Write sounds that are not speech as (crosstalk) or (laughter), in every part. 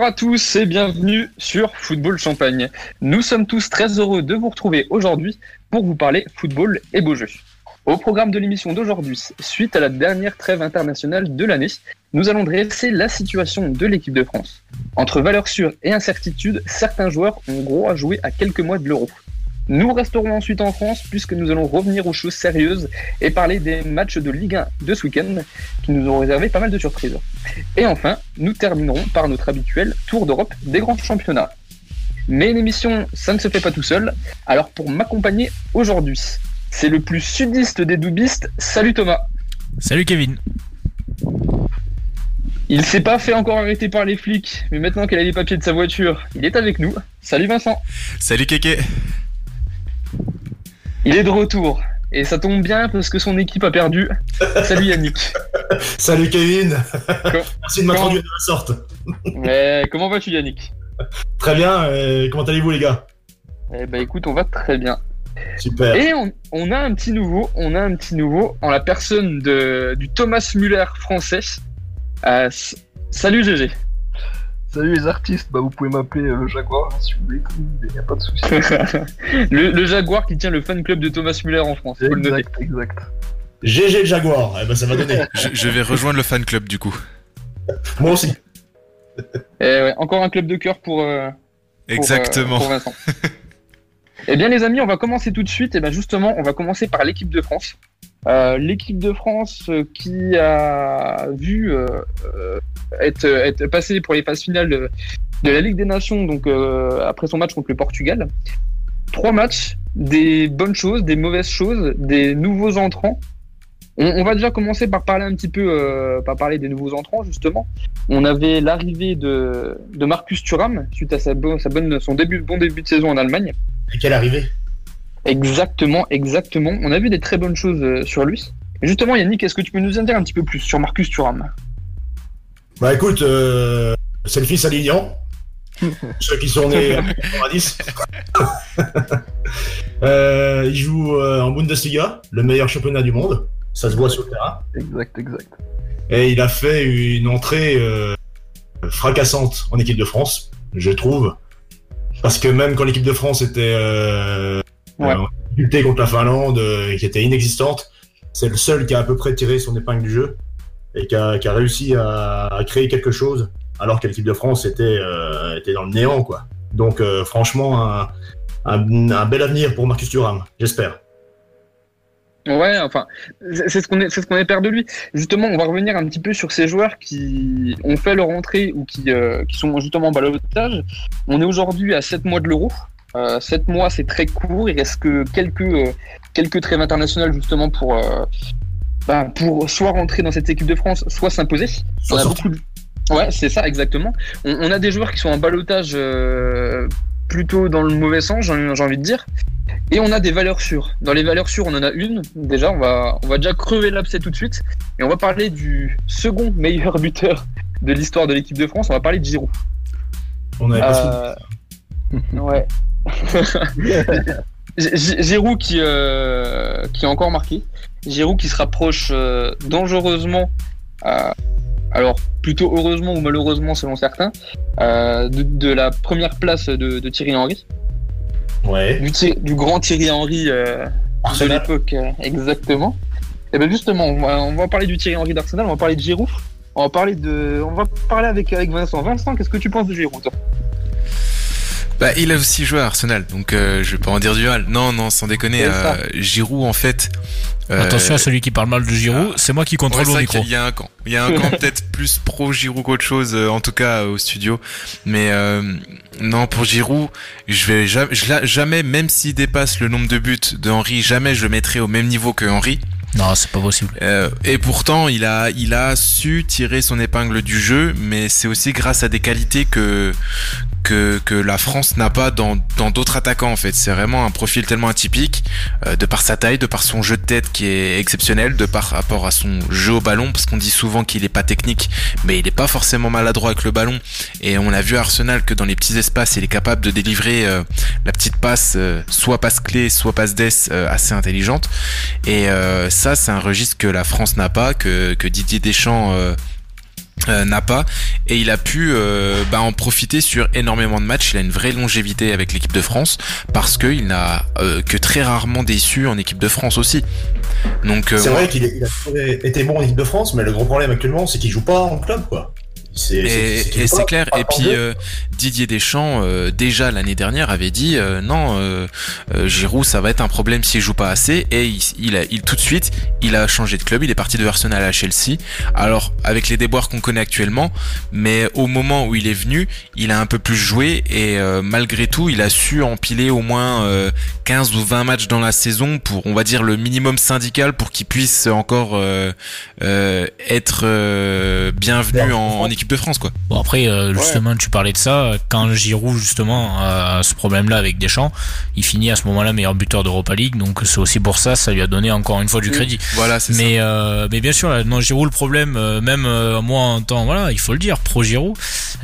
Bonjour à tous et bienvenue sur Football Champagne. Nous sommes tous très heureux de vous retrouver aujourd'hui pour vous parler football et beaux jeux. Au programme de l'émission d'aujourd'hui, suite à la dernière trêve internationale de l'année, nous allons dresser la situation de l'équipe de France. Entre valeurs sûres et incertitudes, certains joueurs ont gros à jouer à quelques mois de l'Euro. Nous resterons ensuite en France puisque nous allons revenir aux choses sérieuses et parler des matchs de Ligue 1 de ce week-end qui nous ont réservé pas mal de surprises. Et enfin, nous terminerons par notre habituel tour d'Europe des grands championnats. Mais l'émission, ça ne se fait pas tout seul. Alors pour m'accompagner aujourd'hui, c'est le plus sudiste des doubistes. Salut Thomas. Salut Kevin. Il s'est pas fait encore arrêter par les flics, mais maintenant qu'il a les papiers de sa voiture, il est avec nous. Salut Vincent. Salut Kéké. Il est de retour. Et ça tombe bien parce que son équipe a perdu. (laughs) Salut Yannick. Salut Kevin. Merci de m'introduire de la sorte. (laughs) Mais comment vas-tu Yannick? Très bien. comment allez-vous les gars? Eh ben écoute, on va très bien. Super. Et on, a un petit nouveau, on a un petit nouveau en la personne de, du Thomas Muller français. Euh, salut GG. Salut les artistes, bah vous pouvez m'appeler euh, le Jaguar hein, si vous voulez, il n'y a pas de souci. (laughs) le, Jaguar qui tient le fan club de Thomas Müller en France. Exact, exact. GG le Jaguar, eh ben ça va donner. je, vais rejoindre le fan club du coup. Moi aussi. Et eh ouais, encore un club de cœur pour, euh, Exactement. Euh, pour Vincent. (laughs) eh bien les amis, on va commencer tout de suite. Et eh bien justement, on va commencer par l'équipe de France. Euh, l'équipe de France euh, qui a vu euh, être, être pour les phases finales de, la Ligue des Nations, donc après son match contre le Portugal. Trois matchs, des bonnes choses, des mauvaises choses, des nouveaux entrants. On, va déjà commencer par parler un petit peu, par parler des nouveaux entrants justement. On avait l'arrivée de, de, Marcus Thuram suite à sa, bonne, son bon début de saison en Allemagne. Et quelle arrivée? Exactement, exactement. On a vu des très bonnes choses euh, sur lui. justement, Yannick, est-ce que tu peux nous en dire un petit peu plus sur Marcus Thuram? Bah écoute, euh, c'est le fils alignant. (laughs) Ceux qui sont nés en 90. (laughs) euh, il joue euh, en Bundesliga, le meilleur championnat du monde. Ça se voit sur le terrain. Exact, exact. Et il a fait une entrée fracassante en équipe de France, je trouve. Parce que même quand l'équipe de France était ouais. contre la Finlande euh, qui était inexistante. C'est le seul qui a à peu près tiré son épingle du jeu et qui a, réussi à, créer quelque chose alors que l'équipe de France était, euh, était dans le néant. quoi. Donc euh, franchement, un, bel avenir pour Marcus Thuram, j'espère. Ouais, enfin, c'est ce qu'on est, c'est ce qu'on de lui. Justement, on va revenir un petit peu sur ces joueurs qui ont fait leur entrée ou qui, qui sont justement en balotage. On est aujourd'hui à 7 mois de l'Euro. Euh, sept mois, c'est très court. Il reste que quelques, euh, quelques trêves internationales justement pour, euh, bah, pour soit rentrer dans cette équipe de France, soit s'imposer. On a beaucoup Ouais, c'est ça, exactement. On, a des joueurs qui sont en balotage plutôt dans le mauvais sens, j'ai envie de dire. Et on a des valeurs sûres. Dans les valeurs sûres, on en a une. Déjà, on va, on va déjà crever l'abcès tout de suite. Et on va parler du second meilleur (laughs) buteur de l'histoire de l'équipe de France. On va parler de Giroud. On avait pas Ouais. Giroud qui, euh, qui a encore marqué. Giroud qui se rapproche euh, dangereusement, euh, alors plutôt heureusement ou malheureusement selon certains, de, la première place de, Thierry Henry. Ouais. Du, grand Thierry Henry de l'époque, exactement. Et bien justement, on va, parler du Thierry Henry d'Arsenal, on va parler de Giroud. On va parler de, on va parler avec, avec Vincent. Vincent, qu'est-ce que tu penses de Giroud bah, il a aussi joué à Arsenal, donc euh, je vais pas en dire du mal. Non, non, sans déconner. Euh, Giroud, en fait. Euh, Attention à celui qui parle mal de Giroud, ah. c'est moi qui contrôle ouais, le micro. Il y a un camp, il y a un camp (laughs) peut-être plus pro Giroud qu'autre chose, en tout cas au studio. Mais non, pour Giroud, je vais jamais, jamais, même s'il dépasse le nombre de buts de Henry, jamais je le mettrai au même niveau que Henry. Non, c'est pas possible. Euh, et pourtant, il a, il a su tirer son épingle du jeu, mais c'est aussi grâce à des qualités que que, que la France n'a pas dans d'autres attaquants en fait. C'est vraiment un profil tellement atypique euh, de par sa taille, de par son jeu de tête qui est exceptionnel, de par rapport à son jeu au ballon, parce qu'on dit souvent qu'il est pas technique, mais il est pas forcément maladroit avec le ballon. Et on a vu à Arsenal que dans les petits espaces, il est capable de délivrer euh, la petite passe, soit passe clé, soit passe d'ess assez intelligente. Et ça, c'est un registre que la France n'a pas, que, que Didier Deschamps euh, n'a pas et il a pu euh, bah, en profiter sur énormément de matchs. Il a une vraie longévité avec l'équipe de France parce qu'il n'a euh, que très rarement déçu en équipe de France aussi. Donc C'est euh, vrai qu'il il a toujours été bon en équipe de France, mais le gros problème actuellement, c'est qu'il joue pas en club, quoi. Et, c'est- clair. Et puis euh, Didier Deschamps euh, déjà l'année dernière avait dit euh, non, euh, euh, Giroud ça va être un problème s'il joue pas assez. Et il, il a, il tout de suite, il a changé de club. Il est parti de Arsenal à Chelsea. Alors avec les déboires qu'on connaît actuellement, mais au moment où il est venu, il a un peu plus joué et euh, malgré tout, il a su empiler au moins euh, 15 ou 20 matchs dans la saison pour, on va dire, le minimum syndical pour qu'il puisse encore euh, euh, être euh, bienvenu en, en équipe de France, quoi. Bon après euh, justement tu parlais de ça quand Giroud justement a ce problème-là avec Deschamps, il finit à ce moment-là meilleur buteur d'Europa League donc c'est aussi pour ça ça lui a donné encore une fois du crédit. Voilà, c'est ça. Mais euh, mais bien sûr là, non Giroud le problème euh, même euh, moi en temps voilà il faut le dire pro Giroud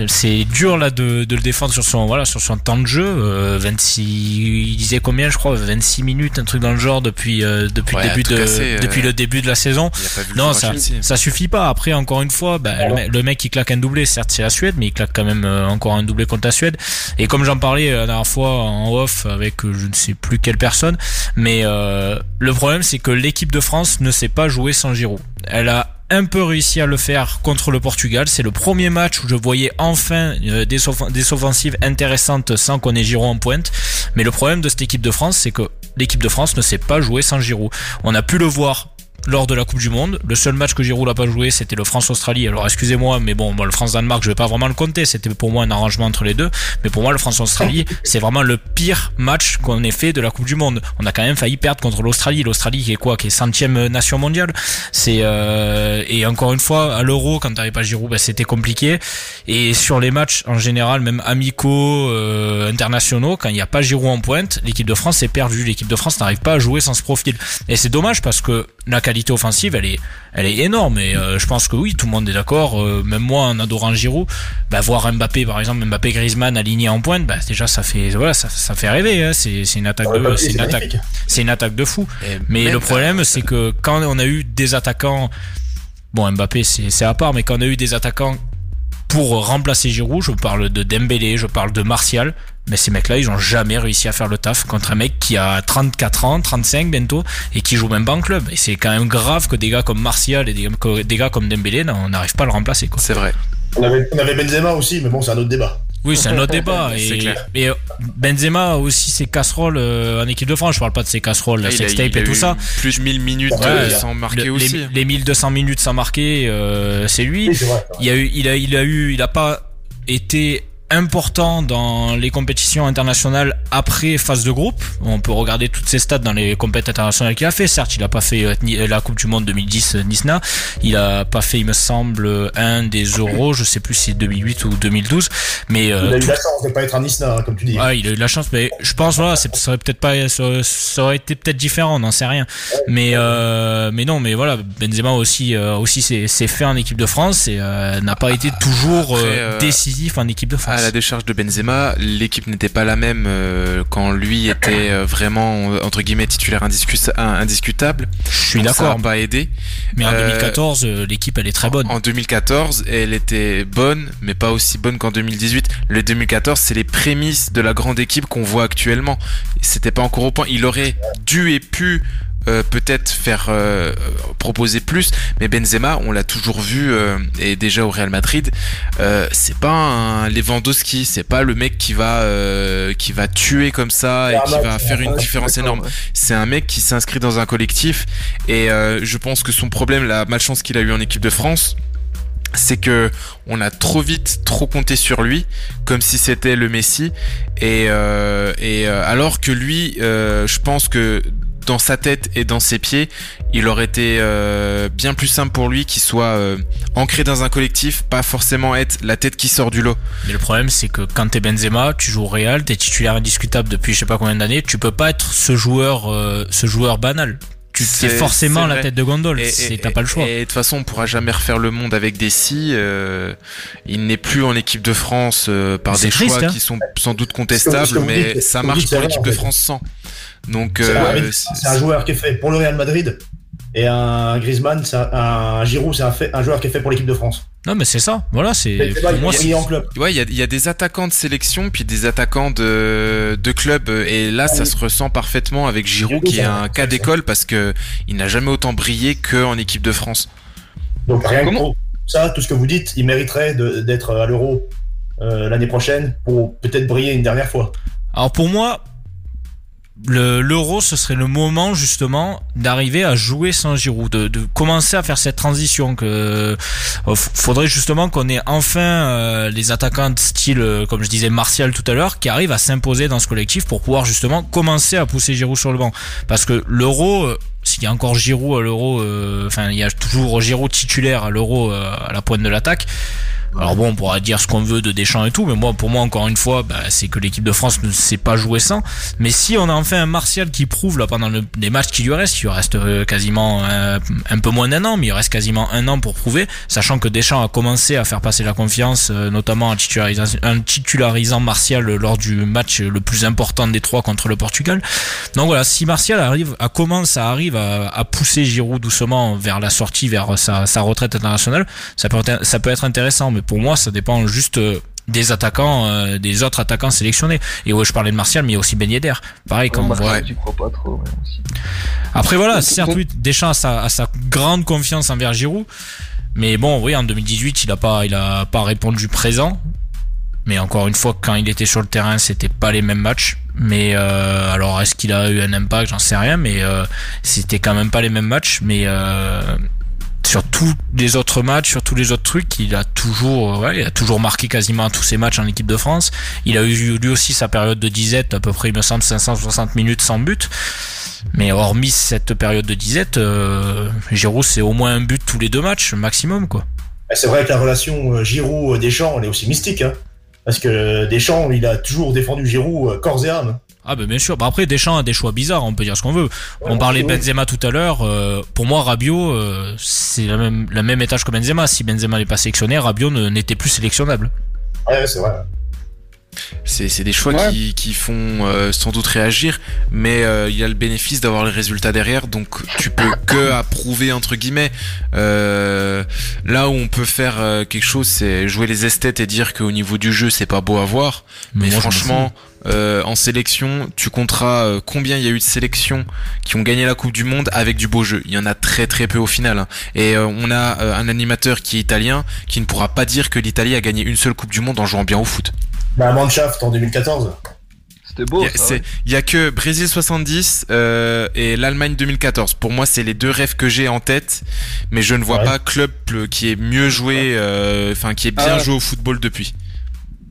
c'est dur là de, de le défendre sur son voilà sur son temps de jeu euh, 26 il disait combien je crois? 26 minutes un truc dans le genre depuis euh, depuis Ouais, le début de assez, euh, depuis le début de la saison Il non, ça, Chelsea. ça suffit pas. Après, encore une fois, bah, le, me- le mec qui claque un doublé, certes c'est la Suède, mais il claque quand même euh, encore un doublé contre la Suède. Et comme j'en parlais euh, la dernière fois en off avec euh, je ne sais plus quelle personne, mais le problème c'est que l'équipe de France ne sait pas jouer sans Giroud. Elle a un peu réussi à le faire contre le Portugal. C'est le premier match où je voyais enfin des, des offensives intéressantes sans qu'on ait Giroud en pointe. Mais le problème de cette équipe de France, c'est que l'équipe de France ne sait pas jouer sans Giroud. On a pu le voir lors de la Coupe du Monde. Le seul match que Giroud n'a pas joué, c'était le France-Australie. Alors excusez-moi, mais bon, le France-Danemark, je vais pas vraiment le compter. C'était pour moi un arrangement entre les deux. Mais pour moi, le France-Australie, c'est vraiment le pire match qu'on ait fait de la Coupe du Monde. On a quand même failli perdre contre l'Australie. L'Australie qui est quoi? Qui est centième nation mondiale. C'est euh, et encore une fois à l'Euro, quand t'avais pas Giroud, ben, c'était compliqué. Et sur les matchs en général, même amicaux, euh, internationaux, quand il n'y a pas Giroud en pointe, l'équipe de France est perdue. L'équipe de France n'arrive pas à jouer sans ce profil. Et c'est dommage parce que la offensive, elle est, elle est énorme. Et euh, je pense que oui, tout le monde est d'accord. Euh, même moi, en adorant Giroud, bah, voir Mbappé, par exemple, Mbappé Griezmann aligné en pointe, bah, déjà ça fait, voilà, ça, ça fait rêver. Hein. C'est, c'est une attaque de, papier, c'est une attaque, c'est une attaque de fou. Et Mais le problème, c'est que quand on a eu des attaquants, bon Mbappé c'est c'est à part, mais quand on a eu des attaquants pour remplacer Giroud, je parle de Dembélé, je parle de Martial, mais ces mecs-là, ils ont jamais réussi à faire le taf contre un mec qui a 34 ans, 35 bientôt, et qui joue même pas en club. Et c'est quand même grave que des gars comme Martial et des, gars comme Dembélé, on n'arrive pas à le remplacer. Quoi. C'est vrai. On avait, on avait Benzema aussi, mais bon, c'est un autre débat. Oui, c'est un autre débat. (laughs) C'est Et, clair. et euh, Benzema a aussi ses casseroles euh, en équipe de France. Je parle pas de ses casseroles, la Ah, il a- sextape et tout eu ça. Plus de 1000 minutes Ouais, euh, sans marquer Le- aussi. les, les 1200 minutes sans marquer, euh, c'est lui. Oui, c'est vrai. Il y a eu, il a, il a eu, il a pas été important dans les compétitions internationales après phase de groupe. On peut regarder toutes ses stats dans les compétitions internationales qu'il a fait. Certes, il a pas fait euh, ni- la Coupe du Monde 2010 euh, Nisna. Il a pas fait, il me semble, euh, un des Euros. Je sais plus si c'est 2008 ou 2012. Mais euh, Il a eu tout- la chance de pas être un Nisna, hein, comme tu dis. ah, il a eu la chance, mais je pense voilà, ça aurait peut-être pas, ça, aurait été peut-être différent, on n'en sait rien. Mais euh, mais non, mais voilà, Benzema aussi euh, aussi s'est fait en équipe de France et euh, n'a pas été toujours Après, euh, euh, décisif en équipe de France. À la décharge de Benzema, l'équipe n'était pas la même euh, quand lui était euh, vraiment euh, entre guillemets titulaire indiscus- indiscutable. je suis Donc Ça d'accord, n'a pas aidé. mais en euh, 2014, euh, l'équipe elle est très bonne. En 2014, elle était bonne, mais pas aussi bonne qu'en 2018. Le 2014, c'est les prémices de la grande équipe qu'on voit actuellement. C'était pas encore au point. Il aurait dû et pu euh, peut-être faire euh, proposer plus, mais Benzema, on l'a toujours vu euh, et déjà au Real Madrid, euh, c'est pas un Lewandowski, c'est pas le mec qui va euh, qui va tuer comme ça et qui va faire une différence énorme. C'est un mec qui s'inscrit dans un collectif et euh, je pense que son problème, la malchance qu'il a eu en équipe de France, c'est que on a trop vite trop compté sur lui comme si c'était le Messi. Et euh, et euh, alors que lui euh, je pense que dans sa tête et dans ses pieds il aurait été euh, bien plus simple pour lui qu'il soit euh, ancré dans un collectif pas forcément être la tête qui sort du lot Mais le problème, c'est que quand t'es Benzema, tu joues au Real, t'es titulaire indiscutable depuis je sais pas combien d'années, tu peux pas être ce joueur, euh, ce joueur banal. Tu C'est- forcément la tête de gondole. T'as pas le choix. Et de toute façon, on pourra jamais refaire le monde avec des si. euh, il n'est plus en équipe de France euh, par des triste, choix hein. qui sont sans doute contestables, mais ça marche pour l'équipe de. France sans. Donc, C'est euh, un joueur qui est fait pour le Real Madrid Et un Griezmann, un, un Giroud, c'est un, joueur qui est fait pour l'équipe de France. Non, mais c'est ça. Voilà, c'est. Il moi, est c'est- brillé en club. Ouais, il y a, il y a des attaquants de sélection puis des attaquants de, de club et là ça se ressent parfaitement avec Giroud Giroud, qui est un cas d'école parce que il n'a jamais autant brillé que en équipe de France. Donc rien que pour ça, tout ce que vous dites, il mériterait d'être à l'Euro euh, l'année prochaine pour peut-être briller une dernière fois. Alors pour moi, le- l'euro, ce serait le moment justement d'arriver à jouer sans Giroud, de, commencer à faire cette transition. Que euh, faudrait justement qu'on ait enfin euh, les attaquants de style, euh, comme je disais, Martial tout à l'heure, qui arrivent à s'imposer dans ce collectif pour pouvoir justement commencer à pousser Giroud sur le banc. Parce que l'euro, euh, s'il y a encore Giroud à l'euro, euh, enfin il y a toujours Giroud titulaire à l'euro à la pointe de l'attaque. Alors bon, on pourra dire ce qu'on veut de Deschamps et tout, mais moi, pour moi, encore une fois, bah, c'est que l'équipe de France ne sait pas jouer sans. Mais si on a enfin un Martial qui prouve là pendant le- les matchs qui lui restent, il reste euh, quasiment euh, un peu moins d'un an, mais il reste quasiment un an pour prouver, sachant que Deschamps a commencé à faire passer la confiance, euh, notamment en titularisant, Martial lors du match le plus important des trois contre le Portugal. Donc voilà, si Martial arrive, à commence à arrive à, pousser Giroud doucement vers la sortie, vers sa, retraite internationale, ça peut, ça peut être intéressant, mais pour moi, ça dépend juste euh, des attaquants, euh, des autres attaquants sélectionnés. Et ouais, je parlais de Martial, mais il y a aussi Ben Yedder. Pareil, quand on Martial, voit. crois pas trop. ouais, aussi. Après voilà, certes, oui, Deschamps a sa, a sa grande confiance envers Giroud, mais bon, oui, en 2018, il a pas, il a pas répondu présent. Mais encore une fois, quand il était sur le terrain, c'était pas les mêmes matchs. Mais euh, alors, est-ce qu'il a eu un impact? J'en sais rien, mais euh, c'était quand même pas les mêmes matchs. Mais euh, sur tous les autres matchs, sur tous les autres trucs, il a toujours, ouais, il a toujours marqué quasiment tous ses matchs en équipe de France. Il a eu lui aussi sa période de disette, à peu près, il me semble, 560 minutes sans but. Mais hormis cette période de disette, euh, Giroud c'est au moins un but tous les deux matchs maximum quoi. C'est vrai que la relation euh, Giroud-Deschamps, elle est aussi mystique. Hein, parce que Deschamps, il a toujours défendu Giroud euh, corps et âme. Ah ben bien sûr. Bah après Deschamps a des choix bizarres, on peut dire ce qu'on veut. on parlait de. Benzema tout à l'heure. euh, pour moi Rabiot euh, c'est la même la même étage que Benzema. Si Benzema n'est pas sélectionné, Rabiot ne- n'était plus sélectionnable. Ouais, ouais, c'est vrai. C'est c'est des choix Ouais. qui, qui font euh, sans doute réagir, mais euh, il y a le bénéfice d'avoir les résultats derrière, donc tu peux (coughs) que approuver entre guillemets. Euh, là où on peut faire euh, quelque chose, c'est jouer les esthètes et dire qu'au niveau du jeu c'est pas beau à voir, mais moi, franchement. Euh, en sélection, tu compteras euh, combien il y a eu de sélections qui ont gagné la Coupe du Monde avec du beau jeu. Il y en a très très peu au final. hein. Et euh, on a euh, un animateur qui est italien qui ne pourra pas dire que l'Italie a gagné une seule Coupe du Monde en jouant bien au foot. Bah, Mannschaft en 2014. C'était beau. Il y, a, que Brésil 70 euh, et l'Allemagne 2014. Pour moi, c'est les deux rêves que j'ai en tête, mais je ne vois Ouais. pas club euh, qui est mieux joué, euh, enfin qui est bien Ah. joué au football depuis.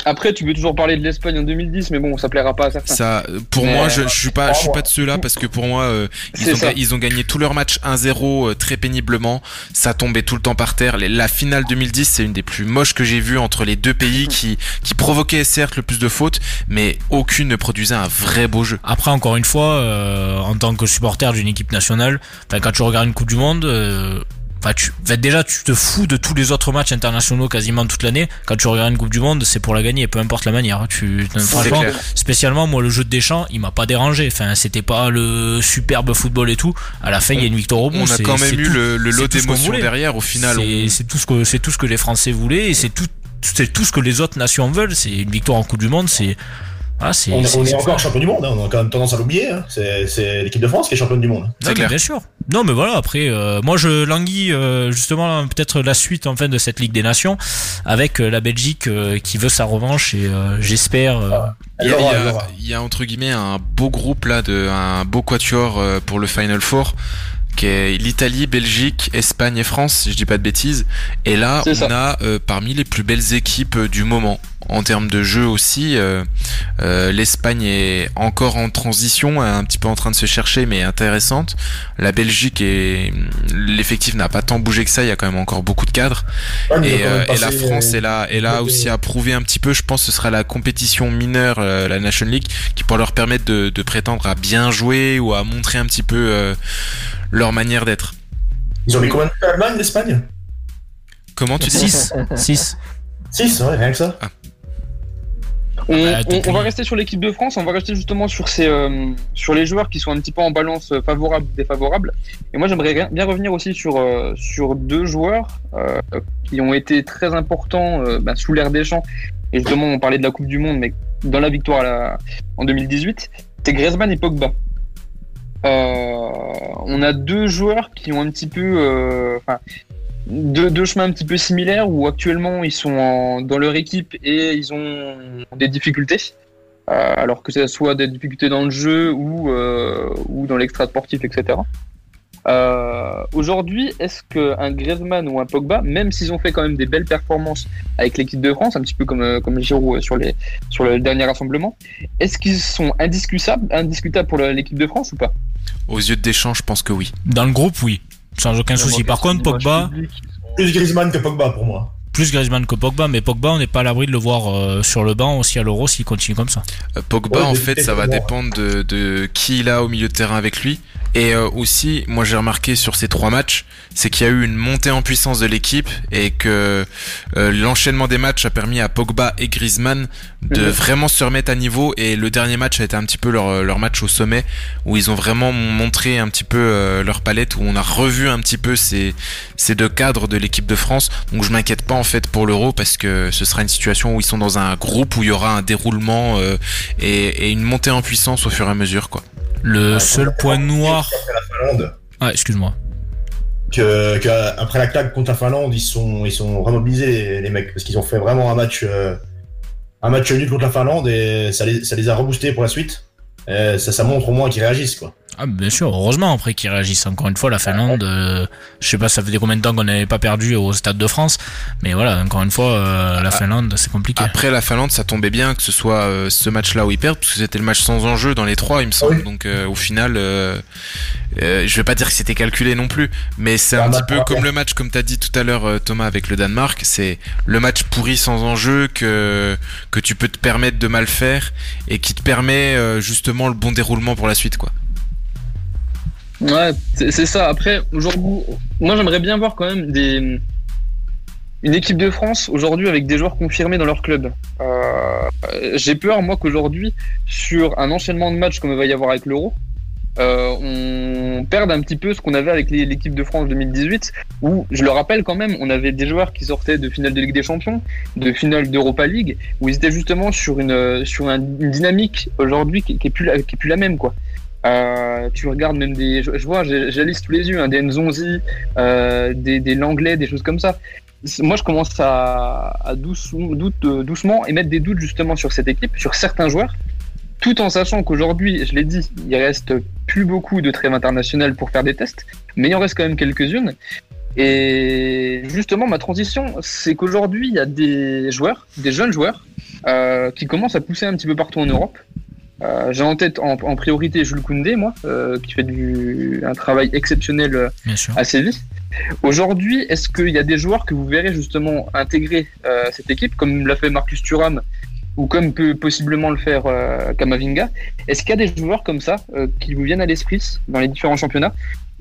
Après, tu peux toujours parler de l'Espagne en 2010, mais bon, ça plaira pas à certains. Ça, euh, pour Mais, moi, euh, je, je suis pas, je suis pas de ceux-là parce que pour moi, euh, ils ont, ils gagné tous leurs matchs 1-0 euh, très péniblement. Ça tombait tout le temps par terre. La finale 2010, c'est une des plus moches que j'ai vues entre les deux pays qui, qui provoquaient certes le plus de fautes, mais aucune ne produisait un vrai beau jeu. Après, encore une fois, euh, en tant que supporter d'une équipe nationale, quand tu regardes une Coupe du Monde, euh, enfin, tu, enfin, déjà, tu te fous de tous les autres matchs internationaux quasiment toute l'année. Quand tu regardes une Coupe du Monde, c'est pour la gagner, peu importe la manière. Tu, franchement, clair. spécialement, moi, le jeu de Deschamps, il m'a pas dérangé. Enfin, c'était pas le superbe football et tout. À la fin, il y a une victoire au bout. On a quand même eu tout. le, le lot d'émotions derrière. Au final, C'est on- c'est tout ce que c'est tout ce que les Français voulaient et c'est tout c'est tout ce que les autres nations veulent. C'est une victoire en Coupe du Monde. C'est ah, c'est On, c'est- on est c'est- encore champion du monde, hein, on a quand même tendance à l'oublier. hein. C'est c'est l'équipe de France qui est championne du monde. C'est clair. Bien sûr. Non, mais voilà. Après, euh, moi, je languis euh, justement peut-être la suite en fin de cette Ligue des Nations avec euh, la Belgique euh, qui veut sa revanche et euh, j'espère. euh, Il y, a, il y a- il y a, entre guillemets un beau groupe là, de, un beau quatuor euh, pour le Final Four qui est l'Italie, Belgique, Espagne et France, si je dis pas de bêtises. Et là, on ça. a euh, parmi les plus belles équipes euh, du moment. En termes de jeu aussi, euh, euh, l'Espagne est encore en transition, un petit peu en train de se chercher, mais intéressante. La Belgique est, l'effectif n'a pas tant bougé que ça. Il y a quand même encore beaucoup de cadres. Ouais, Et, euh, et la France euh, est là, est là aussi à prouver un petit peu. Je pense que ce sera la compétition mineure, euh, la Nation League, qui pourra leur permettre de, de prétendre à bien jouer ou à montrer un petit peu euh, leur manière d'être. Ils ont mis combien de l'Allemagne, l'Espagne Comment tu dis 6 6 6, ouais, rien que ça. On, Bah, on- va rester sur l'équipe de France, on va rester justement sur, ces, euh, sur les joueurs qui sont un petit peu en balance euh, favorable défavorable. Et moi j'aimerais bien- revenir aussi sur, euh, sur deux joueurs euh, qui ont été très importants euh, bah, sous l'ère des champs. Et justement on parlait de la Coupe du Monde, mais dans la victoire à la- en 2018, c'est Griezmann et Pogba. Euh, on a deux joueurs qui ont un petit peu... euh, deux, chemins un petit peu similaires où actuellement ils sont dans leur équipe et ils ont des difficultés. Euh, alors que ce soit des difficultés dans le jeu ou, ou dans l'extra sportif, etc. Euh, Aujourd'hui, est-ce qu'un Griezmann ou un Pogba, même s'ils ont fait quand même des belles performances avec l'équipe de France, un petit peu comme, euh, comme Giroud euh, sur, les, sur le dernier rassemblement, est-ce qu'ils sont indiscutables, indiscutables pour l'équipe de France ou pas? Aux yeux de Deschamps, je pense que oui. Dans le groupe, oui. Sans aucun souci. Par contre, Pogba, Plus Griezmann que Pogba pour moi. plus Griezmann que Pogba, mais Pogba, on n'est pas à l'abri de le voir euh, sur le banc aussi à l'Euro s'il continue comme ça. Pogba, Ouais, en fait, ça va dépendre de, de qui il a au milieu de terrain avec lui. Et euh, aussi, moi j'ai remarqué sur ces trois matchs, c'est qu'il y a eu une montée en puissance de l'équipe et que euh, l'enchaînement des matchs a permis à Pogba et Griezmann de Mhm. vraiment se remettre à niveau. Et le dernier match a été un petit peu leur, leur match au sommet où ils ont vraiment montré un petit peu euh, leur palette, où on a revu un petit peu ces, ces deux cadres de l'équipe de France. Donc je m'inquiète pas en fait pour l'Euro parce que ce sera une situation où ils sont dans un groupe où il y aura un déroulement euh, et, et une montée en puissance au fur et à mesure quoi. Le Ouais, seul point noir. La Finlande, Ah, excuse-moi. que, que après la claque contre la Finlande, ils sont, ils sont remobilisés les, les mecs parce qu'ils ont fait vraiment un match, euh, un match nul contre la Finlande et ça les, ça les a reboostés pour la suite. Et ça, ça montre au moins qu'ils réagissent quoi. Ah, bien sûr, heureusement après qu'ils réagissent. Encore une fois, la Finlande, euh, je sais pas, ça faisait combien de temps qu'on n'avait pas perdu au Stade de France, mais voilà, encore une fois, euh, la Ah. Finlande, c'est compliqué. Après la Finlande, ça tombait bien que ce soit euh, ce match-là où ils perdent parce que c'était le match sans enjeu dans les trois, il me semble. Oui. Donc euh, au final, euh, euh, je vais pas dire que c'était calculé non plus, mais c'est Ah, un bah, petit peu comme le match, comme t'as dit tout à l'heure Thomas avec le Danemark, c'est le match pourri sans enjeu que que tu peux te permettre de mal faire et qui te permet euh, justement le bon déroulement pour la suite quoi. Ouais, c'est ça. Après, aujourd'hui, moi j'aimerais bien voir quand même des une équipe de France aujourd'hui avec des joueurs confirmés dans leur club. Euh, J'ai peur moi qu'aujourd'hui sur un enchaînement de matchs comme va y avoir avec l'Euro, euh, on perde un petit peu ce qu'on avait avec l'équipe de France 2018 où je le rappelle quand même, on avait des joueurs qui sortaient de finale de Ligue des Champions, de finale d'Europa League où ils étaient justement sur une dynamique aujourd'hui qui, qui est plus plus la même quoi. Euh, tu regardes même des, je, vois, j'ai sous les yeux, hein, des Nzonzi, euh, des, des Langlais, des choses comme ça. Moi, je commence à, à douce- doute- euh, doucement émettre des doutes justement sur cette équipe, sur certains joueurs, tout en sachant qu'aujourd'hui, je l'ai dit, il reste plus beaucoup de trêves internationales pour faire des tests, mais il en reste quand même quelques-unes. Et justement, ma transition, c'est qu'aujourd'hui, il y a des joueurs, des jeunes joueurs, euh, qui commencent à pousser un petit peu partout en Europe. Euh, J'ai en tête en, en priorité Jules Koundé, moi, euh, qui fait du, un travail exceptionnel euh, à Séville. Aujourd'hui, est-ce qu'il y a des joueurs que vous verrez justement intégrer euh, cette équipe, comme l'a fait Marcus Thuram ou comme peut possiblement le faire euh, Kamavinga? Est-ce qu'il y a des joueurs comme ça euh, qui vous viennent à l'esprit dans les différents championnats,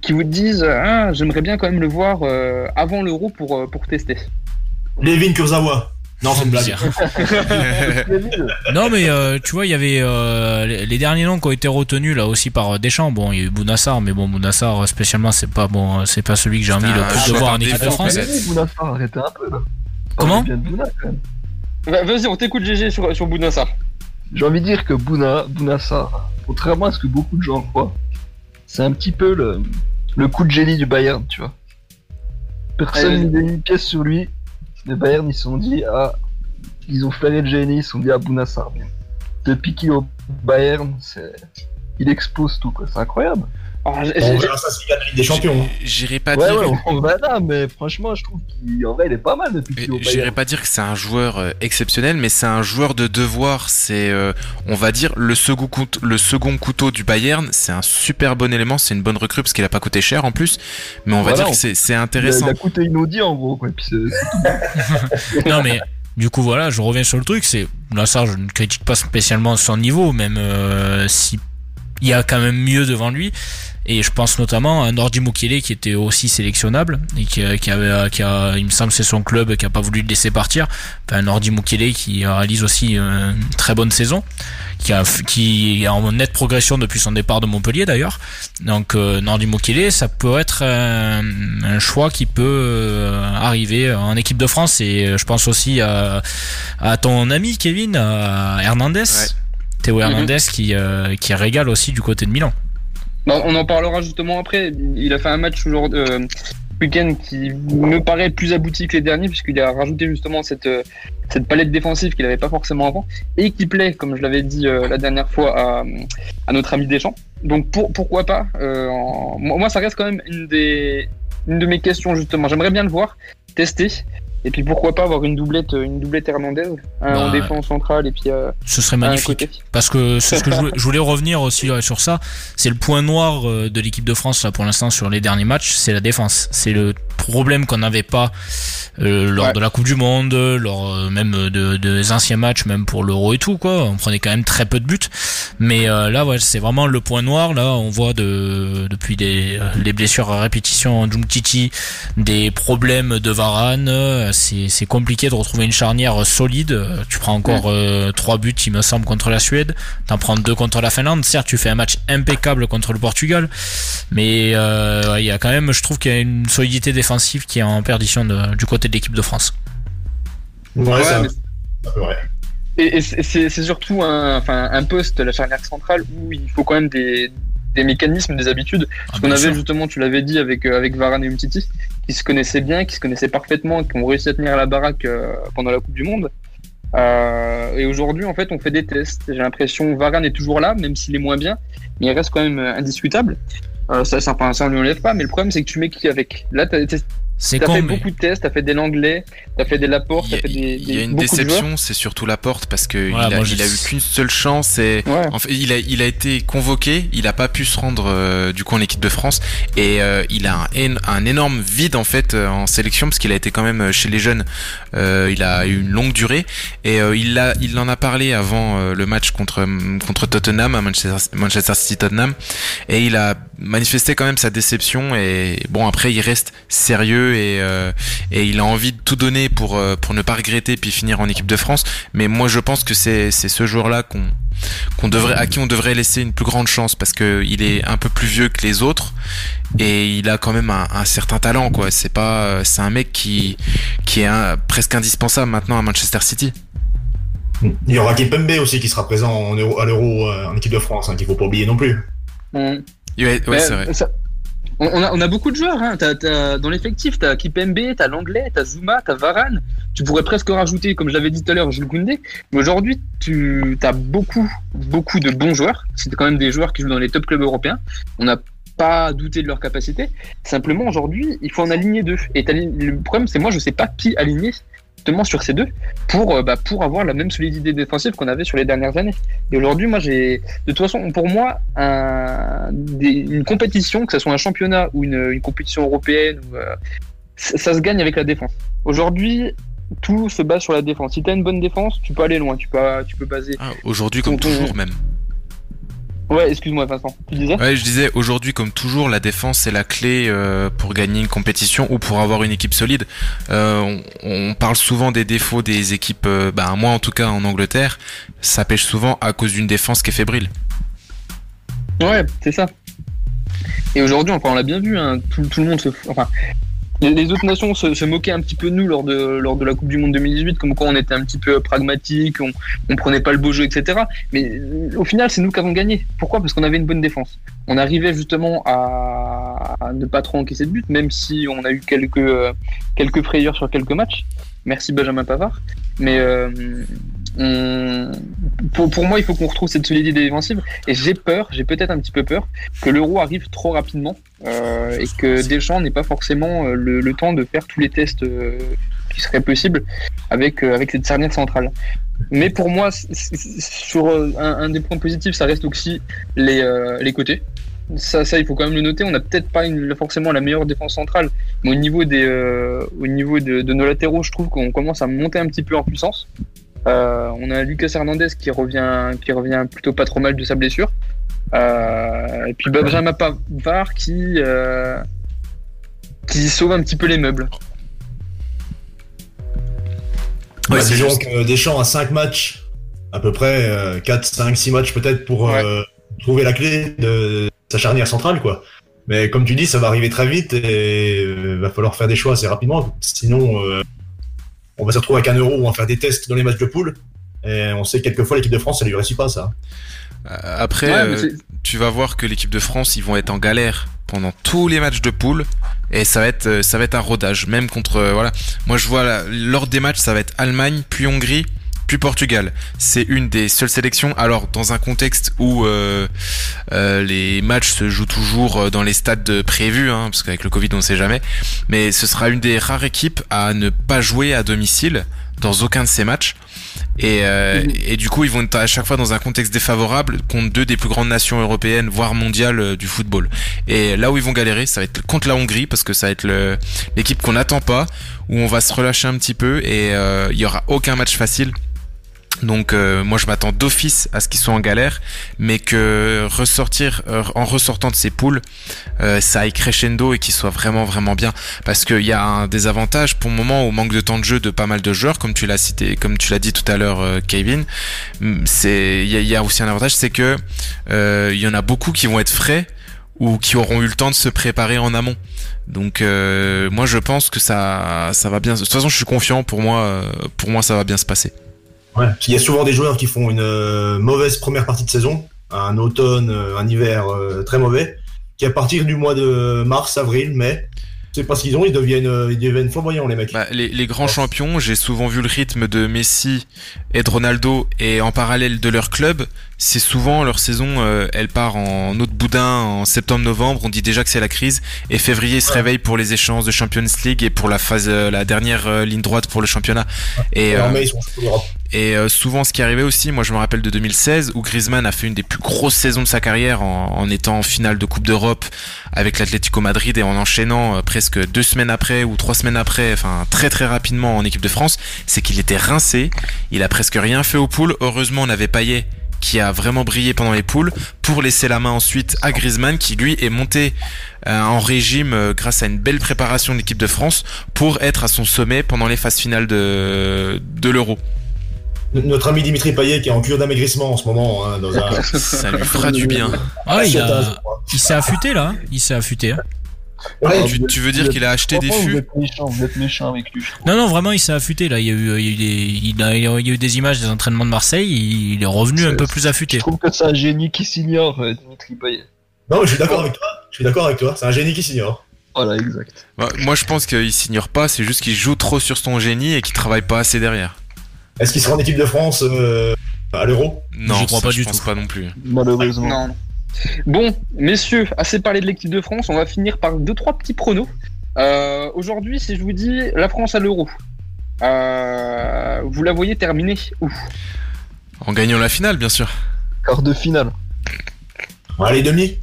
qui vous disent ah, j'aimerais bien quand même le voir euh, avant l'Euro pour, euh, pour tester? Levin Kurzawa. Non, c'est une blague. (laughs) Non, mais euh, tu vois, il y avait euh, les, les derniers noms qui ont été retenus là aussi par Deschamps. Bon, il y a eu Bounassar, mais bon, Bounassar spécialement, c'est pas bon, c'est pas celui que j'ai envie le plus de voir en équipe de France. Bounassar, arrêtez un peu là. Comment quand même. Va- Vas-y, on t'écoute GG sur, sur Bounassar. J'ai envie de dire que Bouna, Bounassar, contrairement à ce que beaucoup de gens croient, c'est un petit peu le, le coup de génie du Bayern, tu vois. Personne n'a mis une pièce sur lui. Les Bayern, ils se sont dit, ah, ils ont flairé le génie, ils se sont dit, ah, Bounassar, qu'il est au Bayern, c'est, il explose tout, quoi. C'est incroyable. Alors, j'ai- On j'ai- verra ça s'il gagne la Ligue des Champions. J'irai pas Ouais, dire ouais, on verra, mais franchement, je trouve qu'en vrai, il est pas mal depuis qu'il J'irai pas dire que c'est un joueur euh, exceptionnel, mais c'est un joueur de devoir. C'est, euh, on va dire, le second, couteau, le second couteau du Bayern. C'est un super bon élément. C'est une bonne recrue parce qu'il a pas coûté cher en plus. Mais on va Voilà, dire on- que c'est, c'est Il a, intéressant. il a coûté inaudit en gros, quoi. Et puis c'est- (laughs) Non, mais du coup, voilà, je reviens sur le truc. C'est là, ça, je ne critique pas spécialement son niveau, même euh, si il y a quand même mieux devant lui. Et je pense notamment à Nordi Mukele qui était aussi sélectionnable et qui, qui avait, qui a, il me semble, c'est son club qui a pas voulu le laisser partir. Enfin, Nordi Mukele qui réalise aussi une très bonne saison qui, a, qui est en nette progression depuis son départ de Montpellier d'ailleurs. Donc euh, Nordi Mukele, ça peut être un, un choix qui peut euh, arriver en équipe de France et euh, je pense aussi à, à ton ami Kevin à Hernandez, Théo Hernandez qui, euh, qui régale aussi du côté de Milan. Bon, on en parlera justement après. Il a fait un match aujourd'hui. Euh, week-end qui me paraît plus abouti que les derniers puisqu'il a rajouté justement cette, euh, palette défensive qu'il n'avait pas forcément avant et qui plaît, comme je l'avais dit euh, la dernière fois, à, notre ami Deschamps. Donc pour, pourquoi pas euh. Moi, ça reste quand même une, des, une de mes questions justement. J'aimerais bien le voir tester. Et puis pourquoi pas avoir une doublette, une doublette un bah, en défense centrale et puis. Euh, ce serait magnifique. Parce que c'est ce que je voulais, (laughs) je voulais, revenir aussi sur ça. C'est le point noir euh, de l'équipe de France là pour l'instant sur les derniers matchs, c'est la défense. C'est le problème qu'on n'avait pas euh, lors ouais. de la Coupe du Monde, lors euh, même de, de, des anciens matchs, même pour l'Euro et tout quoi. On prenait quand même très peu de buts. Mais euh, là, ouais, c'est vraiment le point noir. Là, on voit de, depuis des les blessures à répétition en Titi, des problèmes de Varane. C'est compliqué de retrouver une charnière solide. Tu prends encore ouais. trois buts, il me semble, contre la Suède. T'en prends deux contre la Finlande. Certes, tu fais un match impeccable contre le Portugal, mais il euh, y a quand même, je trouve qu'il y a une solidité défensive qui est en perdition de, du côté de l'équipe de France. Ouais, ouais c'est vrai. Et, et c'est surtout un, enfin, un poste, la charnière centrale, où il faut quand même des, des mécanismes, des habitudes. Ah, qu'on avait sûr. justement, tu l'avais dit avec, euh, avec Varane et Umtiti, qui se connaissaient bien, qui se connaissaient parfaitement, qui ont réussi à tenir la baraque euh, pendant la Coupe du Monde. Euh, et aujourd'hui, en fait, on fait des tests. J'ai l'impression Varane est toujours là, même s'il est moins bien, mais il reste quand même indiscutable. Euh, ça, ça, ça, on ne l'enlève pas, mais le problème, c'est que tu mets qui avec? Là, tu c'est T'as fait mais- beaucoup de tests, t'as fait des Langlais, t'as fait des Laporte, t'as fait des, il y a des- une déception, c'est surtout la porte parce que Voilà, il, a, il a eu qu'une seule chance et Ouais. en fait il a il a été convoqué, il a pas pu se rendre euh, du coup en équipe de France et euh, il a un, un énorme vide en fait euh, en sélection parce qu'il a été quand même euh, chez les jeunes, euh, il a eu une longue durée et euh, il a il en a parlé avant euh, le match contre contre Tottenham Manchester, Manchester City Tottenham et il a manifesté quand même sa déception et bon après il reste sérieux et euh, et il a envie de tout donner pour euh, pour ne pas regretter puis finir en équipe de France. Mais moi je pense que c'est c'est ce joueur là qu'on qu'on devrait à qui on devrait laisser une plus grande chance parce que il est un peu plus vieux que les autres et il a quand même un, un certain talent quoi. C'est pas euh, c'est un mec qui qui est un- presque indispensable maintenant à Manchester City. Il y aura Kipembe aussi qui sera présent en Euro- à l'Euro euh, en équipe de France, hein, qu'il faut pas oublier non plus. On- ouais, ouais Mais, c'est vrai ça- on, a, on a beaucoup de joueurs hein. Dans l'effectif. T'as Kipembe, t'as Langlais, t'as Zuma, t'as Varane. Tu pourrais presque rajouter, comme je l'avais dit tout à l'heure, Jules Koundé. Mais aujourd'hui, tu as beaucoup, beaucoup de bons joueurs. C'était quand même des joueurs qui jouent dans les top clubs européens. On n'a pas douté de leur capacité. Simplement, aujourd'hui, il faut en aligner deux. Et le problème, c'est moi, je sais pas qui aligner justement sur ces deux pour, euh, bah, pour avoir la même solidité défensive qu'on avait sur les dernières années. Et aujourd'hui, moi, j'ai, de toute façon, pour moi, un, des- une compétition, que ce soit un championnat ou une, une compétition européenne, ou, euh, ça, ça se gagne avec la défense. Aujourd'hui, tout se base sur la défense. Si tu as une bonne défense, tu peux aller loin. Tu peux, tu peux baser. Ah, aujourd'hui comme Ton- toujours même Ouais, excuse-moi, Vincent. Tu disais Ouais, je disais aujourd'hui comme toujours, la défense c'est la clé euh, pour gagner une compétition ou pour avoir une équipe solide. Euh, on, on parle souvent des défauts des équipes, euh, bah moi en tout cas en Angleterre, ça pêche souvent à cause d'une défense qui est fébrile. Ouais, c'est ça. Et aujourd'hui, enfin, on l'a bien vu, hein, tout, tout le monde se. Enfin, les, autres nations se, moquaient un petit peu de nous lors de, lors de la Coupe du Monde 2018, comme quoi on était un petit peu pragmatique, on, prenait pas le beau jeu, etc. Mais euh, au final, c'est nous qui avons gagné. Pourquoi? Parce qu'on avait une bonne défense. On arrivait justement à, à ne pas trop encaisser de but, même si on a eu quelques, euh, quelques frayeurs sur quelques matchs. Merci Benjamin Pavard. Mais euh, on- pour, moi, il faut qu'on retrouve cette solidité défensive. Et j'ai peur, j'ai peut-être un petit peu peur, que l'euro arrive trop rapidement euh, et que Deschamps n'ait pas forcément euh, le, temps de faire tous les tests euh, qui seraient possibles avec, avec cette charnière centrale. Mais pour moi, sur un, des points positifs, ça reste aussi les, les côtés. Ça, il faut quand même le noter. On n'a peut-être pas forcément la meilleure défense centrale, mais au niveau, des, au niveau de nos latéraux, je trouve qu'on commence à monter un petit peu en puissance. On a Lucas Hernandez qui revient, qui revient plutôt pas trop mal de sa blessure. et puis Benjamin Pavard qui, qui sauve un petit peu les meubles. Ouais, c'est donc Deschamps à 5 matchs, à peu près 4, 5, 6 matchs peut-être pour trouver la clé de sa charnière centrale, quoi. Mais comme tu dis, ça va arriver très vite et il euh, va falloir faire des choix assez rapidement. Sinon, euh, on va se retrouver avec un euro où on va faire des tests dans les matchs de poule. Et on sait que quelquefois l'équipe de France, ça lui réussit pas ça. Euh, après, tu vas voir que l'équipe de France, ils vont être en galère pendant tous les matchs de poule et ça va être ça va être un rodage même contre voilà moi je vois lors des matchs ça va être Allemagne puis Hongrie puis Portugal. C'est une des seules sélections. Alors dans un contexte où euh, euh, les matchs se jouent toujours euh, dans les stades prévus, hein, parce qu'avec le Covid on ne sait jamais. Mais ce sera une des rares équipes à ne pas jouer à domicile dans aucun de ces matchs. Et, mhm. et, du coup, ils vont être à chaque fois dans un contexte défavorable contre deux des plus grandes nations européennes, voire mondiales du football. Et là où ils vont galérer, ça va être contre la Hongrie, parce que ça va être l'équipe qu'on n'attend pas, où on va se relâcher un petit peu, et il y aura aucun match facile. Donc euh, moi je m'attends d'office à ce qu'ils soient en galère, mais que ressortir euh, en ressortant de ces poules, euh, ça aille crescendo et qu'ils soient vraiment vraiment bien. Parce qu'il y a un désavantage pour le moment au manque de temps de jeu de pas mal de joueurs, comme tu l'as cité, comme tu l'as dit tout à l'heure, Kevin. Mm, il y a, aussi un avantage, c'est que il y en a beaucoup qui vont être frais ou qui auront eu le temps de se préparer en amont. Donc moi je pense que ça ça va bien. De toute façon je suis confiant. Pour moi pour moi ça va bien se passer. Ouais. Il y a souvent des joueurs qui font une euh, mauvaise première partie de saison, un automne, euh, un hiver euh, très mauvais, qui à partir du mois de mars, avril, mai, c'est parce qu'ils ont, ils deviennent, ils deviennent flamboyants les mecs. Bah, les, les, grands champions, j'ai souvent vu le rythme de Messi et de Ronaldo et en parallèle de leur club, c'est souvent leur saison, euh, elle part en autre boudin en septembre-novembre. On dit déjà que c'est la crise et février se réveille pour les échanges de Champions League et pour la phase, euh, la dernière euh, ligne droite pour le championnat. Et, et souvent, ce qui arrivait aussi, moi je me rappelle de 2016 où Griezmann a fait une des plus grosses saisons de sa carrière en, étant en finale de Coupe d'Europe avec l'Atlético Madrid et en enchaînant presque deux semaines après ou trois semaines après, enfin très très rapidement en équipe de France, c'est qu'il était rincé. Il a presque rien fait au pool. Heureusement, on avait Payet qui a vraiment brillé pendant les poules, pour laisser la main ensuite à Griezmann, qui lui est monté euh, en régime euh, grâce à une belle préparation de l'équipe de France pour être à son sommet pendant les phases finales de l'Euro. Notre ami Dimitri Payet qui est en cure d'amaigrissement en ce moment. Hein, dans un... (laughs) Ça lui fera du bien. Ah, il, il s'est affûté là, hein. il s'est affûté. Hein. Ouais, tu, veux dire qu'il a acheté des fûts vous êtes méchant, avec lui. Non, non, vraiment, il s'est affûté là. Il y, a eu, il, y a eu des, il, a, il y a eu des images des entraînements de Marseille. Il, est revenu un peu plus affûté. Je trouve que c'est un génie qui s'ignore, euh, Dimitri Payet. Non, je suis d'accord avec toi. Je suis d'accord avec toi. C'est un génie qui s'ignore. Voilà, exact. Bah, moi, je pense qu'il s'ignore pas. C'est juste qu'il joue trop sur son génie et qu'il travaille pas assez derrière. Est-ce qu'il sera en équipe de France euh, à l'Euro? Non, je crois pas du tout. Pas non plus. Malheureusement. Non. Bon, messieurs, assez parlé de l'équipe de France, on va finir par deux trois petits pronos. Euh, aujourd'hui, si je vous dis la France à l'Euro, euh, vous la voyez terminer où? En gagnant la finale, bien sûr. Quart de finale. Allez, demi.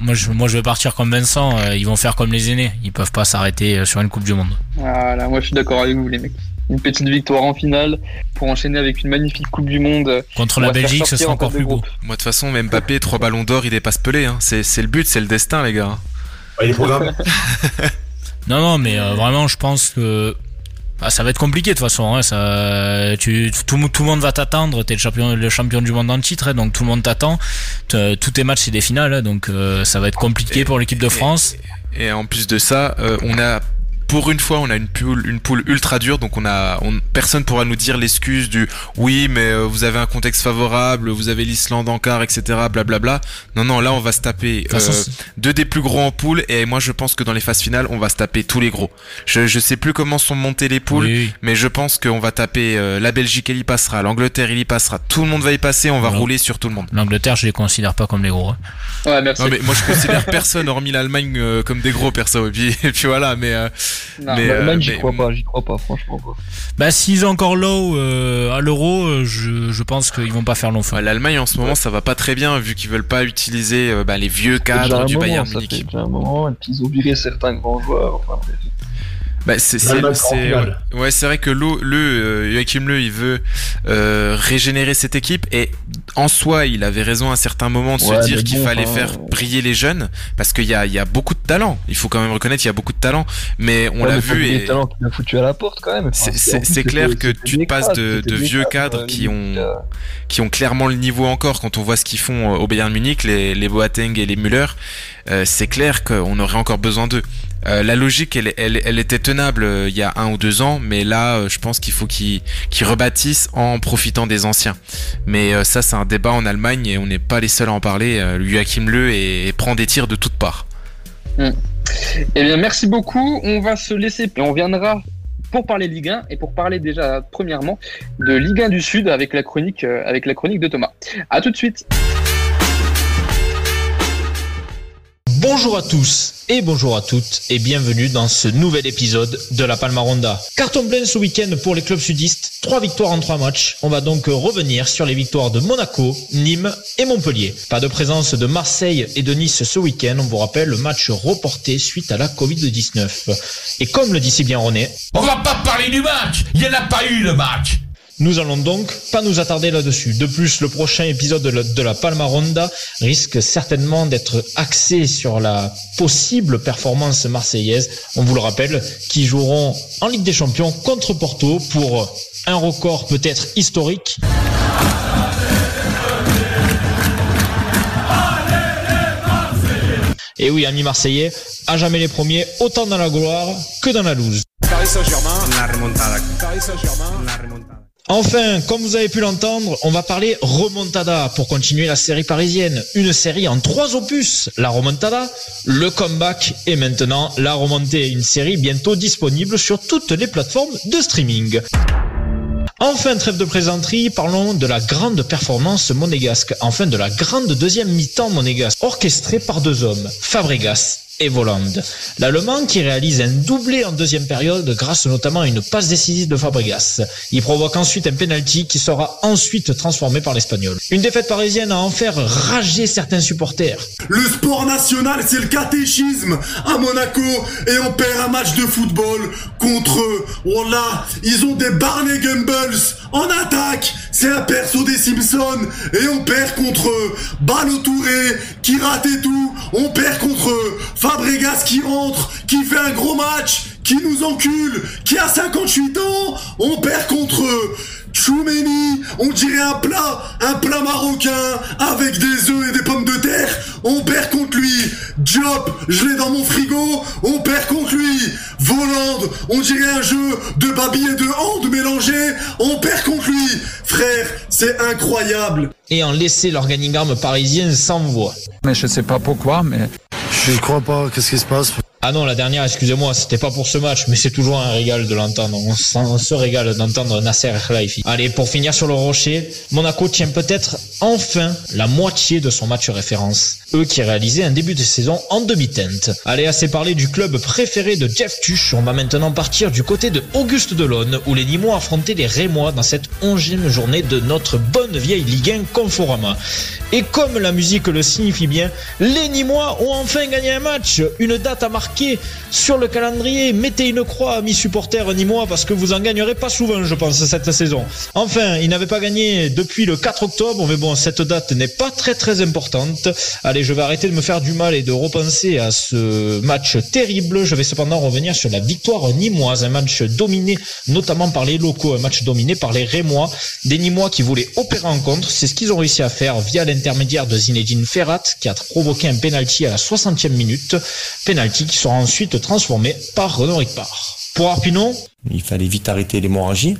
moi, je, moi, je vais partir comme Vincent. Ils vont faire comme les aînés. Ils peuvent pas s'arrêter sur une Coupe du Monde. Voilà, moi je suis d'accord avec vous, les mecs une petite victoire en finale pour enchaîner avec une magnifique Coupe du Monde. Contre la Belgique, ce sera encore plus beau. Moi, de toute façon, même Mbappé, trois ballons d'or, il dépasse Pelé. Hein. C'est, le but, c'est le destin, les gars. Ouais, il (laughs) non, non, mais euh, vraiment, je pense que ah, ça va être compliqué de toute façon. Hein, ça, tu, tout, tout, le monde va t'attendre. T'es le champion, le champion du monde en titre, hein, donc tout le monde t'attend. Tous tes matchs c'est des finales, hein, donc euh, ça va être compliqué pour l'équipe de France. Et, en plus de ça, euh, on a pour une fois, on a une poule, une poule ultra dure, donc on a, on, personne pourra nous dire l'excuse du oui, mais euh, vous avez un contexte favorable, vous avez l'Islande en quart, etc. Blablabla. Bla bla. Non, non, là on va se taper euh, deux des plus gros en poule, et moi je pense que dans les phases finales, on va se taper tous les gros. Je, je sais plus comment sont montées les poules, mais je pense qu'on va taper euh, la Belgique, elle y passera, l'Angleterre, il y passera, tout le monde va y passer, on va rouler sur tout le monde. L'Angleterre, je les considère pas comme les gros. Hein. Ouais, merci. Non, mais moi je considère personne hormis l'Allemagne comme des gros perso. Et puis, (laughs) et puis voilà, mais mais, euh, j'y crois pas, j'y crois pas, franchement. Pas. Bah, s'ils sont encore low euh, à l'euro, euh, je, je, pense qu'ils vont pas faire long feu. L'Allemagne en ce moment, ça va pas très bien vu qu'ils veulent pas utiliser euh, bah, les vieux cadres du Bayern Munich. Ça fait un moment, et puis ils ont viré certains grands joueurs. Enfin, Bah, c'est c'est ouais, c'est vrai que le, le euh, Joachim Le il veut euh, régénérer cette équipe et en soi il avait raison à certains moments de se dire qu'il fallait faire briller les jeunes parce qu'il y a il y a beaucoup de talent. Il faut quand même reconnaître qu'il y a beaucoup de talent mais on l'a vu et talents qui foutu à la porte quand même. C'est clair que tu te passes de, de vieux cadres qui ont qui ont clairement le niveau encore. Quand on voit ce qu'ils font au Bayern Munich les les Boateng et les Müller euh, c'est clair qu'on aurait encore besoin d'eux euh, la logique, elle, était tenable euh, il y a un ou deux ans, mais là, euh, je pense qu'il faut qu'ils rebâtissent en profitant des anciens. Mais ça, c'est un débat en Allemagne et on n'est pas les seuls à en parler. Joachim Le et, prend des tirs de toutes parts. Hmm. Eh bien, merci beaucoup. On va se laisser et on viendra pour parler Ligue 1 et pour parler déjà premièrement de Ligue 1 du Sud avec la chronique, avec la chronique de Thomas. À tout de suite. Bonjour à tous et bonjour à toutes et bienvenue dans ce nouvel épisode de la Palmaronda. Carton plein ce week-end pour les clubs sudistes, trois victoires en trois matchs. On va donc revenir sur les victoires de Monaco, Nîmes et Montpellier. Pas de présence de Marseille et de Nice ce week-end, on vous rappelle le match reporté suite à la Covid-19. Et comme le dit si bien René... On va pas parler du match, il n'y en a pas eu le match nous allons donc pas nous attarder là-dessus. De plus, le prochain épisode de la, Palma Ronda risque certainement d'être axé sur la possible performance marseillaise. On vous le rappelle, qui joueront en Ligue des Champions contre Porto pour un record peut-être historique. Et oui, amis marseillais, à jamais les premiers, autant dans la gloire que dans la loose. Enfin, comme vous avez pu l'entendre, on va parler remontada pour continuer la série parisienne. Une série en trois opus. La remontada, le comeback et maintenant la remontée. Une série bientôt disponible sur toutes les plateformes de streaming. Enfin, trêve de plaisanterie, parlons de la grande performance monégasque. Enfin, de la grande deuxième mi-temps monégasque, orchestrée par deux hommes, Fabregas et Voland. L'Allemand qui réalise un doublé en deuxième période grâce notamment à une passe décisive de Fabregas. Il provoque ensuite un penalty qui sera ensuite transformé par l'Espagnol. Une défaite parisienne a en faire rager certains supporters. Le sport national, c'est le catéchisme à Monaco et on perd un match de football contre eux. Voilà, ils ont des Barney Gumbles en attaque. C'est un perso des Simpsons et on perd contre eux. Balle Touré qui rate et tout. On perd contre. Fabregas qui rentre, qui fait un gros match, qui nous encule, qui a 58 ans, on perd contre eux. Choumeni, on dirait un plat, un plat marocain avec des œufs et des pommes de terre. On perd contre lui. Diop, je l'ai dans mon frigo. On perd contre lui. Volande, on dirait un jeu de babi et de hand mélangés. On perd contre lui. Frère, c'est incroyable. Et en laisser l'organigramme parisien sans voix. Mais je sais pas pourquoi, mais je crois pas. Qu'est-ce qui se passe? Ah non, la dernière, excusez-moi, c'était pas pour ce match, mais c'est toujours un régal de l'entendre. On, se régale d'entendre Nasser Khelaifi. Allez, pour finir sur le rocher, Monaco tient peut-être enfin la moitié de son match référence. Eux qui réalisaient un début de saison en demi-teinte. Allez, assez parler du club préféré de Jeff Tuch. On va maintenant partir du côté de Auguste Delon, où les Nîmois affrontaient les Rémois dans cette onzième journée de notre bonne vieille Ligue 1 Conforama. Et comme la musique le signifie bien, les Nîmois ont enfin gagné un match. Une date à marquer sur le calendrier. Mettez une croix, amis supporters ni moi, parce que vous en gagnerez pas souvent, je pense, cette saison. Enfin, il n'avait pas gagné depuis le 4 octobre, mais bon, cette date n'est pas très très importante. Allez, je vais arrêter de me faire du mal et de repenser à ce match terrible. Je vais cependant revenir sur la victoire nîmoise, un match dominé notamment par les locaux, un match dominé par les Rémois, des Nîmois qui voulaient opérer en contre. C'est ce qu'ils ont réussi à faire via l'intermédiaire de Zinedine Ferrat, qui a provoqué un penalty à la 60e minute. Penalty qui sera ensuite transformé par Renaud Ricpar. Pour Arpinon Il fallait vite arrêter l'hémorragie.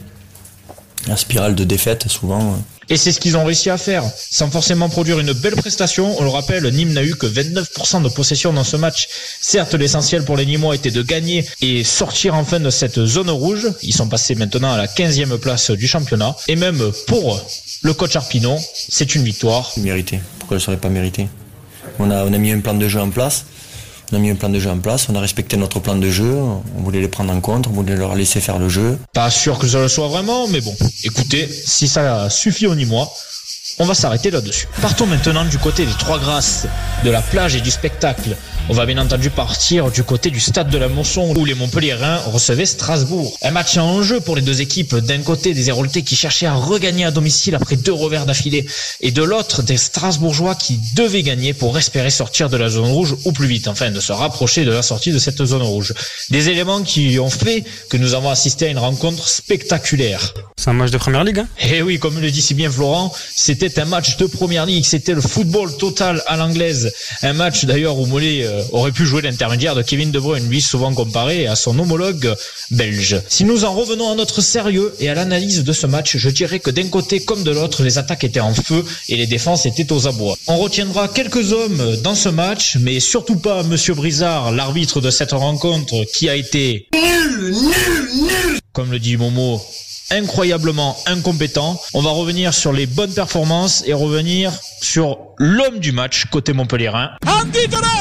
La spirale de défaite, souvent. Et c'est ce qu'ils ont réussi à faire, sans forcément produire une belle prestation. On le rappelle, Nîmes n'a eu que 29% de possession dans ce match. Certes, l'essentiel pour les Nîmois était de gagner et sortir enfin de cette zone rouge. Ils sont passés maintenant à la 15e place du championnat. Et même pour le coach Arpinon, c'est une victoire. Mérité. Pourquoi ne serait pas mérité on a, on a mis un plan de jeu en place. On a mis un plan de jeu en place, on a respecté notre plan de jeu, on voulait les prendre en compte, on voulait leur laisser faire le jeu. Pas sûr que ça le soit vraiment, mais bon, écoutez, si ça suffit au Nîmois, On va s'arrêter là-dessus. Partons maintenant du côté des Trois Grâces, de la plage et du spectacle. On va bien entendu partir du côté du stade de la Mosson où les Montpellierins recevaient Strasbourg. Un match en jeu pour les deux équipes. D'un côté des Héroltais qui cherchaient à regagner à domicile après deux revers d'affilée et de l'autre des Strasbourgeois qui devaient gagner pour espérer sortir de la zone rouge au plus vite, enfin de se rapprocher de la sortie de cette zone rouge. Des éléments qui ont fait que nous avons assisté à une rencontre spectaculaire. C'est un match de première ligue. Hein? Eh oui, comme le dit si bien Florent, c'était un match de première ligue, c'était le football total à l'anglaise. Un match d'ailleurs où Mollet euh, aurait pu jouer l'intermédiaire de Kevin De Bruyne, lui souvent comparé à son homologue belge. Si nous en revenons à notre sérieux et à l'analyse de ce match, je dirais que d'un côté comme de l'autre, les attaques étaient en feu et les défenses étaient aux abois. On retiendra quelques hommes dans ce match, mais surtout pas Monsieur Brizard, l'arbitre de cette rencontre, qui a été Nul, nul, nul comme le dit Momo, incroyablement incompétent. On va revenir sur les bonnes performances et revenir sur l'homme du match côté Montpellierin.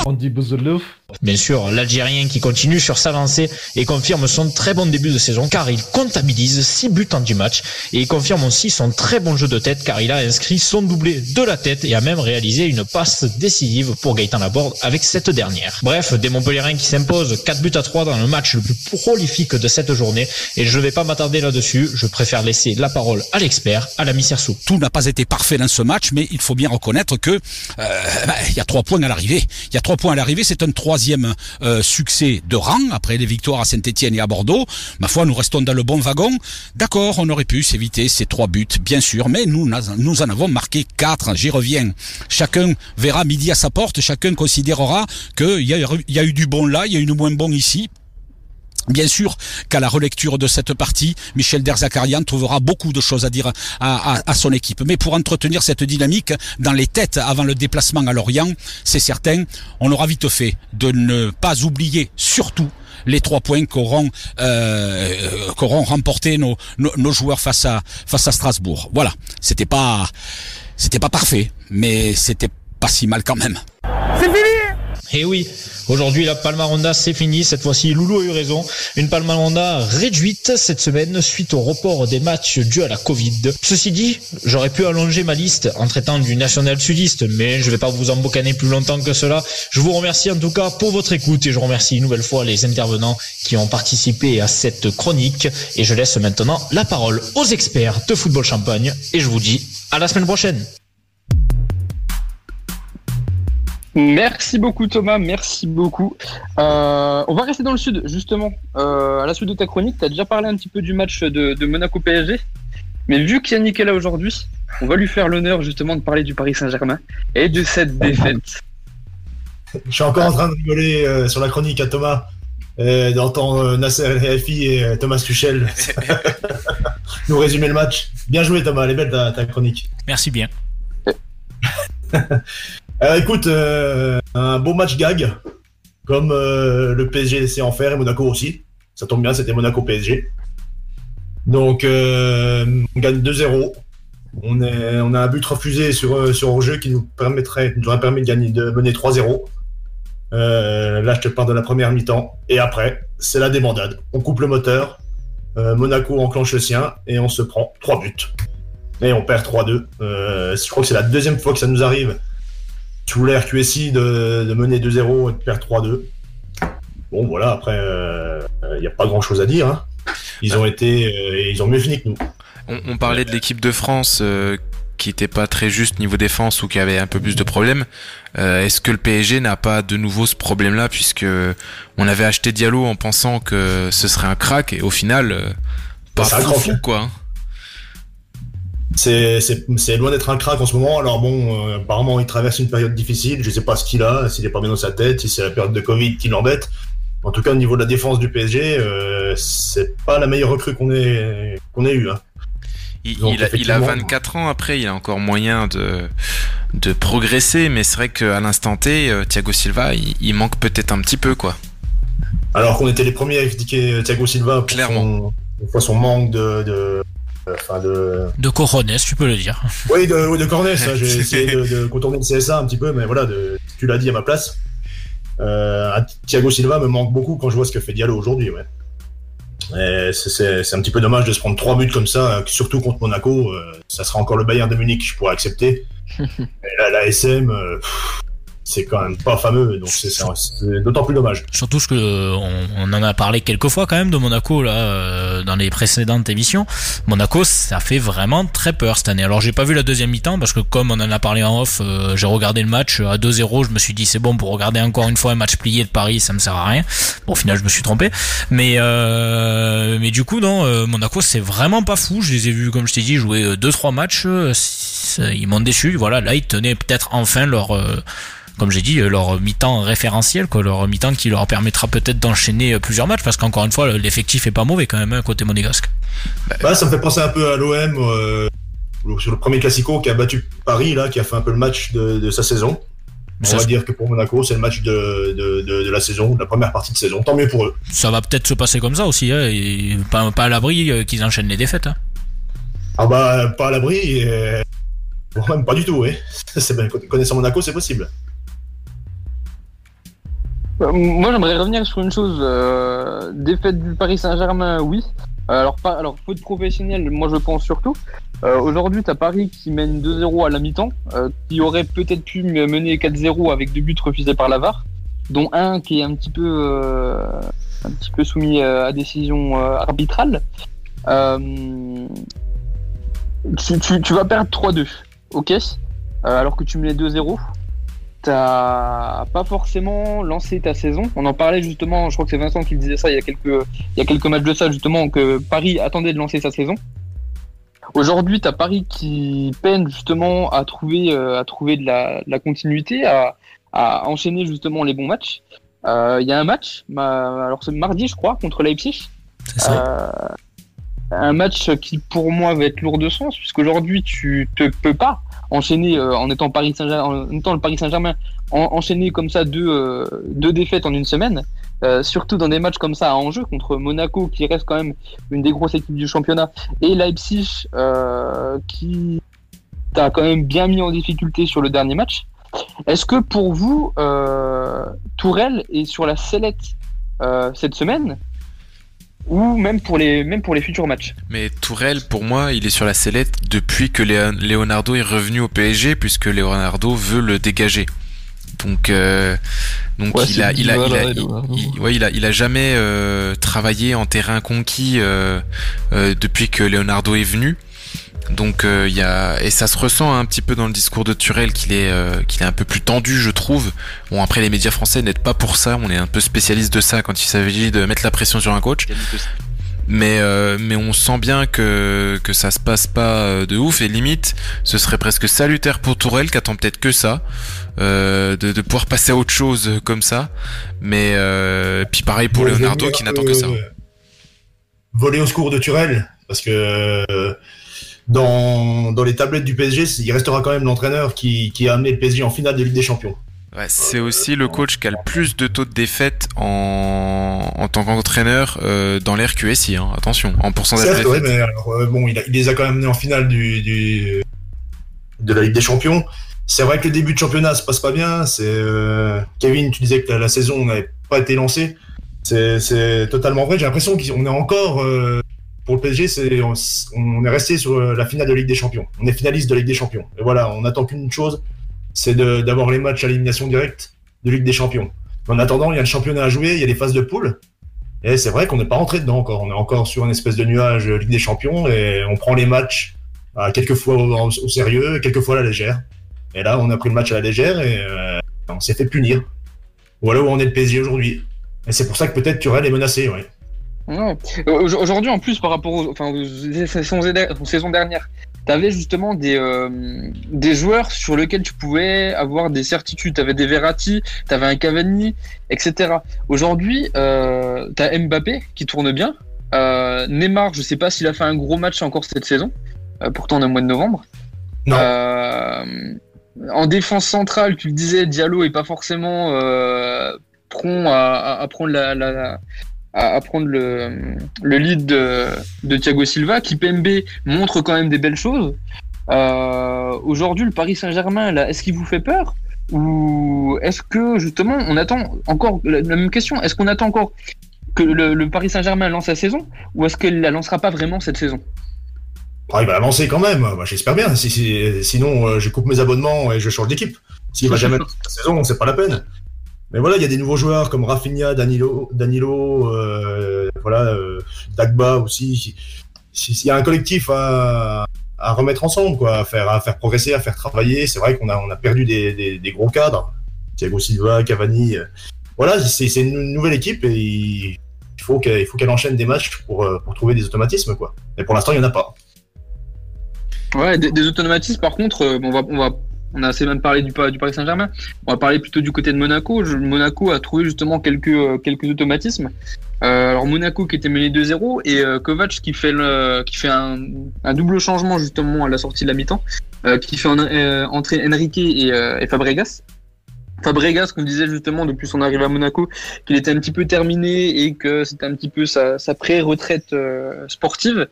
Andy Bouzelouf. Bien sûr, l'Algérien qui continue sur sa lancée et confirme son très bon début de saison car il comptabilise 6 buts en 10 matchs et il confirme aussi son très bon jeu de tête car il a inscrit son doublé de la tête et a même réalisé une passe décisive pour Gaëtan Laborde avec cette dernière. Bref, des Montpellierins qui s'imposent 4 buts à 3 dans le match le plus prolifique de cette journée et je ne vais pas m'attarder là-dessus, je préfère laisser la parole à l'expert, à la Sersou. Tout n'a pas été parfait dans ce match, mais il faut bien reconnaître que euh, bah, il y a trois points à l'arrivée. Il y a trois points à l'arrivée, c'est un troisième euh, succès de rang après les victoires à Saint-Etienne et à Bordeaux. Ma foi, nous restons dans le bon wagon. D'accord, on aurait pu s'éviter ces trois buts, bien sûr, mais nous, nous en avons marqué quatre. J'y reviens. Chacun verra midi à sa porte, chacun considérera qu'il y, y a eu du bon là, il y a eu du moins bon ici. Bien sûr qu'à la relecture de cette partie, Michel Derzakarian trouvera beaucoup de choses à dire à, son équipe. Mais pour entretenir cette dynamique dans les têtes avant le déplacement à Lorient, c'est certain, on aura vite fait de ne pas oublier surtout les trois points qu'auront euh, qu'auront remporté nos, nos, nos joueurs face à face à Strasbourg. Voilà, c'était pas c'était pas parfait, mais c'était pas si mal quand même. Et oui, aujourd'hui la Palmaronda c'est fini, cette fois-ci Loulou a eu raison. Une Palmaronda réduite cette semaine suite au report des matchs dû à la Covid. Ceci dit, j'aurais pu allonger ma liste en traitant du national sudiste, mais je vais pas vous emboucaner plus longtemps que cela. Je vous remercie en tout cas pour votre écoute et je remercie une nouvelle fois les intervenants qui ont participé à cette chronique et je laisse maintenant la parole aux experts de football champagne et je vous dis à la semaine prochaine. Merci beaucoup Thomas, merci beaucoup. Euh, on va rester dans le sud justement. Euh, à la suite de ta chronique, tu as déjà parlé un petit peu du match de, de Monaco PSG. Mais vu qu'Yannick est là aujourd'hui, on va lui faire l'honneur justement de parler du Paris Saint-Germain et de cette défaite. Je suis encore en train de rigoler euh, sur la chronique à Thomas, euh, d'entendre euh, Nasser El et euh, Thomas Tuchel (laughs) nous résumer le match. Bien joué Thomas, elle est belle ta, ta chronique. Merci bien. (laughs) Alors écoute, euh, un beau match gag, comme euh, le PSG sait en faire et Monaco aussi. Ça tombe bien, c'était Monaco-PSG. Donc euh, on gagne 2-0. On, a un but refusé sur, euh, sur hors-jeu qui nous permettrait, nous aurait permis de gagner, de mener 3-0. Euh, là, je te parle de la première mi-temps. Et après, c'est la débandade. On coupe le moteur. euh, Monaco enclenche le sien et on se prend 3 buts. Et on perd 3-2. Euh, je crois que c'est la deuxième fois que ça nous arrive sous l'air QSI de, de mener 2-0 et de perdre 3-2. Bon, voilà, après, il n'y a pas grand chose à dire. hein. Ils ont été. euh, ils ont mieux fini que nous. On, on parlait de l'équipe de France euh, qui était pas très juste niveau défense ou qui avait un peu plus de problèmes. Euh, Est-ce que le PSG n'a pas de nouveau ce problème-là puisque on avait acheté Diallo en pensant que ce serait un crack et au final, euh, pas fou, quoi. C'est loin d'être un crack en ce moment. Alors bon, euh, apparemment, il traverse une période difficile. Je sais pas ce qu'il a, s'il est pas bien dans sa tête, si c'est la période de Covid qui l'embête. En tout cas, au niveau de la défense du PSG, euh, c'est pas la meilleure recrue qu'on ait, qu'on ait eue. hein. Il, Donc, il a, il a effectivement. 24 ans après, il a encore moyen de, de progresser, mais c'est vrai qu'à l'instant T, euh, Thiago Silva, il, il manque peut-être un petit peu, quoi. Alors qu'on était les premiers à critiquer Thiago Silva pour son, pour son manque de, de, enfin de, De Corones, tu peux le dire. Oui, de, oui, de ça. (laughs) J'ai essayé de, de contourner le CSA un petit peu, mais voilà, de, tu l'as dit à ma place. Euh, Thiago Silva me manque beaucoup quand je vois ce que fait Diallo aujourd'hui, ouais. C'est- un petit peu dommage de se prendre trois buts comme ça, euh, surtout contre Monaco. euh, ça sera encore le Bayern de Munich, je pourrais accepter. (laughs) Et là, la SM, euh, pff, c'est quand même pas fameux, donc c'est d'autant plus dommage. Surtout que euh, on, on en a parlé quelques fois quand même de Monaco là euh, dans les précédentes émissions. Monaco, ça fait vraiment très peur cette année. Alors j'ai pas vu la deuxième mi-temps parce que comme on en a parlé en off, euh, j'ai regardé le match à 2-0. Je me suis dit c'est bon pour regarder encore une fois un match plié de Paris, ça me sert à rien. Bon, au final je me suis trompé, mais euh, mais du coup non, euh, Monaco c'est vraiment pas fou. Je les ai vus comme je t'ai dit jouer euh, deux trois matchs. euh, c'est- ils m'ont déçu. Voilà, là ils tenaient peut-être enfin leur euh, comme j'ai dit, euh, leur mi-temps référentiel, quoi, leur mi-temps qui leur permettra peut-être d'enchaîner euh, plusieurs matchs, parce qu'encore une fois, l'effectif est pas mauvais quand même, hein, côté monégasque. Bah, ça me fait penser un peu à l'OM euh, sur le premier Classico qui a battu Paris, là, qui a fait un peu le match de, de sa saison. On Ça va se- dire que pour Monaco, c'est le match de, de, de, de la saison, de la première partie de saison. Tant mieux pour eux. Ça va peut-être se passer comme ça aussi, hein, et pas, pas à l'abri qu'ils enchaînent les défaites. hein. Ah bah, pas à l'abri. et- Bon, même pas du tout, oui. (laughs) Connaissant Monaco, c'est possible. Euh, Moi, j'aimerais revenir sur une chose. euh, défaite du Paris Saint-Germain, oui. Euh, Alors, pas, alors, faute professionnelle, moi je pense surtout. Aujourd'hui, tu as Paris qui mène 2-0 à la mi-temps, qui aurait peut-être pu mener 4-0 avec deux buts refusés par la VAR, dont un qui est un petit peu, un petit peu soumis à décision arbitrale. Tu, tu, vas perdre 3-2, ok? Alors que tu menais 2-0 t'as pas forcément lancé ta saison. On en parlait justement, je crois que c'est Vincent qui disait ça il y a quelques, il y a quelques matchs de ça justement, que Paris attendait de lancer sa saison. Aujourd'hui, t'as Paris qui peine justement à trouver, euh, à trouver de la, de la continuité, à, à enchaîner justement les bons matchs. Euh, Il y a un match, ma- alors c'est mardi je crois, contre Leipzig. Euh, un match qui pour moi va être lourd de sens, puisqu'aujourd'hui tu te peux pas enchaîner euh, en étant Paris Saint-Germain, en étant le Paris Saint-Germain, en- enchaîner comme ça deux, euh, deux défaites en une semaine, euh, surtout dans des matchs comme ça à enjeu contre Monaco qui reste quand même une des grosses équipes du championnat et Leipzig qui t'a quand même bien mis en difficulté sur le dernier match. Est-ce que pour vous, Tourelle est sur la sellette cette semaine? Ou même pour les même pour les futurs matchs Mais Tourelle, pour moi, il est sur la sellette depuis que Leonardo est revenu au PSG, puisque Leonardo veut le dégager. Donc, euh, donc Ouais, il, a, il, a, il, a, Dybala, il, Leonardo. il- ouais, il a, il a jamais euh, travaillé en terrain conquis euh, euh, depuis que Leonardo est venu. Donc euh, il y a et ça se ressent un petit peu dans le discours de Turel qu'il est euh, qu'il est un peu plus tendu je trouve. Bon après les médias français n'aident pas pour ça, on est un peu spécialiste de ça quand il s'agit de mettre la pression sur un coach. Mais euh, mais on sent bien que que ça se passe pas euh, de ouf et limite ce serait presque salutaire pour Tourelle qui attend peut-être que ça euh, de, de pouvoir passer à autre chose euh, comme ça. Mais euh, puis pareil pour Leonardo qui n'attend que ça. euh, Voler au secours de Turel, parce que euh, dans, dans les tablettes du PSG, il restera quand même l'entraîneur qui, qui a amené le PSG en finale de Ligue des Champions. Ouais, c'est aussi le coach qui a le plus de taux de défaite en, en tant qu'entraîneur euh, dans l'ère QSI. Hein. Attention, en pourcentage ouais, mais alors, euh, bon, il, a- il les a quand même menés en finale du, du- de la Ligue des Champions. C'est vrai que le début de championnat se passe pas bien. C'est euh, Kevin, tu disais que la, la saison n'avait pas été lancée. C'est totalement vrai. J'ai l'impression qu'on est encore pour le PSG, on, est resté sur euh, la finale de Ligue des Champions. On est finaliste de Ligue des Champions. Et voilà, on attend qu'une chose, c'est d'avoir les matchs à élimination directe de Ligue des Champions. En attendant, il y a le championnat à jouer, il y a des phases de poule. Et c'est vrai qu'on n'est pas rentré dedans encore. On est encore sur une espèce de nuage euh, Ligue des Champions et on prend les matchs à quelques fois au, sérieux, quelques fois à la légère. Et là, on a pris le match à la légère et euh, on s'est fait punir. Voilà où on est le PSG aujourd'hui. Et c'est pour ça que peut-être Turel est menacé, ouais. Ouais. Euh, au- Aujourd'hui, en plus, par rapport aux, enfin, aux saisons, aux saisons dernières, tu avais justement des, euh, des joueurs sur lesquels tu pouvais avoir des certitudes. Tu avais des Verratti, tu avais un Cavani, etc. Aujourd'hui, euh, tu as Mbappé qui tourne bien. Euh, Neymar, je sais pas s'il a fait un gros match encore cette saison. Euh, pourtant, on est au mois de novembre. Non. En défense centrale, tu le disais, Diallo est pas forcément prompt à, à- à prendre la, la- à, à prendre le, le lead de, de Thiago Silva. Kipembe montre quand même des belles choses. Euh, Aujourd'hui, le Paris Saint-Germain, là, est-ce qu'il vous fait peur? Ou est-ce que justement on attend encore la, la même question Est-ce qu'on attend encore que le, le Paris Saint-Germain lance la saison? Ou est-ce qu'elle la lancera pas vraiment cette saison? Ah, il va avancer quand même. Bah, J'espère bien. Si, si- sinon, euh, je coupe mes abonnements et je change d'équipe. S'il va (laughs) jamais lancer la saison, c'est pas la peine. Mais voilà, il y a des nouveaux joueurs comme Rafinha, Danilo, Danilo, euh, voilà, euh, Dagba aussi. Si- S'il y a un collectif à, remettre ensemble, quoi, à faire, progresser, à faire travailler, c'est vrai qu'on a, perdu des, gros cadres. Thiago Silva, Cavani. euh, Voilà, c'est une nouvelle équipe et il faut qu'elle il enchaîne des matchs pour, trouver des automatismes, quoi. Mais pour l'instant, il n'y en a pas. Ouais, des, automatismes, par contre, on va, on a assez même parlé du, du Paris Saint-Germain. On va parler plutôt du côté de Monaco. Monaco a trouvé justement quelques, euh, automatismes. Euh, alors Monaco qui était mené 2-0 et euh, Kovac qui fait un, double changement justement à la sortie de la mi-temps, euh, qui fait en, entrer Enrique et, Fabregas. Fabregas, qu'on disait justement depuis son arrivée à Monaco, qu'il était un petit peu terminé et que c'était un petit peu sa, pré-retraite sportive.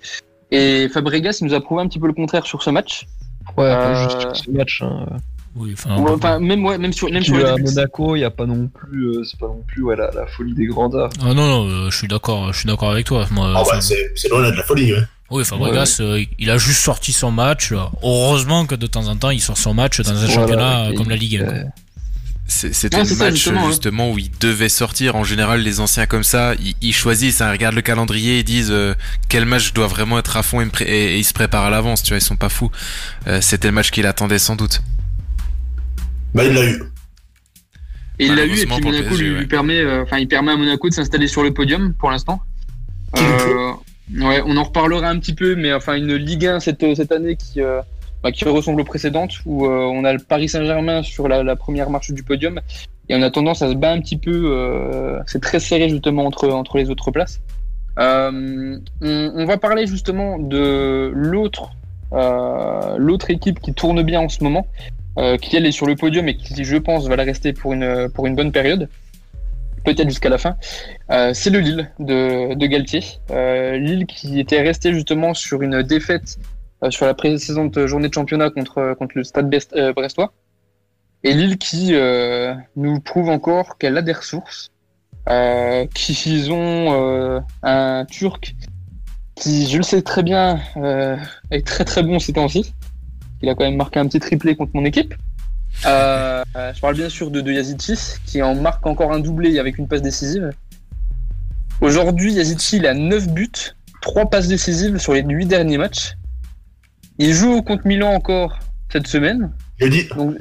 Et Fabregas, nous a prouvé un petit peu le contraire sur ce match. Ouais, Euh, juste sur ce match. Hein. Oui, enfin, Ouais, enfin, même, ouais, même sur, même sur les à débuts. Monaco, il y a pas non plus, euh, c'est pas non plus ouais, la, la folie des grandeurs. Ah non, non, euh, je suis d'accord, je suis d'accord avec toi. Moi, Ah enfin, bah, c'est loin de la folie, ouais. oui, Fabregas, euh, il a juste sorti son match. Heureusement que de temps en temps, il sort son match dans un Voilà, championnat comme la Ligue C'était le ça, match justement, justement, ouais. où il devait sortir. En général, les anciens comme ça, ils, ils choisissent, hein, ils regardent le calendrier et disent euh, quel match doit vraiment être à fond et, ils se préparent à l'avance. Tu vois, ils sont pas fous. Euh, C'était le match qu'il attendait sans doute. Bah, il l'a eu. Et il l'a eu, et puis pour le Monaco PSG, lui, ouais. lui permet, euh, enfin, il permet à Monaco de s'installer sur le podium pour l'instant. Euh, ouais, on en reparlera un petit peu, mais enfin, une Ligue 1 cette, cette année qui, euh, bah, qui ressemble aux précédentes, où euh, on a le Paris Saint-Germain sur la, première marche du podium, et on a tendance à se battre un petit peu. euh, c'est très serré justement entre, entre les autres places. Euh, on, va parler justement de l'autre l'autre équipe qui tourne bien en ce moment, qui elle est sur le podium et qui, je pense, va la rester pour une, pour une bonne période, peut-être jusqu'à la fin. C'est le Lille de, de Galtier. Euh, Lille qui était resté justement sur une défaite sur la précédente journée de championnat contre, contre le Stade euh, Brestois. Et Lille qui euh, nous prouve encore qu'elle a des ressources, euh, qu'ils ont euh, un Turc qui, je le sais très bien, euh, est très très bon ces temps-ci. Il a quand même marqué un petit triplé contre mon équipe. Euh, euh, je parle bien sûr de, de qui en marque encore un doublé avec une passe décisive. Aujourd'hui, Yazici, il a 9 buts, 3 passes décisives sur les 8 derniers matchs. Il joue contre Milan encore cette semaine. Jeudi. Donc,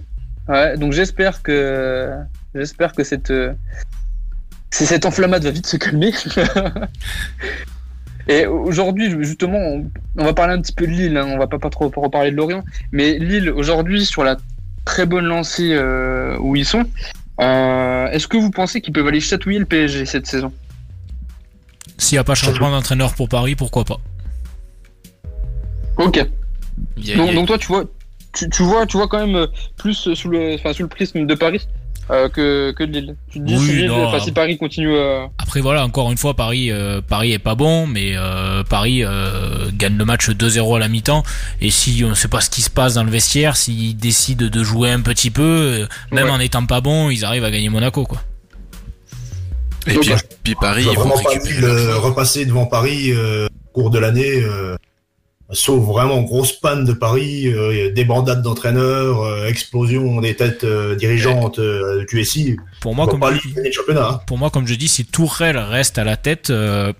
ouais, donc j'espère que j'espère que cette c'est- cette enflammade va vite se calmer. (laughs) Et aujourd'hui, justement, on, on va parler un petit peu de Lille. hein, on va pas, pas trop reparler de Lorient, mais Lille aujourd'hui sur la très bonne lancée euh, où ils sont. euh, Est-ce que vous pensez qu'ils peuvent aller chatouiller le PSG cette saison? S'il n'y a pas changement d'entraîneur pour Paris, pourquoi pas? Ok. A- Donc, a- toi, tu vois, tu, tu vois, tu vois quand même euh, plus sous le, enfin, sous le prisme de Paris euh, que, que de Lille. Tu te dis Oui, si, Lille- non, enfin, si Paris continue. euh, Après voilà, encore une fois, Paris, euh, Paris est pas bon, mais euh, Paris euh, gagne le match 2-0 à la mi-temps. Et si on ne sait pas ce qui se passe dans le vestiaire, s'ils décident de jouer un petit peu, même Ouais. en étant pas bon, ils arrivent à gagner Monaco, quoi. Et puis, puis Paris, ils vont vraiment pas récupérer euh, joueurs. repasser devant Paris euh, au cours de l'année. Sauf vraiment grosse panne de Paris, euh, débandade d'entraîneurs, euh, explosion des têtes euh, dirigeantes euh, du QSI. Pour moi, comme je hein. Pour moi, comme je dis, si Tourelle reste à la tête, euh,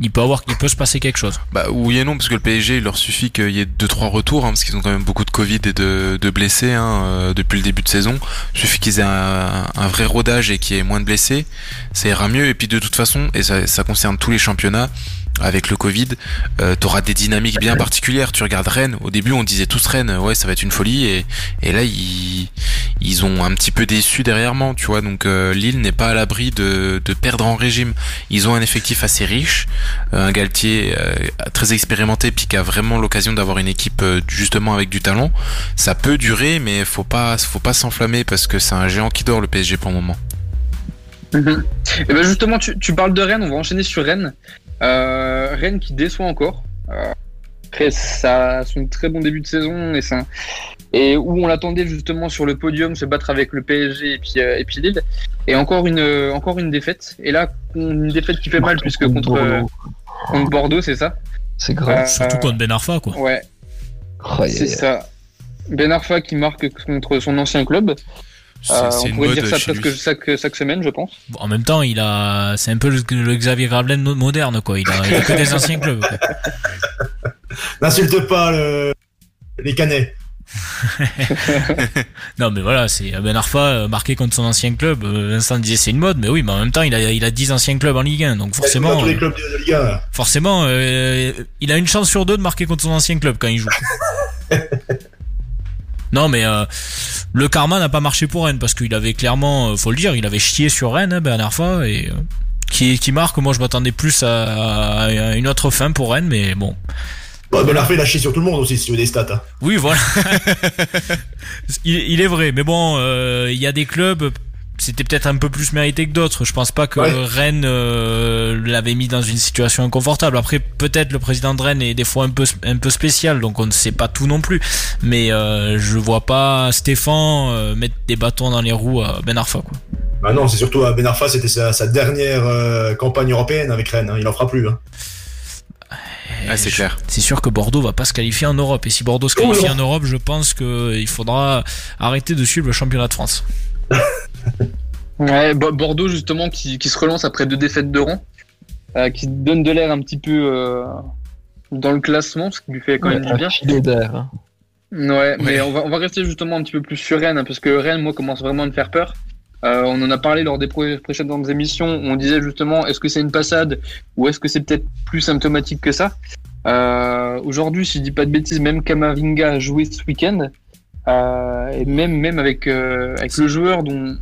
il peut avoir, il peut se passer quelque chose. Bah oui et non parce que le PSG il leur suffit qu'il y ait deux trois retours hein, parce qu'ils ont quand même beaucoup de Covid et de, de blessés hein, euh, depuis le début de saison. Il suffit qu'ils aient un, un vrai rodage et qu'il y ait moins de blessés, ça ira mieux. Et puis de toute façon, et ça, ça concerne tous les championnats, avec le Covid, euh, t'auras des dynamiques bien particulières. Tu regardes Rennes, au début on disait tous Rennes, ouais ça va être une folie et, et là ils, ils ont un petit peu déçu derrière moi, tu vois. Donc euh, Lille n'est pas à l'abri de, de perdre en régime. Ils ont un effectif assez riche, euh, un Galtier euh, très expérimenté puis qui a vraiment l'occasion d'avoir une équipe euh, justement avec du talent. Ça peut durer mais faut pas faut pas s'enflammer parce que c'est un géant qui dort le PSG pour le moment. Mhm. Et ben justement, tu, tu parles de Rennes, on va enchaîner sur Rennes. Euh, Rennes qui déçoit encore. Euh, après ça, son très bon début de saison et, ça, et où on l'attendait justement sur le podium se battre avec le PSG et puis, euh, et puis Lille. Et encore une, euh, encore une défaite. Et là, une défaite qui fait mal puisque contre, euh, contre Bordeaux, c'est ça C'est grave. Surtout contre Ben Arfa, quoi. Ouais. Oh, C'est ça. Ben Arfa qui marque contre son ancien club. Euh, on pourrait dire ça presque chaque, chaque semaine, je pense. Bon, en même temps, il a, c'est un peu le, le Xavier Gravelaine no- moderne, quoi. Il a, il a que des anciens clubs. quoi. (laughs) N'insulte pas le... les canets. (laughs) Non, mais voilà, c'est Ben Arfa euh, marqué contre son ancien club. euh, Vincent disait c'est une mode, mais oui, mais en même temps, il a, il a 10 anciens clubs en Ligue 1, donc forcément, tous les euh, clubs de, Ligue 1. là. forcément, euh, il a une chance sur deux de marquer contre son ancien club quand il joue. (laughs) Non, mais euh, le karma n'a pas marché pour Rennes parce qu'il avait clairement, euh, faut le dire, il avait chié sur Rennes, hein, Ben Arfa, et euh, qui, qui marque. Moi, je m'attendais plus à, à une autre fin pour Rennes, mais bon. Bon, Ben il a chié sur tout le monde aussi, si tu veux des stats. hein. Oui, voilà. (laughs) il, il est vrai, mais bon, il y a des clubs. C'était peut-être un peu plus mérité que d'autres. Je pense pas que Ouais. Rennes euh, l'avait mis dans une situation inconfortable. Après, peut-être le président de Rennes est des fois un peu un peu spécial, donc on ne sait pas tout non plus. Mais euh, je vois pas Stéphane euh, mettre des bâtons dans les roues à Ben Arfa. Quoi. Bah non, c'est surtout à Ben Arfa, c'était sa, sa dernière euh, campagne européenne avec Rennes. hein. Il en fera plus. Hein. Ah, c'est clair. C'est sûr que Bordeaux va pas se qualifier en Europe. Et si Bordeaux se qualifie en Europe, je pense qu'il faudra arrêter de suivre le championnat de France. (laughs) Ouais, Bo- Bordeaux justement qui, qui se relance après deux défaites de rang, euh, qui donne de l'air un petit peu euh, dans le classement, ce qui lui fait quand même du bien. filet d'air. hein. Ouais, mais on va, on va rester justement un petit peu plus sur Rennes, hein, parce que Rennes, moi, commence vraiment à me faire peur. Euh, on en a parlé lors des pré- précédentes émissions, on disait justement, est-ce que c'est une passade ou est-ce que c'est peut-être plus symptomatique que ça? Euh, Aujourd'hui, si je dis pas de bêtises, même Kamavinga a joué ce week-end, euh, et même même avec euh, avec le joueur dont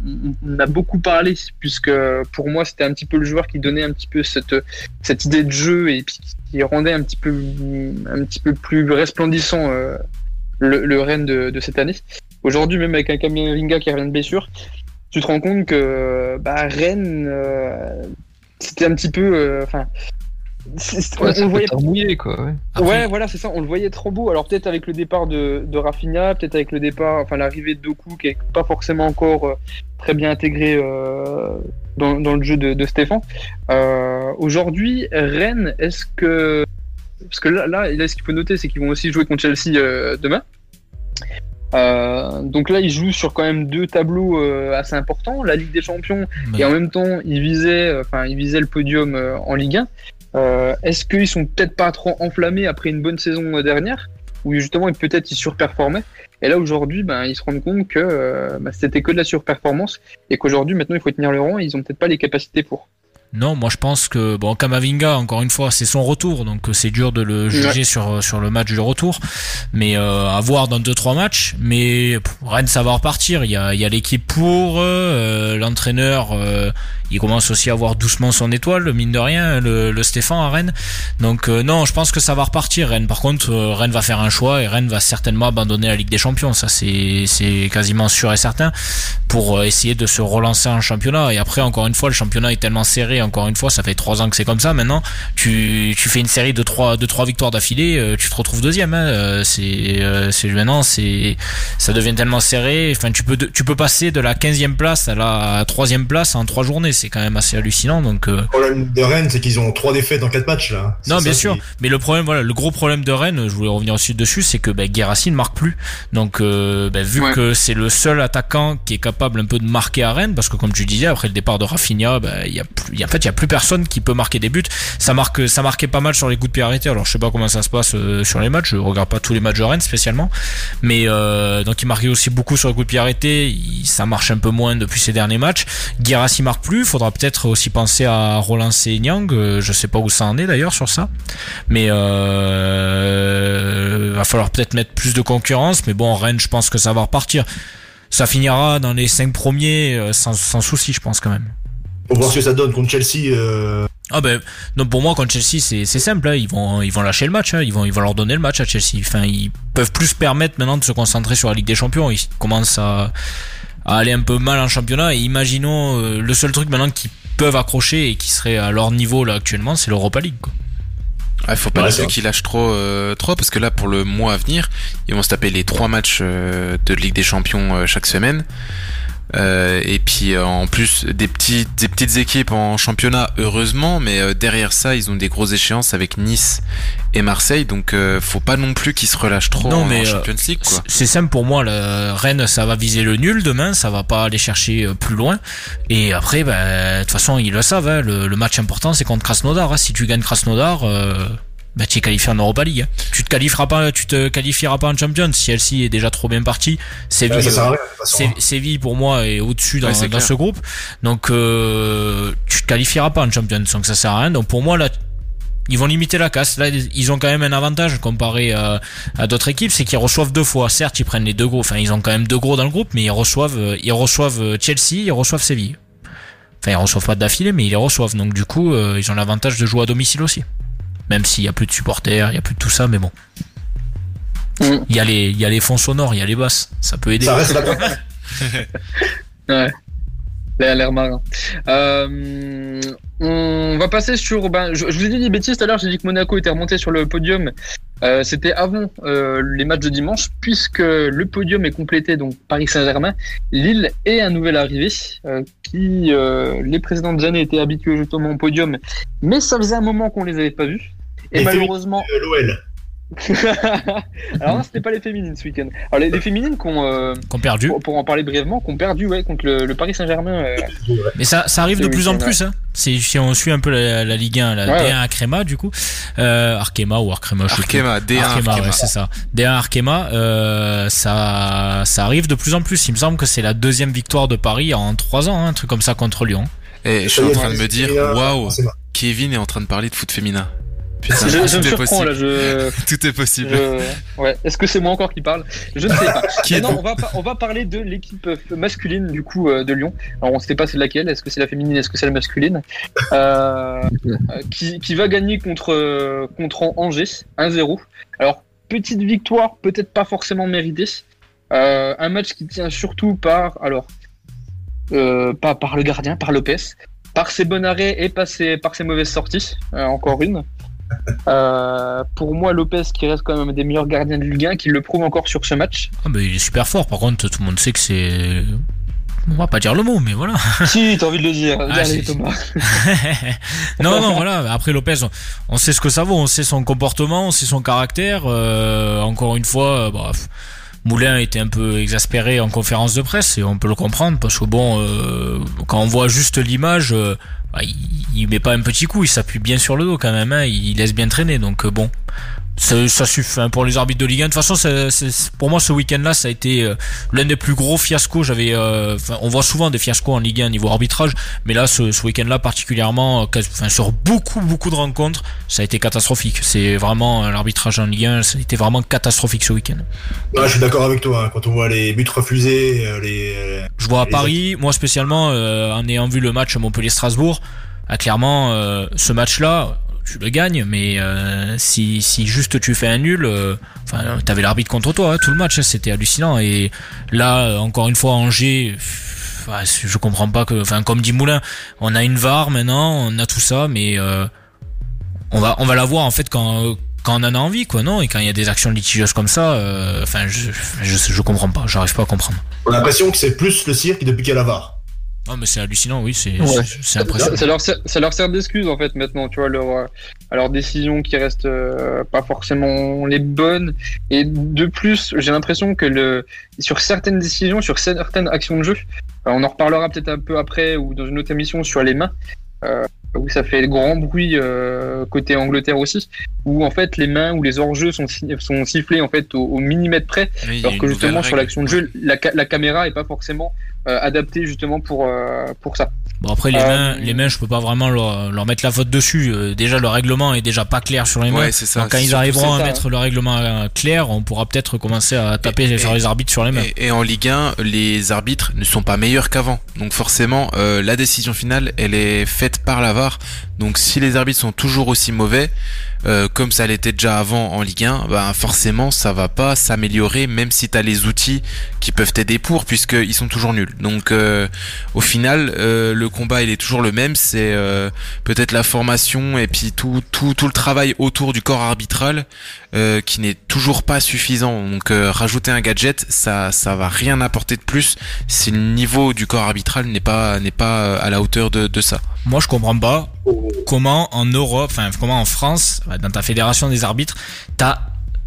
on- a beaucoup parlé, puisque pour moi c'était un petit peu le joueur qui donnait un petit peu cette cette idée de jeu et puis qui rendait un petit peu un petit peu plus resplendissant euh, le, le Rennes de, de cette année. Aujourd'hui, même avec un Kamavinga qui revient de blessure, tu te rends compte que bah, Rennes, euh, c'était un petit peu. euh, Enfin, on, Ouais, on ça le peut voyait. être mouillé, quoi. Ouais. Après- Ouais, voilà, c'est ça. On le voyait trop beau. Alors peut-être avec le départ de, de Rafinha, peut-être avec le départ, enfin l'arrivée de Doku qui est pas forcément encore euh, très bien intégré euh, dans, dans le jeu de, de Stéphane. Euh, Aujourd'hui, Rennes, est-ce que parce que là, là, là, ce qu'il faut noter, c'est qu'ils vont aussi jouer contre Chelsea euh, demain. Euh, donc là, ils jouent sur quand même deux tableaux euh, assez importants, la Ligue des Champions Mais- et en même temps, ils visaient, euh, enfin, ils visaient le podium euh, en Ligue 1. Euh, Est-ce qu'ils sont peut-être pas trop enflammés après une bonne saison dernière, où justement peut-être ils surperformaient Et là aujourd'hui, ben, ils se rendent compte que euh, ben, c'était que de la surperformance et qu'aujourd'hui maintenant il faut tenir le rang. Et ils ont peut-être pas les capacités pour. Non, moi je pense que bon Kamavinga encore une fois c'est son retour donc euh, c'est dur de le juger sur sur le match du retour. Mais euh, à voir dans deux trois matchs. Mais pff, Rennes ça va repartir. Il y a il y a l'équipe pour euh, l'entraîneur euh, il commence aussi à avoir doucement son étoile mine de rien le, le Stéphane à Rennes. Donc euh, non je pense que ça va repartir Rennes. Par contre euh, Rennes va faire un choix et Rennes va certainement abandonner la Ligue des Champions. Ça c'est c'est quasiment sûr et certain pour euh, essayer de se relancer en championnat. Et après, encore une fois, le championnat est tellement serré. Encore une fois, ça fait trois ans que c'est comme ça. Maintenant, tu, tu fais une série de trois, de trois victoires d'affilée, euh, tu te retrouves deuxième. Hein. Euh, C'est, euh, c'est maintenant, c'est, ça devient tellement serré. Enfin, tu peux, tu peux passer de la 15e place à la troisième place en trois journées. C'est quand même assez hallucinant. Donc, Le problème de Rennes, c'est qu'ils ont trois défaites en quatre matchs là. Non, ça bien sûr. Mais le problème, voilà, le gros problème de Rennes, je voulais revenir aussi dessus, c'est que ben, Guérassi ne marque plus. Donc, euh, ben, vu Ouais. que c'est le seul attaquant qui est capable un peu de marquer à Rennes, parce que comme tu disais, après le départ de Rafinha, ben, il y a plus, y a- fait, il y a plus personne qui peut marquer des buts. Ça marque, ça marquait pas mal sur les coups de pied arrêtés. Alors, je sais pas comment ça se passe euh, sur les matchs. Je regarde pas tous les matchs de Rennes spécialement, mais euh, donc il marquait aussi beaucoup sur les coups de pied arrêtés. Il- ça marche un peu moins depuis ces derniers matchs. Guérassi marque plus. Faudra peut-être aussi penser à relancer Nyang. Euh, je sais pas où ça en est d'ailleurs sur ça. Mais euh, va falloir peut-être mettre plus de concurrence. Mais bon, Rennes, je pense que ça va repartir. Ça finira dans les cinq premiers euh, sans, sans souci, je pense quand même. Faut voir ce que ça donne contre Chelsea. euh, Ah ben non pour moi contre Chelsea c'est c'est simple hein. ils vont ils vont lâcher le match hein. ils vont ils vont leur donner le match à Chelsea enfin ils peuvent plus se permettre maintenant de se concentrer sur la Ligue des Champions ils commencent à, à aller un peu mal en championnat et imaginons euh, le seul truc maintenant qu'ils peuvent accrocher et qui serait à leur niveau là actuellement c'est l'Europa League quoi. Ah, faut pas Ouais, qu'ils lâchent trop, euh, trop, parce que là, pour le mois à venir, ils vont se taper les trois matchs euh, de Ligue des Champions euh, chaque semaine. Euh, et puis euh, en plus des petites des petites équipes en championnat heureusement mais euh, derrière ça ils ont des grosses échéances avec Nice et Marseille donc euh, faut pas non plus qu'ils se relâchent trop Non, en, mais, en euh, Champions League quoi. C'est- simple pour moi. Le Rennes, ça va viser le nul demain. Ça va pas aller chercher euh, plus loin. Et après, bah, de toute façon, ils le savent. hein, le, le match important, c'est contre Krasnodar. hein. Si tu gagnes Krasnodar, euh, bah, tu es qualifié en Europa League. hein. Tu te qualifieras pas, tu te qualifieras pas en Champions. Si Chelsea est déjà trop bien parti, Séville, Ouais, ça euh, hein. Séville pour moi est au-dessus dans, Ouais, ce groupe. Donc, euh, tu te qualifieras pas en Champions. Donc ça sert à rien. Donc pour moi là. Ils vont limiter la casse. Là, ils ont quand même un avantage comparé à, à d'autres équipes, c'est qu'ils reçoivent deux fois. Certes, ils prennent les deux gros. Enfin, ils ont quand même deux gros dans le groupe, mais ils reçoivent, euh, ils reçoivent euh, Chelsea, ils reçoivent Séville. Enfin, ils reçoivent pas d'affilée, mais ils les reçoivent. Donc, du coup, euh, ils ont l'avantage de jouer à domicile aussi. Même s'il y a plus de supporters, il y a plus de tout ça, mais bon. Mm. Il y a les, il y a les fonds sonores, il y a les basses. Ça peut aider. Ça reste la (laughs) Ouais. L'air l'air marin. Euh, on va passer sur. Ben, je, je vous ai dit des bêtises tout à l'heure, j'ai dit que Monaco était remonté sur le podium. Euh, C'était avant euh, les matchs de dimanche, puisque le podium est complété donc Paris Saint-Germain, Lille et un nouvel arrivé euh, qui euh, les précédentes années étaient habitués justement au podium, mais ça faisait un moment qu'on les avait pas vus. Et malheureusement, L'OL. alors non, c'était pas les féminines ce week-end. Alors les, les féminines qu'on euh, Qu'on perdu. pour, pour en parler brièvement, qu'on perdu ouais contre le, le Paris Saint-Germain. euh, Mais ça, ça arrive de plus en plus. Hein. Si on suit un peu la, la Ligue 1, la Ouais, D1 ouais. Arkema du coup, euh, Arkema ou Arkema, je sais. Arkema D1 Arkema, Arkema. ouais, c'est ça. D1 Arkema, euh, ça, ça arrive de plus en plus. Il me semble que c'est la deuxième victoire de Paris en trois ans, hein, un truc comme ça contre Lyon. et je suis en train de me dire waouh. Kevin est en train de parler de foot féminin Putain, je, je me tout est surprends là. possible Je, (laughs) tout est possible je- ouais. Est-ce que c'est moi encore qui parle? Je ne sais pas. (laughs) Qui non, on va, par- on va parler de l'équipe masculine du coup euh, de Lyon. Alors on ne sait pas c'est laquelle. Est-ce que c'est la féminine Est-ce que c'est la masculine? Euh, euh, qui, qui va gagner contre euh, contre Angers 1-0. Alors petite victoire, peut-être pas forcément méritée. Euh, un match qui tient surtout par alors euh, pas par le gardien, par Lopez, par ses bons arrêts et par ses, par ses mauvaises sorties. Euh, encore une. Euh, pour moi, Lopez qui reste quand même un des meilleurs gardiens de Ligue 1, qui le prouve encore sur ce match. Ah, bah, il est super fort. Par contre, tout le monde sait que c'est. On va pas dire le mot, mais voilà. (laughs) si, t'as envie de le dire. Ah, Allez. Thomas. (laughs) non, non, voilà. Après Lopez, on, sait ce que ça vaut, on sait son comportement, on sait son caractère. Euh, encore une fois, euh, bah, Moulin était un peu exaspéré en conférence de presse et on peut le comprendre parce que bon, euh, quand on voit juste l'image, il, il met pas un petit coup, il s'appuie bien sur le dos quand même, hein, il laisse bien traîner. Donc euh, bon, ça, ça suffit hein, pour les arbitres de Ligue 1. De toute façon, c'est- c'est- pour moi, ce week-end-là, ça a été euh, l'un des plus gros fiascos. J'avais, euh, on voit souvent des fiascos en Ligue 1 niveau arbitrage, mais là, ce, ce week-end-là particulièrement, euh, enfin, sur beaucoup, beaucoup de rencontres, ça a été catastrophique. C'est vraiment euh, l'arbitrage en Ligue 1, ça a été vraiment catastrophique ce week-end. Ouais, je suis d'accord avec toi. hein, Quand on voit les buts refusés, les. Je vois à les- Paris, moi spécialement, euh, en ayant vu le match Montpellier-Strasbourg, ah, clairement, euh, ce match-là, tu le gagnes, mais euh, si, si juste tu fais un nul, euh, enfin, t'avais l'arbitre contre toi, hein, tout le match, hein, c'était hallucinant. Et là, euh, encore une fois, Angers, je comprends pas que, enfin, comme dit Moulin, on a une VAR maintenant, on a tout ça, mais euh, on va, on va la voir en fait quand. Quand on en a envie, quoi, non? Et quand il y a des actions litigieuses comme ça, euh, enfin, je, je, je comprends pas, j'arrive pas à comprendre. On a l'impression que c'est plus le cirque depuis qu'il y a la VAR. Non, mais c'est hallucinant, oui, c'est Ouais. impressionnant. Ça, leur sert, ça leur sert d'excuse en fait maintenant, tu vois, leur, euh, à leurs décisions qui restent euh, pas forcément les bonnes. Et de plus, j'ai l'impression que le, sur certaines décisions, sur certaines actions de jeu, euh, on en reparlera peut-être un peu après ou dans une autre émission sur les mains, euh, où ça fait grand bruit euh, côté Angleterre aussi, où en fait les mains ou les hors-jeux sont, sont sifflés en fait au, au millimètre près, Oui, alors que justement sur l'action de jeu, la, ca- la caméra est pas forcément euh, adaptée justement pour, euh, pour ça. Bon, après, les Euh, mains, les mains, je peux pas vraiment leur, leur mettre la faute dessus. Euh, déjà, le règlement est déjà pas clair sur les mains. Ouais, c'est ça, Donc, quand ils arriveront à mettre le règlement clair, on pourra peut-être commencer à taper Et- sur et- les arbitres sur les mains. Et, et en Ligue 1, les arbitres ne sont pas meilleurs qu'avant. Donc forcément, euh, la décision finale, elle est faite par la VAR. Donc si les arbitres sont toujours aussi mauvais, euh, comme ça l'était déjà avant en Ligue 1, bah forcément ça va pas s'améliorer, même si tu as les outils qui peuvent t'aider pour, puisqu'ils sont toujours nuls. Donc euh, au final, euh, le combat il est toujours le même, c'est peut-être la formation et puis tout, tout, tout le travail autour du corps arbitral euh, qui n'est toujours pas suffisant. Donc euh, rajouter un gadget, ça, ça va rien apporter de plus si le niveau du corps arbitral n'est pas, n'est pas euh, à la hauteur de, de ça. Moi, je comprends pas comment en Europe, enfin comment en France, dans ta fédération des arbitres, t'as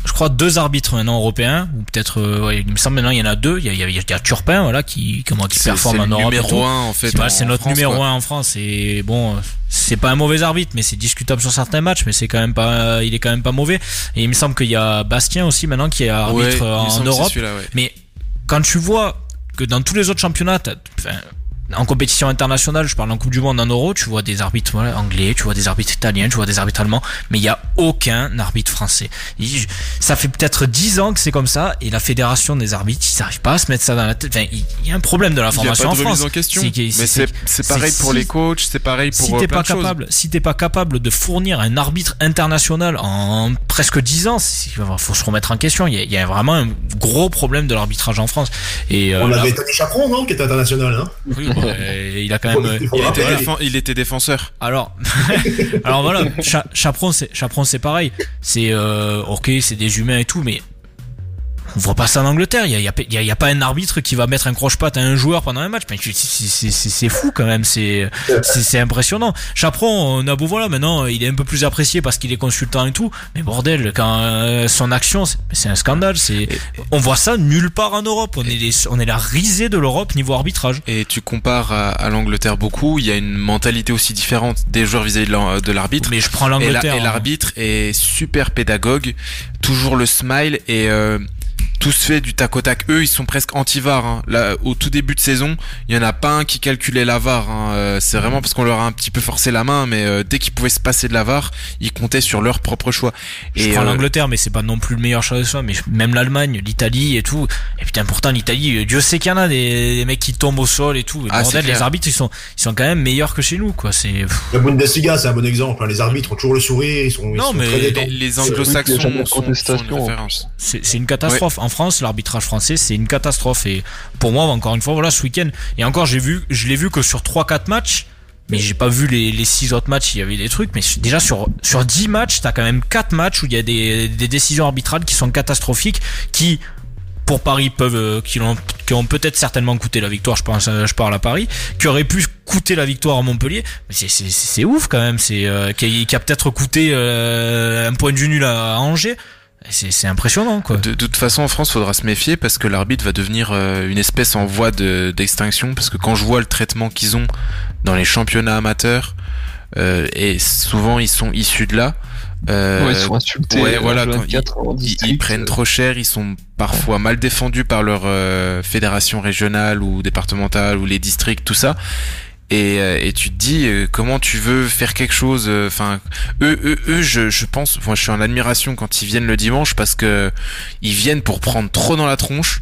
je crois deux arbitres maintenant européens ou peut-être euh, ouais, il me semble maintenant il y en a deux il y a, il y a, Turpin voilà qui comment qui performe en Europe numéro un, en fait, C'est notre France, numéro quoi. un en France et bon c'est pas un mauvais arbitre mais c'est discutable sur certains matchs mais c'est quand même pas il est quand même pas mauvais et il me semble qu'il y a Bastien aussi maintenant qui est arbitre Ouais, en Europe ouais. mais quand tu vois que dans tous les autres championnats, enfin, en compétition internationale, je parle en Coupe du Monde, en Euro, tu vois des arbitres voilà, anglais, tu vois des arbitres italiens, tu vois des arbitres allemands, mais il y a aucun arbitre français. Ça fait peut-être 10 ans que c'est comme ça, et la fédération des arbitres, ils n'arrivent pas à se mettre ça dans la tête. Enfin, il y a un problème de la Il y a formation pas en de France. remise en question. Mais c'est pareil pour si- les coachs, c'est pareil pour si euh, t'es plein pas de choses. capable, si t'es pas capable de fournir un arbitre international en presque 10 ans, il faut se remettre en question. Il y a, il y a vraiment un gros problème de l'arbitrage en France. Et euh, On là- avait Tony Chaperon, non, qui était international, hein? Oui, euh, il a quand même. Il était, il défenseur. Alors, (laughs) alors voilà, Cha- Chaperon, c'est Chaperon, c'est pareil. C'est euh, ok, c'est des humains et tout, mais on voit pas ça en Angleterre. Il y a, il y a, il y a- il y a pas un arbitre qui va mettre un croche-patte à un joueur pendant un match. C'est- fou quand même. C'est impressionnant. Chaperon, on a beau voilà, maintenant il est un peu plus apprécié parce qu'il est consultant et tout. Mais bordel, quand euh, son action, c'est un scandale. C'est on voit ça nulle part en Europe. On est les, on est la risée de l'Europe niveau arbitrage. Et tu compares à, à l'Angleterre beaucoup, il y a une mentalité aussi différente des joueurs vis-à-vis de de l'arbitre. Mais je prends Et la- l'Angleterre. Et hein. l'arbitre est super pédagogue, toujours le smile et euh, tout se fait du tac au tac. Eux, ils sont presque anti-VAR. Hein. Là, au tout début de saison, il y en a pas un qui calculait la VAR. Hein. Euh, C'est vraiment parce qu'on leur a un petit peu forcé la main, mais euh, dès qu'ils pouvaient se passer de la VAR, ils comptaient sur leur propre choix. Je Et prends euh, l'Angleterre, mais c'est pas non plus le meilleur choix de soi. Mais je- même l'Allemagne, l'Italie et tout. Et putain, pourtant l'Italie, euh, Dieu sait qu'il y en a des, des mecs qui tombent au sol et tout. Et Ah, bordel, c'est les arbitres, ils sont, ils sont quand même meilleurs que chez nous, quoi. C'est. La Bundesliga, c'est un bon exemple. hein. Les arbitres ont toujours le sourire, ils sont, ils Non, sont mais très les, anglo-saxons sont, sont contestation, une en référence. En France, l'arbitrage français, c'est une catastrophe. Et pour moi, encore une fois, voilà, ce week-end. Et encore, j'ai vu, je l'ai vu que sur 3-4 matchs. Mais j'ai pas vu les, les 6 autres matchs, il y avait des trucs. Mais déjà, sur, sur 10 matchs, t'as quand même 4 matchs où il y a des, décisions arbitrales qui sont catastrophiques, qui, pour Paris, peuvent, euh, qui, ont peut-être certainement coûté la victoire, je euh, je parle à Paris, qui auraient pu coûter la victoire à Montpellier. C'est, ouf quand même. Euh, qui, a, peut-être coûté un point de vue nul à Angers. C'est, c'est impressionnant, quoi. De, de toute façon, en France, faudra se méfier parce que l'arbitre va devenir euh, une espèce en voie de- d'extinction. parce que quand je vois le traitement qu'ils ont dans les championnats amateurs, euh, et souvent ils sont issus de là. euh, Ouais, ils sont insultés. ouais, euh, voilà, en quand 24 en ils, district, ils prennent euh, trop cher, ils sont parfois mal défendus par leur euh, fédération régionale ou départementale ou les districts, tout ça. Et, euh, et tu te dis euh, comment tu veux faire quelque chose. euh, Enfin, eux, eux, eux, je, je pense. Moi, je suis en admiration quand ils viennent le dimanche parce que ils viennent pour prendre trop dans la tronche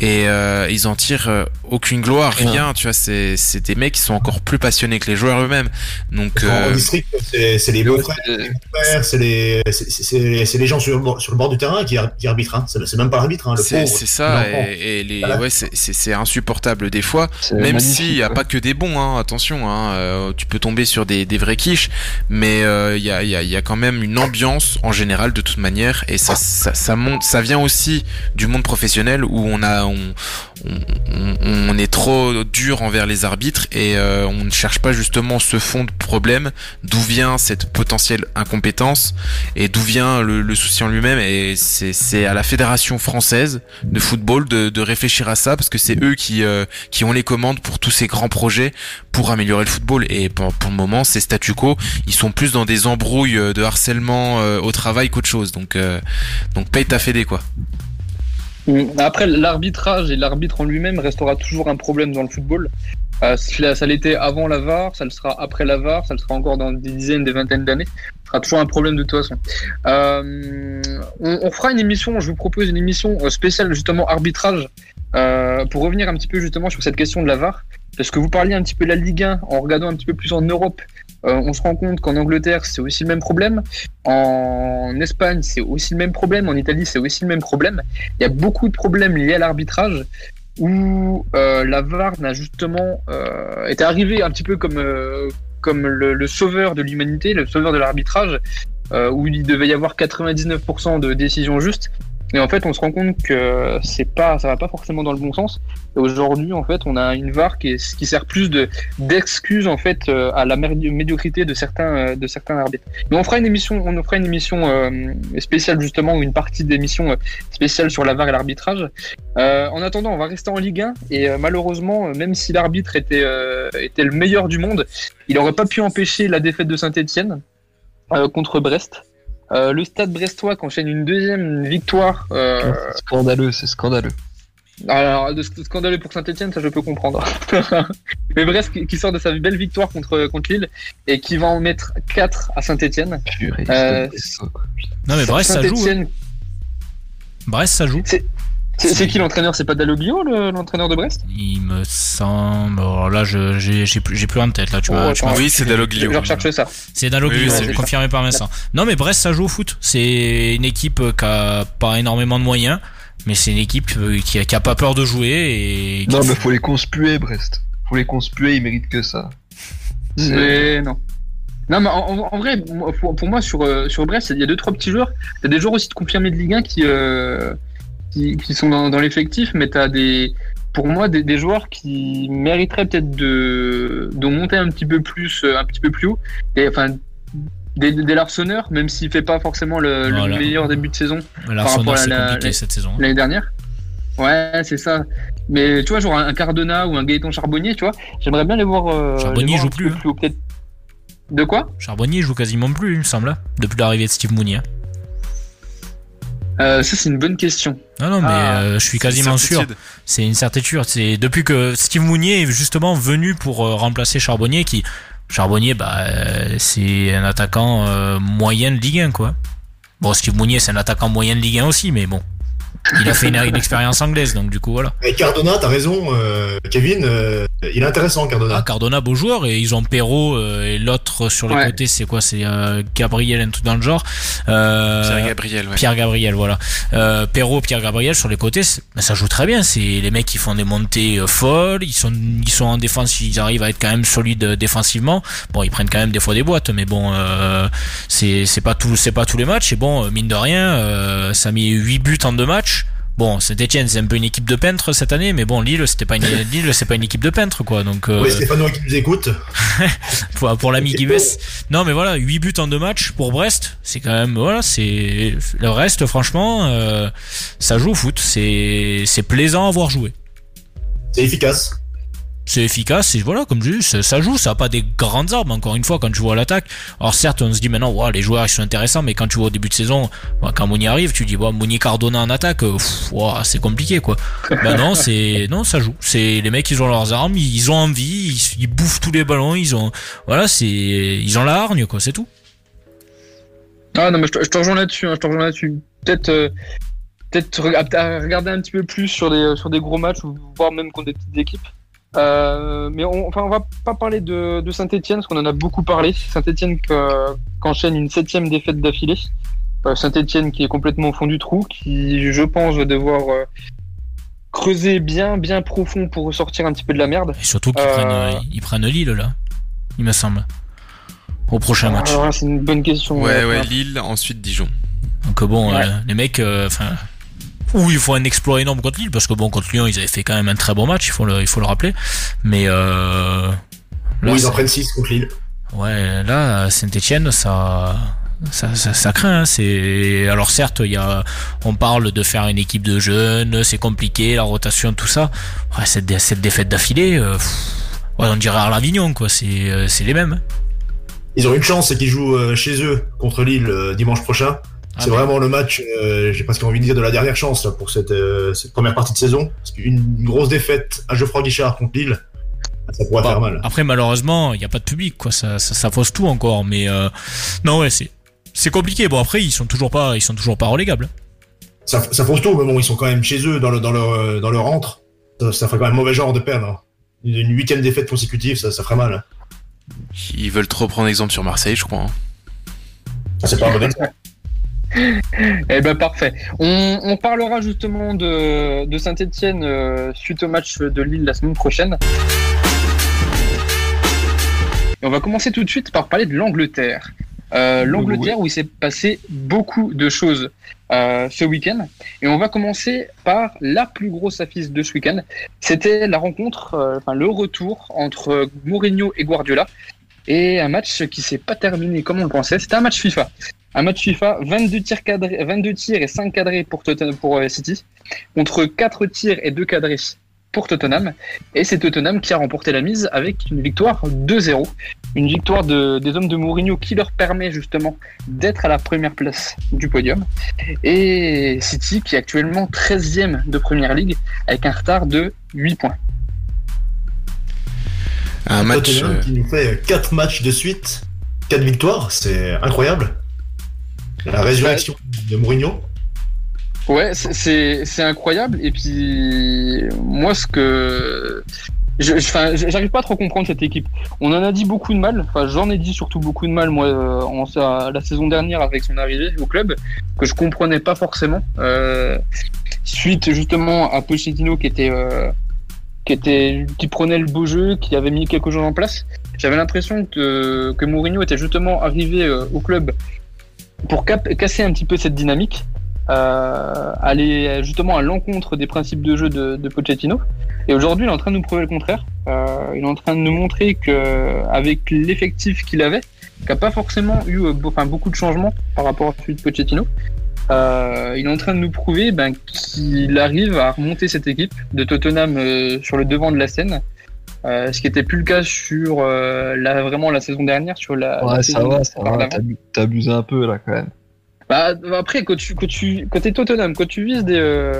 et euh, ils en tirent euh, aucune gloire, rien. Tu vois, c'est c'est des mecs qui sont encore plus passionnés que les joueurs eux-mêmes. Donc En euh, district, c'est c'est les beaux-frères, euh, c'est les, c'est- c'est- c'est c'est les gens sur le bord, sur le bord du terrain qui, ar- qui arbitrent. Hein. C'est c'est même pas l'arbitre, hein, le c'est pauvre. c'est ça. Et, et les, Voilà. ouais, c'est- c'est c'est insupportable des fois. c'est Même s'il n'y a ouais. pas que des bons, hein, attention, hein, euh, tu peux tomber sur des, des vrais quiches, mais euh, il y, a, il y, a, il y a quand même une ambiance en général de toute manière, et ça, ça, ça monte, ça vient aussi du monde professionnel où on a, on, est trop dur envers les arbitres et euh, on ne cherche pas justement ce fond de problème, d'où vient cette potentielle incompétence et d'où vient le, souci en lui-même, et c'est à la fédération française de football de, réfléchir à ça parce que c'est eux qui euh, qui ont les commandes pour tous ces grands projets pour améliorer le football. Et pour, le moment c'est statu quo ils sont plus dans des embrouilles euh, de harcèlement au travail qu'autre chose. Donc donc paye ta fédé quoi. Après, l'arbitrage et l'arbitre en lui-même restera toujours un problème dans le football. Euh, ça l'était avant la VAR, ça le sera après la VAR, ça le sera encore dans des dizaines, des vingtaines d'années. sera toujours un problème de toute façon. Euh, on, on fera une émission, je vous propose une émission euh, spéciale justement arbitrage euh, pour revenir un petit peu justement sur cette question de la VAR. Parce que vous parliez un petit peu de la Ligue 1 en regardant un petit peu plus en Europe. Euh, on se rend compte qu'en Angleterre, c'est aussi le même problème. En Espagne, c'est aussi le même problème. En Italie, c'est aussi le même problème. Il y a beaucoup de problèmes liés à l'arbitrage où euh, la VAR n'a justement euh, été arrivée un petit peu comme, euh, le, sauveur de l'humanité, le sauveur de l'arbitrage, euh, où il devait y avoir 99% de décisions justes. Et en fait, on se rend compte que c'est pas, ça va pas forcément dans le bon sens. Et aujourd'hui, en fait, on a une VAR qui, est, qui sert plus de d'excuse en fait euh, à la médi- médiocrité de certains euh, de certains arbitres. Mais on fera une émission, on fera une émission euh, spéciale justement, ou une partie d'émission spéciale sur la VAR et l'arbitrage. En attendant, on va rester en Ligue 1 et malheureusement, même si l'arbitre était était le meilleur du monde, il aurait pas pu empêcher la défaite de Saint-Étienne contre Brest. Euh, le Stade Brestois qui enchaîne une deuxième victoire. euh, C'est scandaleux, c'est scandaleux. alors, de sc- scandaleux pour Saint-Etienne, ça je peux comprendre. (laughs) Mais Brest qui- sort de sa belle victoire contre, contre Lille et qui va en mettre 4 à Saint-Etienne. Purée, Euh, Non, mais Brest, ça joue. hein. Brest, ça joue. C'est c'est qui l'entraîneur? C'est pas Dalloglio, le- l'entraîneur de Brest? Il me semble. Alors là, je j'ai plus, plus en tête. Là, tu Oh, tu Oui, c'est Dalloglio. Je recherche ça. C'est Dalloglio, Oui, confirmé par Vincent. Non, mais Brest, ça joue au foot. C'est une équipe qui a pas énormément de moyens, mais c'est une équipe qui a, qui a pas peur de jouer et. Non, mais faut les conspuer, Brest. Faut les conspuer, ils méritent que ça. Mais non. Non, mais en, vrai, pour, pour moi, sur, euh, sur Brest, il y a deux, trois petits joueurs. Il y a des joueurs aussi de confirmés de Ligue 1 qui, euh, qui, qui sont dans, dans l'effectif, mais tu as des, pour moi, des, des joueurs qui mériteraient peut-être de, de monter un petit peu plus, euh, un petit peu plus haut. Et enfin, des, des Larsonneurs, même s'il fait pas forcément le, meilleur début de saison par rapport à la- la- cette saison. l'année dernière. Ouais, c'est ça. Mais tu vois, genre un Cardona ou un Gaëtan Charbonnier, tu vois, j'aimerais bien les voir. euh, Charbonnier les voir joue plus, hein. De quoi? Charbonnier joue quasiment plus, il me semble, hein, depuis l'arrivée de Steve Mounier. Euh, Ça, c'est une bonne question. Non, non, mais Ah, euh, je suis quasiment sûr. C'est une certitude. C'est depuis que Steve Mounier est justement venu pour euh, remplacer Charbonnier, qui Charbonnier, bah, euh, c'est un attaquant euh, moyen de Ligue 1, quoi. Bon, Steve Mounier, c'est un attaquant moyen de Ligue 1 aussi, mais bon, il a fait une, une expérience anglaise, donc du coup, voilà. Et Cardona, t'as raison, euh, Kevin, euh, il est intéressant, Cardona. Ah, Cardona, beau joueur, et ils ont Perrault euh, et l'autre sur les Ouais. côtés, c'est quoi C'est euh, Gabriel, un truc dans le genre. Euh, Pierre Gabriel, ouais. Pierre Gabriel, voilà. Euh, Perrault, Pierre Gabriel sur les côtés, ben, ça joue très bien. C'est les mecs qui font des montées euh, folles. Ils sont, ils sont en défense, ils arrivent à être quand même solides euh, défensivement. Bon, ils prennent quand même des fois des boîtes, mais bon, euh, c'est c'est pas tout, c'est pas tous les matchs. Et bon, euh, mine de rien, euh, ça a mis 8 buts en deux matchs. Bon, Saint-Etienne, c'est un peu une équipe de peintres cette année, mais bon, Lille, c'était pas une, (laughs) Lille, c'est pas une équipe de peintres, quoi. Donc, euh, Oui, Stéphano qui nous écoute. (laughs) pour, pour l'ami Gives. Non, mais voilà, 8 buts en deux matchs pour Brest, c'est quand même voilà, c'est le reste franchement euh, ça joue au foot, c'est c'est plaisant à voir jouer. C'est efficace. C'est efficace et voilà, comme je dis, ça, joue, ça a pas des grandes armes encore une fois quand tu vois l'attaque. Alors certes, on se dit maintenant les joueurs ils sont intéressants, mais quand tu vois au début de saison, ouais, quand Mouni arrive, tu dis bon, Mouni Cardona en attaque, euh, c'est compliqué quoi. bah non, (laughs) c'est non, ça joue. C'est les mecs ils ont leurs armes, ils ont envie, ils, ils bouffent tous les ballons, ils ont voilà, c'est ils ont la hargne quoi, c'est tout. Ah non, mais je te, je te rejoins là-dessus. hein, je te rejoins là-dessus. Peut-être, euh, peut-être regarder un petit peu plus sur des sur des gros matchs ou voire même contre des petites équipes. Euh, mais on, enfin, on va pas parler de, de Saint-Etienne parce qu'on en a beaucoup parlé. Saint-Etienne qu'enchaîne une septième défaite d'affilée. Euh, Saint-Etienne qui est complètement au fond du trou, qui je pense va devoir euh, creuser bien bien profond pour ressortir un petit peu de la merde. Et surtout qu'ils Euh, prennent, ils prennent Lille là, il me semble, au prochain match. Alors là, c'est une bonne question. Ouais, ouais. Lille, ensuite Dijon. Donc bon, Ouais. euh, les mecs, euh, enfin, ou il faut un exploit énorme contre Lille parce que bon, contre Lyon, ils avaient fait quand même un très bon match, il faut le, il faut le rappeler. Mais euh, là, Oui, ils en prennent 6 contre Lille. ouais, là, Saint-Etienne, ça. Ça, ça, ça craint. hein. C'est alors certes, il y a, on parle de faire une équipe de jeunes, c'est compliqué, la rotation, tout ça. Ouais, cette, dé- cette défaite d'affilée, euh, ouais, on dirait à l'Avignon, quoi. C'est, euh, c'est les mêmes. Ils ont une chance, c'est qu'ils jouent euh, chez eux contre Lille dimanche prochain. Ah, c'est mais- vraiment le match, euh, j'ai presque envie de dire, de la dernière chance là, pour cette, euh, cette première partie de saison. Parce qu'une grosse défaite à Geoffroy Guichard contre Lille, ça pourrait Bah, faire mal. Après, malheureusement, il n'y a pas de public, quoi. Ça, ça, ça fausse tout encore. Mais euh, non, ouais, c'est c'est compliqué. Bon après ils sont toujours pas ils sont toujours pas relégables. Ça, ça fausse tout, mais bon, ils sont quand même chez eux dans, le, dans, leur, euh, dans leur entre. Ça, ça ferait quand même mauvais genre de perdre. hein. Une une huitième défaite consécutive, ça, ça ferait mal. Ils veulent trop prendre exemple sur Marseille, je crois. hein. Ça, c'est pas un bon exemple. Eh ben parfait. On, parlera justement de, Saint-Etienne suite au match de Lille la semaine prochaine. On va commencer tout de suite par parler de l'Angleterre. Euh, L'Angleterre où il s'est passé beaucoup de choses euh, ce week-end. Et on va commencer par la plus grosse affiche de ce week-end. C'était la rencontre, euh, enfin le retour entre Mourinho et Guardiola. Et un match qui s'est pas terminé comme on le pensait. C'était un match FIFA. Un match FIFA, 22 tirs, cadrés, 22 tirs et 5 cadrés pour, pour euh, City, contre 4 tirs et 2 cadrés pour Tottenham. Et c'est Tottenham qui a remporté la mise avec une victoire 2-0. Une victoire de, des hommes de Mourinho qui leur permet justement d'être à la première place du podium. Et City qui est actuellement 13e de Première Ligue avec un retard de 8 points. Un match. Tottenham euh, qui nous fait 4 matchs de suite, 4 victoires, c'est incroyable. La résurrection de Mourinho. Ouais, c'est- incroyable. Et puis, moi, ce que. je- je- j'arrive pas à trop comprendre cette équipe. On en a dit beaucoup de mal. Enfin, j'en ai dit surtout beaucoup de mal, moi, euh, en, la saison dernière avec son arrivée au club, que je comprenais pas forcément. Euh, suite justement à Pochettino qui était. euh, qui était qui prenait le beau jeu, qui avait mis quelque chose en place. J'avais l'impression que, que Mourinho était justement arrivé euh, au club pour casser un petit peu cette dynamique euh, aller justement à l'encontre des principes de jeu de, de Pochettino. Et aujourd'hui, il est en train de nous prouver le contraire. Euh, il est en train de nous montrer que avec l'effectif qu'il avait, qui n'a pas forcément eu euh, enfin, beaucoup de changements par rapport à celui de Pochettino, euh, il est en train de nous prouver ben, qu'il arrive à remonter cette équipe de Tottenham euh, sur le devant de la scène. Euh, ce qui n'était plus le cas sur la, vraiment la saison dernière, sur la, la Ouais, ça va, ça va. T'abuses un peu là quand même. Bah, après, quand tu, quand tu, quand t'es Tottenham, quand tu vises des,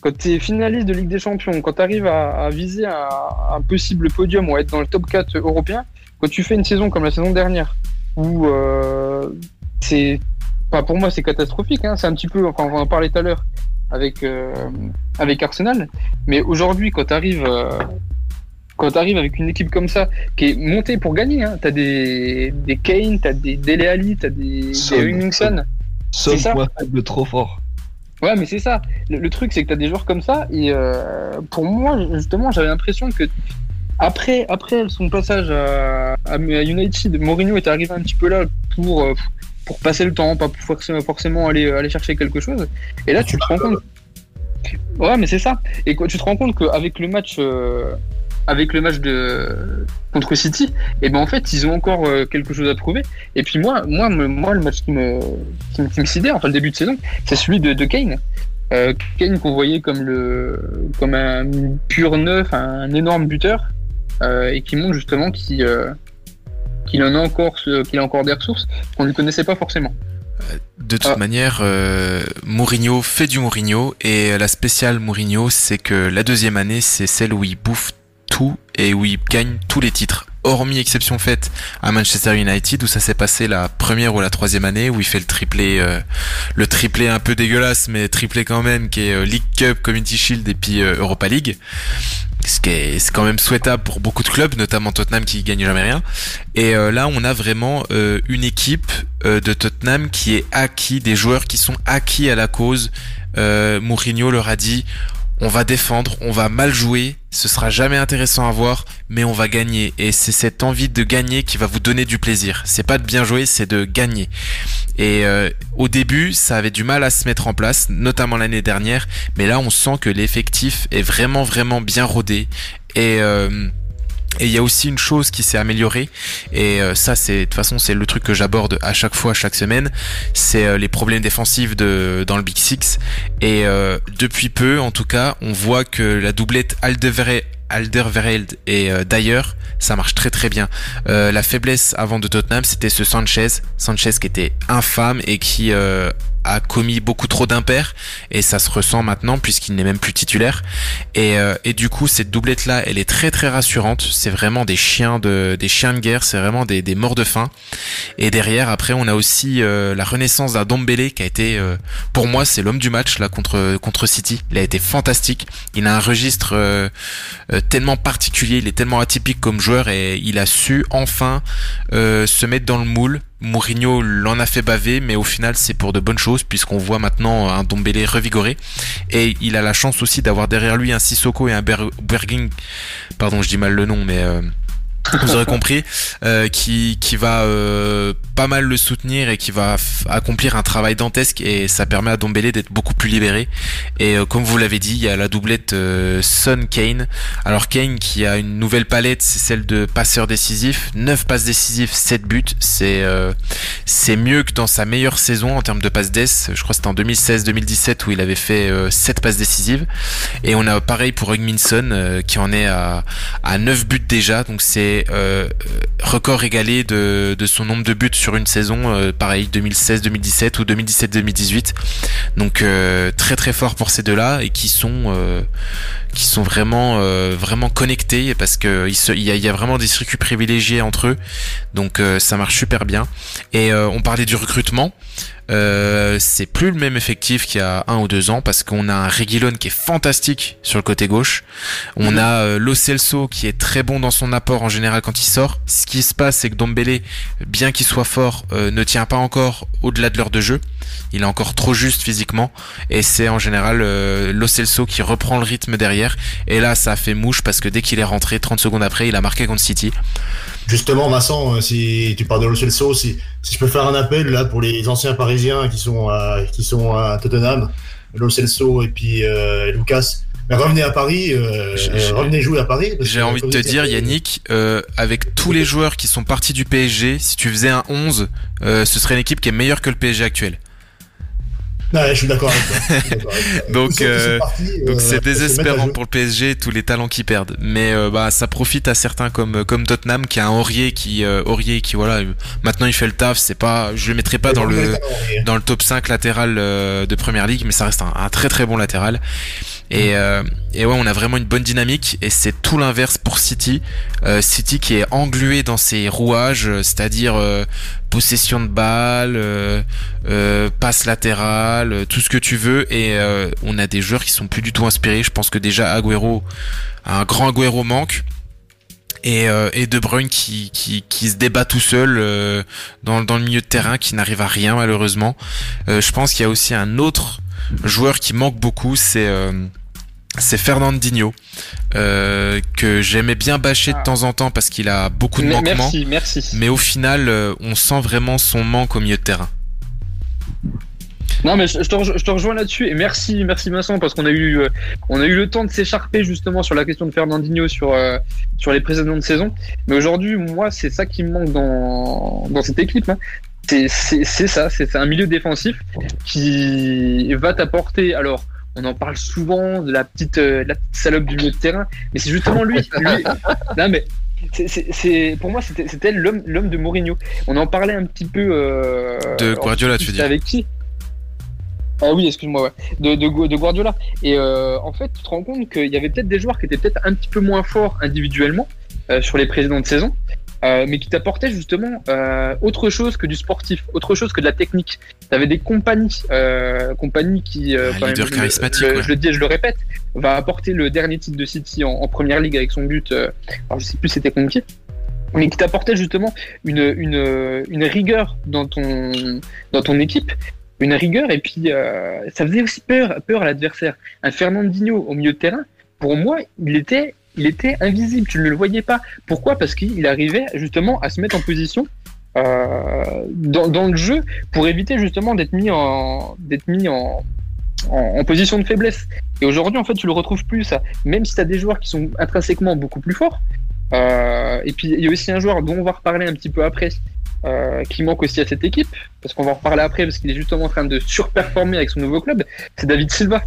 quand t'es finaliste de Ligue des Champions, quand t'arrives à, à viser un, un possible podium ou à être dans le top 4 européen, quand tu fais une saison comme la saison dernière, où c'est, enfin, pour moi c'est catastrophique, hein, c'est un petit peu, enfin, on en parler tout à l'heure avec, euh, avec Arsenal, mais aujourd'hui quand t'arrives, euh, quand avec une équipe comme ça, qui est montée pour gagner, hein, t'as des, des Kane, t'as des Dele t'as des, Son, des Seul ça. point faible trop fort. Ouais, mais c'est ça. Le, le truc, c'est que tu as des joueurs comme ça. Et euh, pour moi, justement, j'avais l'impression que après, après son passage à, à United, Mourinho est arrivé un petit peu là pour, pour passer le temps, pas pour forcément, forcément aller, aller chercher quelque chose. Et là, tu te rends compte. Ouais, mais c'est ça. Et quand tu te rends compte qu'avec le match. euh, avec le match de contre City, et ben en fait ils ont encore euh, quelque chose à prouver. Et puis moi, moi, moi le match qui me qui, me- qui me sidère, enfin le début de saison, c'est celui de, de Kane. Euh, Kane qu'on voyait comme le comme un pur neuf, un énorme buteur, euh, et qui montre justement qu'il euh, qu'il en a encore qu'il a encore des ressources qu'on ne connaissait pas forcément. De toute Ah. manière, euh, Mourinho fait du Mourinho et la spéciale Mourinho, c'est que la deuxième année, c'est celle où il bouffe tout et où il gagne tous les titres. Hormis exception faite à Manchester United où ça s'est passé la première ou la troisième année où il fait le triplé, euh, le triplé un peu dégueulasse mais triplé quand même qui est euh, League Cup, Community Shield et puis euh, Europa League. Ce qui est, c'est quand même souhaitable pour beaucoup de clubs, notamment Tottenham qui gagne jamais rien. Et euh, là, on a vraiment une équipe de Tottenham qui est acquis, des joueurs qui sont acquis à la cause. Mourinho leur a dit on va défendre, on va mal jouer, ce sera jamais intéressant à voir, mais on va gagner. Et c'est cette envie de gagner qui va vous donner du plaisir. C'est pas de bien jouer, c'est de gagner. Et euh, au début, ça avait du mal à se mettre en place, notamment l'année dernière, mais là, on sent que l'effectif est vraiment, vraiment bien rodé. Et euh, et il y a aussi une chose qui s'est améliorée, et euh, ça c'est de toute façon c'est le truc que j'aborde à chaque fois, chaque semaine, c'est euh, les problèmes défensifs de dans le Big Six. Et euh, depuis peu, en tout cas, on voit que la doublette Alderweireld Alderweireld et euh, d'ailleurs, ça marche très très bien. Euh, la faiblesse avant de Tottenham, c'était ce Sanchez, Sanchez qui était infâme et qui euh, a commis beaucoup trop d'impairs et ça se ressent maintenant puisqu'il n'est même plus titulaire. Et, euh, et du coup, cette doublette là, elle est très très rassurante. C'est vraiment des chiens de des chiens de guerre, c'est vraiment des, des morts de faim. Et derrière, après, on a aussi la renaissance d'un Dombele qui a été, pour moi, c'est l'homme du match là contre contre City. Il a été fantastique. Il a un registre tellement particulier, il est tellement atypique comme joueur et il a su enfin se mettre dans le moule. Mourinho l'en a fait baver, mais au final c'est pour de bonnes choses puisqu'on voit maintenant un Dombele revigoré. Et il a la chance aussi d'avoir derrière lui un Sissoko et un Berging, pardon je dis mal le nom mais euh, vous aurez compris, euh, qui, qui va euh, pas mal le soutenir et qui va accomplir un travail dantesque et ça permet à Dombele d'être beaucoup plus libéré. Et euh, comme vous l'avez dit, il y a la doublette euh, Son Kane. Alors Kane qui a une nouvelle palette, c'est celle de passeur décisif, 9 passes décisives, 7 buts, c'est c'est mieux que dans sa meilleure saison en termes de passes d'ess. Je crois que c'était en 2016-2017 où il avait fait 7 passes décisives. Et on a pareil pour Hugminson qui en est à, à 9 buts déjà, donc c'est euh, record égalé de, son nombre de buts sur une saison, euh, pareil 2016-2017 ou 2017-2018. Donc euh, très très fort pour ces deux-là et qui sont qui sont vraiment vraiment connectés parce que il, y a, il y a vraiment des circuits privilégiés entre eux. Donc ça marche super bien. Et on parlait du recrutement. Euh, c'est plus le même effectif qu'il y a un ou deux ans parce qu'on a un Reguilon qui est fantastique sur le côté gauche. On mhm. a euh, Lo Celso qui est très bon dans son apport en général quand il sort. Ce qui se passe, c'est que Dombele, bien qu'il soit fort, euh, ne tient pas encore au-delà de l'heure de jeu. Il est encore trop juste physiquement et c'est en général euh, Lo Celso qui reprend le rythme derrière. Et là, ça a fait mouche parce que dès qu'il est rentré, 30 secondes après, il a marqué contre City. Justement, Vincent, euh, si tu parles de Lo Celso, si, si je peux faire un appel là pour les anciens Parisiens qui sont à, qui sont à Tottenham, Lo Celso et puis euh, Lucas. revenez à Paris, euh, revenez jouer à Paris. J'ai envie de te dire, Yannick, euh, avec tous les joueurs qui sont partis du PSG, si tu faisais un 11, euh, ce serait une équipe qui est meilleure que le PSG actuel. Ouais, je suis d'accord avec toi. (laughs) donc, euh, donc c'est désespérant pour le PSG tous les talents qui perdent. Mais euh, bah ça profite à certains comme comme Tottenham qui a un Aurier qui euh, Aurier qui voilà maintenant il fait le taf. C'est pas je le mettrai pas dans le dans le top 5 latéral de première ligue, mais ça reste un, un très très bon latéral. Et, et ouais, on a vraiment une bonne dynamique et c'est tout l'inverse pour City. City qui est englué dans ses rouages, c'est-à-dire possession de balle, euh, euh, passe latérale, euh, tout ce que tu veux. Et on a des joueurs qui sont plus du tout inspirés. Je pense que déjà Agüero, un grand Agüero manque. Et, et De Bruyne qui, qui, qui, se débat tout seul dans, dans le milieu de terrain, qui n'arrive à rien malheureusement. je pense qu'il y a aussi un autre joueur qui manque beaucoup, c'est c'est Fernandinho euh, que j'aimais bien bâcher de ah. temps en temps parce qu'il a beaucoup de manquements. Merci, merci. Mais au final, euh, on sent vraiment son manque au milieu de terrain. Non mais je, te, rejoins là-dessus et merci merci Vincent parce qu'on a eu euh, on a eu le temps de s'écharper justement sur la question de Fernandinho sur sur les précédentes saisons mais aujourd'hui moi c'est ça qui me manque dans dans cette équipe hein. C'est ça c'est un milieu défensif qui va t'apporter alors on en parle souvent de la petite, euh, la salope du milieu de terrain, mais c'est justement lui. (laughs) non mais c'est pour moi c'était l'homme de Mourinho. On en parlait un petit peu euh, de Guardiola, tu dire Avec qui? Ah oui, excuse-moi, ouais. de, de, Guardiola. Et euh, en fait, tu te rends compte qu'il y avait peut-être des joueurs qui étaient peut-être un petit peu moins forts individuellement sur les précédentes saisons, euh, mais qui t'apportait justement euh, autre chose que du sportif, autre chose que de la technique. Tu avais des compagnies, euh, compagnies qui, euh, un leader charismatique, je le dis, je le répète, va apporter le dernier titre de City en, première ligue avec son but. Alors je sais plus c'était contre qui, mais qui t'apportait justement une, une, une rigueur dans ton dans ton équipe une rigueur et puis ça faisait aussi peur, peur à l'adversaire. Un Fernandinho au milieu de terrain, pour moi, il était il était invisible, tu ne le voyais pas. Pourquoi? Parce qu'il arrivait justement à se mettre en position euh, dans, le jeu pour éviter justement d'être mis en position de faiblesse. Et aujourd'hui, en fait, tu le retrouves plus. Même si tu as des joueurs qui sont intrinsèquement beaucoup plus forts. Euh, et puis il y a aussi un joueur dont on va reparler un petit peu après, euh, qui manque aussi à cette équipe, parce qu'on va en reparler après, parce qu'il est justement en train de surperformer avec son nouveau club. C'est David Silva.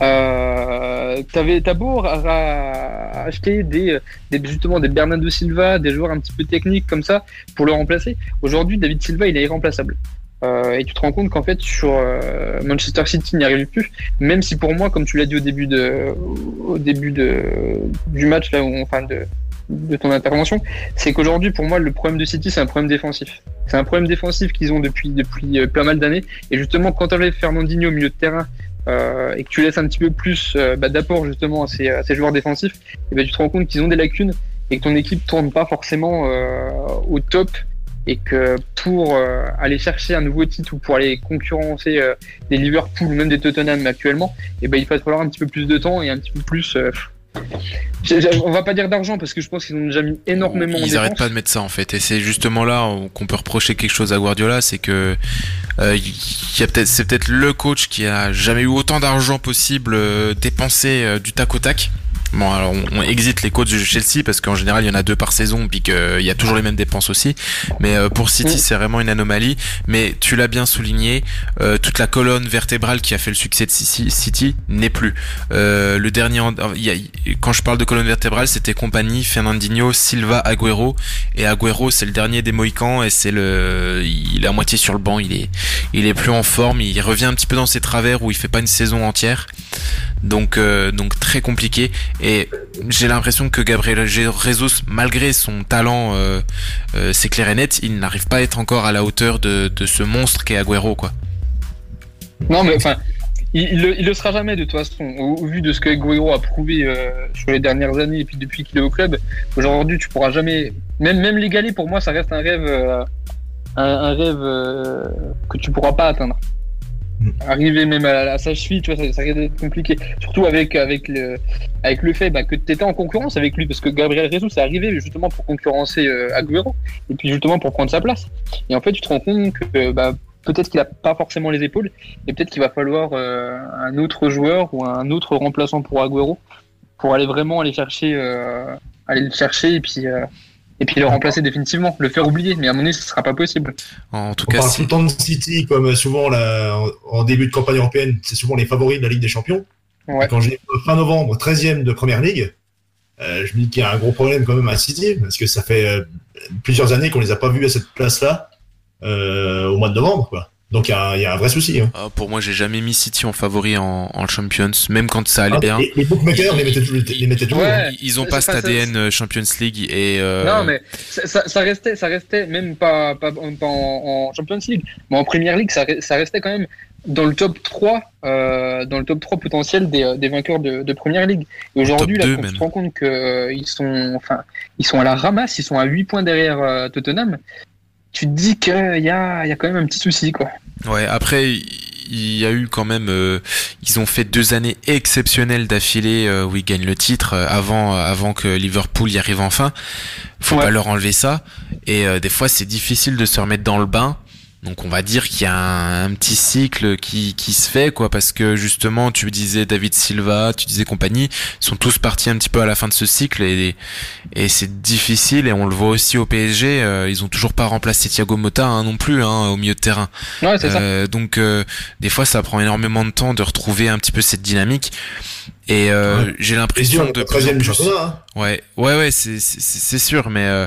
Euh, t'as beau acheter des, des, justement des Bernardo Silva, des joueurs un petit peu techniques comme ça pour le remplacer. Aujourd'hui, David Silva, il est irremplaçable. Euh, et tu te rends compte qu'en fait sur euh, Manchester City n'y arrive plus, même si pour moi, comme tu l'as dit au début de, au début de, du match là, où, enfin de, de ton intervention, c'est qu'aujourd'hui pour moi le problème de City c'est un problème défensif. C'est un problème défensif qu'ils ont depuis depuis euh, pas mal d'années. Et justement quand tu avais Fernandinho au milieu de terrain euh, et que tu laisses un petit peu plus euh, bah, d'apport justement à ces, joueurs défensifs, et ben tu te rends compte qu'ils ont des lacunes et que ton équipe tourne pas forcément euh, au top et que pour aller chercher un nouveau titre ou pour aller concurrencer des Liverpool ou même des Tottenham actuellement, et ben il va falloir un petit peu plus de temps et un petit peu plus. On va pas dire d'argent parce que je pense qu'ils ont déjà mis énormément. Ils arrêtent pas de mettre ça en fait, et c'est justement là qu'on peut reprocher quelque chose à Guardiola, c'est que euh, c'est peut-être le coach qui a jamais eu autant d'argent possible euh, dépensé euh, du tac au tac. Bon, alors on, on exit les coachs de Chelsea parce qu'en général il y en a deux par saison, puis qu'il y a toujours les mêmes dépenses aussi. Mais euh, pour City, Mm. c'est vraiment une anomalie. Mais tu l'as bien souligné, euh, toute la colonne vertébrale qui a fait le succès de City, City n'est plus. Euh, le dernier, quand je parle de colonne vertébrale, c'était compagnie Fernandinho, Silva, Agüero. Et Agüero, c'est le dernier des Mohicans et c'est le, il est à moitié sur le banc. Il est, il est plus en forme. Il revient un petit peu dans ses travers où il fait pas une saison entière. Donc, euh, donc très compliqué. Et j'ai l'impression que Gabriel Jesus, malgré son talent, euh, euh, c'est clair et net, il n'arrive pas à être encore à la hauteur de, ce monstre qu'est Agüero, quoi. Non, mais enfin, il, le, sera jamais de toute façon. Au, vu de ce que Guerrero a prouvé euh, sur les dernières années et puis depuis qu'il est au club, aujourd'hui, tu pourras jamais. Même, même l'égaler, pour moi, ça reste un rêve, un, rêve que tu pourras pas atteindre. Arriver même à, à sa tu vois, ça, risque d'être compliqué. Surtout avec, avec, le, avec le fait bah, que tu étais en concurrence avec lui, parce que Gabriel Jesus est arrivé justement pour concurrencer euh, Agüero, et puis justement pour prendre sa place. Et en fait, tu te rends compte que bah, peut-être qu'il a pas forcément les épaules, et peut-être qu'il va falloir euh, un autre joueur ou un autre remplaçant pour Agüero pour aller vraiment aller chercher, euh, aller le chercher et puis euh, et puis le remplacer définitivement, le faire oublier. Mais à mon avis, ce sera pas possible. En tout On parle tout le temps de City comme souvent là, en, en début de campagne européenne, c'est souvent les favoris de la Ligue des Champions. Ouais. Quand j'ai fin novembre, 13e de Première Ligue, euh, je me dis qu'il y a un gros problème quand même à City parce que ça fait euh, plusieurs années qu'on les a pas vus à cette place-là euh, au mois de novembre, quoi. Donc il y, a un- il y a un vrai souci. Hein. Ah, pour moi, j'ai jamais mis City en favori en, en Champions, même quand ça allait Ah, bien. les, les bookmakers les mettaient, toujours- les mettaient toujours. Ouais. hein. Ils- Ils ont pas cet ADN euh, Champions League et euh, Non, mais ça, restait, ça restait même pas, pas, pas en, en Champions League, mais en Premier League, ça, re- ça restait quand même dans le top 3, euh, dans le top 3 potentiel des, des vainqueurs de, de Première Ligue. Et aujourd'hui, là, 2 quand tu même. te rends compte que euh, ils sont, enfin, ils sont à la ramasse, ils sont à 8 points derrière euh, Tottenham. Tu te dis qu'il y a, y a quand même un petit souci, quoi. Ouais, après, il y a eu quand même, euh, ils ont fait deux années exceptionnelles d'affilée euh, où ils gagnent le titre euh, avant, avant que Liverpool y arrive enfin. Faut Ouais. pas leur enlever ça. Et euh, des fois, c'est difficile de se remettre dans le bain. Donc on va dire qu'il y a un, un petit cycle qui, qui se fait quoi parce que justement tu disais David Silva, tu disais compagnie, ils sont tous partis un petit peu à la fin de ce cycle et, et c'est difficile et on le voit aussi au PSG, euh, ils ont toujours pas remplacé Thiago Motta hein, non plus hein, au milieu de terrain. Ouais, ça. Euh, donc euh, des fois ça prend énormément de temps de retrouver un petit peu cette dynamique et euh, Ouais. j'ai l'impression on de plus en 13e du plus championnat. Hein. ouais ouais ouais c'est c'est c'est sûr mais euh,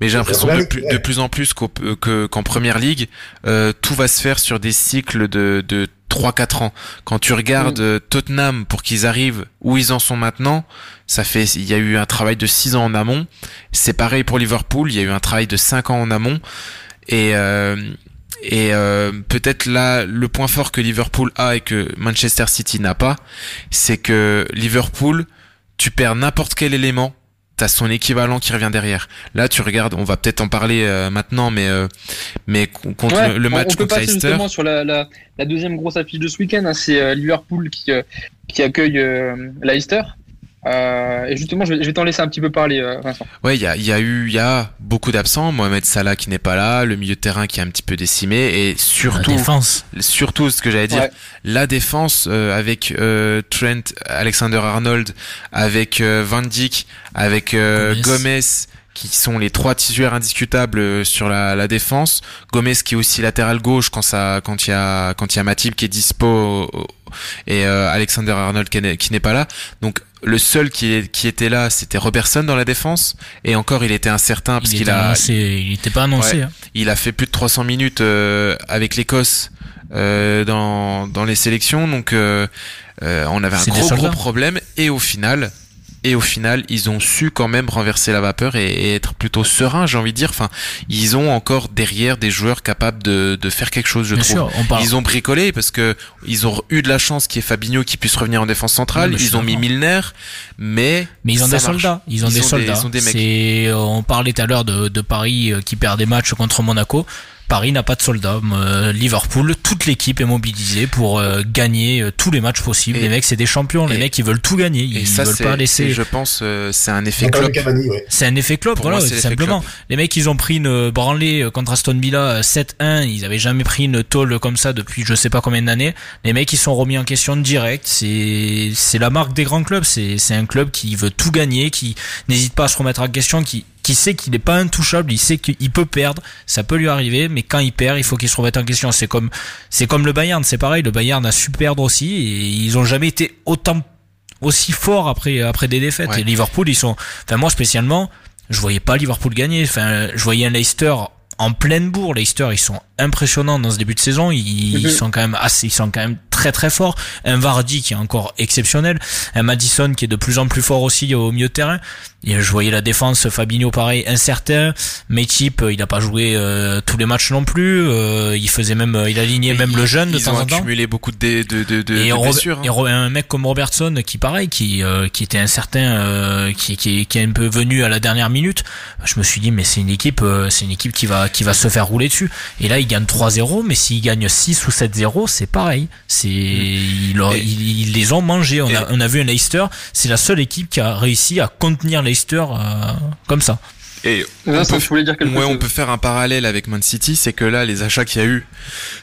mais j'ai l'impression de, plus, ouais. de plus en plus euh, que qu'en première ligue euh, tout va se faire sur des cycles de de 3-4 ans. Quand tu regardes Mm. euh, Tottenham pour qu'ils arrivent où ils en sont maintenant, ça fait il y a eu un travail de 6 ans en amont. C'est pareil pour Liverpool, il y a eu un travail de 5 ans en amont et euh, et euh, peut-être là, le point fort que Liverpool a et que Manchester City n'a pas, c'est que Liverpool, tu perds n'importe quel élément, t'as son équivalent qui revient derrière. Là, tu regardes, on va peut-être en parler euh, maintenant, mais euh, mais con- contre Ouais, le on- match on peut contre passer Leicester, justement sur la, la, la deuxième grosse affiche de ce week-end. hein, c'est euh, Liverpool qui, euh, qui accueille euh, Leicester. Euh, et justement, je vais, je vais t'en laisser un petit peu parler, euh, Vincent. ouais, il y a, il y a eu, il y a beaucoup d'absents. Mohamed Salah qui n'est pas là, le milieu de terrain qui est un petit peu décimé, et La surtout, défense. surtout ce que j'allais dire, Ouais. la défense euh, avec euh, Trent Alexander Arnold, avec euh, Van Dijk, avec euh, Gomez. Gomez, qui sont les trois titulaires indiscutables sur la, la défense. Gomez qui est aussi latéral gauche quand ça, quand il y a, quand il y a Matip qui est dispo et euh, Alexander Arnold qui n'est, qui n'est pas là. Donc le seul qui, est, qui était là, c'était Robertson dans la défense. Et encore, il était incertain parce Il qu'il a, annoncé- il était pas annoncé. Ouais. hein. il a fait plus de 300 minutes euh, avec l'Écosse euh, dans, dans les sélections. Donc euh, euh, on avait un gros gros problème. Et au final, et au final, ils ont su quand même renverser la vapeur et, et être plutôt sereins, j'ai envie de dire. Enfin, ils ont encore derrière des joueurs capables de, de faire quelque chose, je Bien trouve. sûr, on parle- Ils ont bricolé parce que ils ont eu de la chance qu'il y ait Fabinho qui puisse revenir en défense centrale. Non, ils ont mis. Milner, mais Mais ils ont des marche. soldats. Ils ont des soldats. ils ont des mecs. Euh, on parlait tout à l'heure de, de Paris euh, qui perd des matchs contre Monaco. Paris n'a pas de soldats. Euh, Liverpool, toute l'équipe est mobilisée pour euh, gagner euh, tous les matchs possibles. Et- les mecs, c'est des champions. Les mecs, ils veulent tout gagner. Ils ça, veulent pas laisser. et je pense, euh, c'est un effet ouais. C'est un effet Pour voilà, moi, simplement. Les mecs, ils ont pris une branlée contre Aston Villa euh, 7-1. Ils avaient jamais pris une tôle comme ça depuis je sais pas combien d'années. Les mecs, ils sont remis en question direct. C'est, c'est la marque des grands clubs. C'est, c'est un club qui veut tout gagner, qui n'hésite pas à se remettre en question, qui, qui sait qu'il n'est pas intouchable. Il sait qu'il peut perdre. Ça peut lui arriver, mais quand il perd, il faut qu'il se remette en question. C'est comme, c'est comme le Bayern. C'est pareil. Le Bayern a su perdre aussi et ils ont jamais été autant aussi forts après après des défaites. Ouais. Et Liverpool, ils sont. Enfin moi spécialement, je voyais pas Liverpool gagner. Enfin, je voyais un Leicester en pleine bourre. Leicester, ils sont impressionnants dans ce début de saison. Ils, ils Mhm. sont quand même assez, ils sont quand même très très forts. Un Vardy qui est encore exceptionnel. Un Madison qui est de plus en plus fort aussi au milieu de terrain. Et je voyais la défense, Fabinho pareil, incertain. Matip, il a pas joué euh, tous les matchs non plus. Euh, il faisait même, il alignait même le jeune de Ils temps ont en temps. accumulé beaucoup de, de, de, de, Et, de blessures. hein. et un mec comme Robertson qui pareil, qui euh, qui était incertain, euh, qui, qui qui est un peu venu à la dernière minute. Je me suis dit mais c'est une équipe, euh, c'est une équipe qui va qui va se faire rouler dessus. Et là il gagne 3-0, mais s'il gagne 6 ou 7-0, c'est pareil. C'est ils, Et- ils- ils les ont mangés. On a et- on a vu un Leicester, c'est la seule équipe qui a réussi à contenir Leicester euh, comme ça. Et Vincent, on tu voulais dire quelque ouais, chose on peut faire un parallèle avec Man City, c'est que là, les achats qu'il y a eu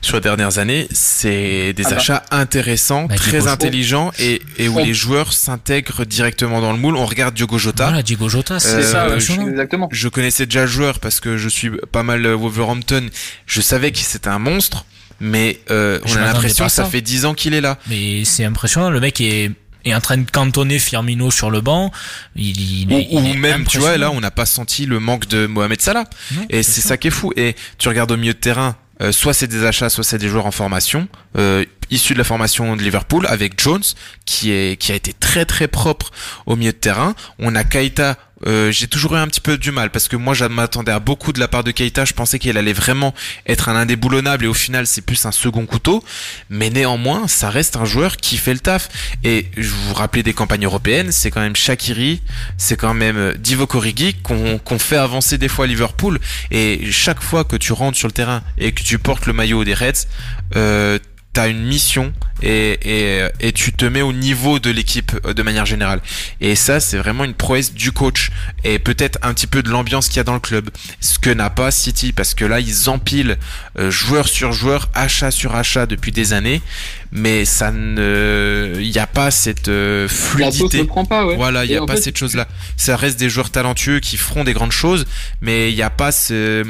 sur les dernières années, c'est des Ah bah. achats intéressants, Bah, très Diogo- intelligents et, et où les joueurs s'intègrent directement dans le moule. On regarde Diogo Jota. Voilà, Diego Jota, c'est Euh, ça, ouais, impressionnant. exactement. Je connaissais déjà le joueur parce que je suis pas mal euh, Wolverhampton. Je savais que c'était un monstre, mais euh, Je on a l'impression que ça ça. fait 10 ans qu'il est là. Mais c'est impressionnant. Le mec est, est en train de cantonner Firmino sur le banc. Il, il Ou, il est même, tu vois, là, on n'a pas senti le manque de Mohamed Salah. Non, Et c'est ça qui est fou. Et tu regardes au milieu de terrain, euh, soit c'est des achats, soit c'est des joueurs en formation, euh, issus de la formation de Liverpool, avec Jones, qui est qui a été très très propre au milieu de terrain. On a Keita. Euh, j'ai toujours eu un petit peu du mal parce que moi je m'attendais à beaucoup de la part de Keita. Je pensais qu'il allait vraiment être un indéboulonnable et au final c'est plus un second couteau. Mais néanmoins, ça reste un joueur qui fait le taf. Et je vous rappelais des campagnes européennes, c'est quand même Shakiri, c'est quand même euh, Divock Origi qu'on qu'on fait avancer des fois à Liverpool. Et chaque fois que tu rentres sur le terrain et que tu portes le maillot des Reds, euh, t'as une mission et, et, et tu te mets au niveau de l'équipe euh, de manière générale. Et ça, c'est vraiment une prouesse du coach et peut-être un petit peu de l'ambiance qu'il y a dans le club. Ce que n'a pas City parce que là, ils empilent euh, joueur sur joueur, achat sur achat depuis des années, mais ça ne, il n'y a pas cette euh, La fluidité. ne pas, ouais. Voilà, il n'y a pas fait- cette chose-là. Ça reste des joueurs talentueux qui feront des grandes choses, mais il n'y a pas ce,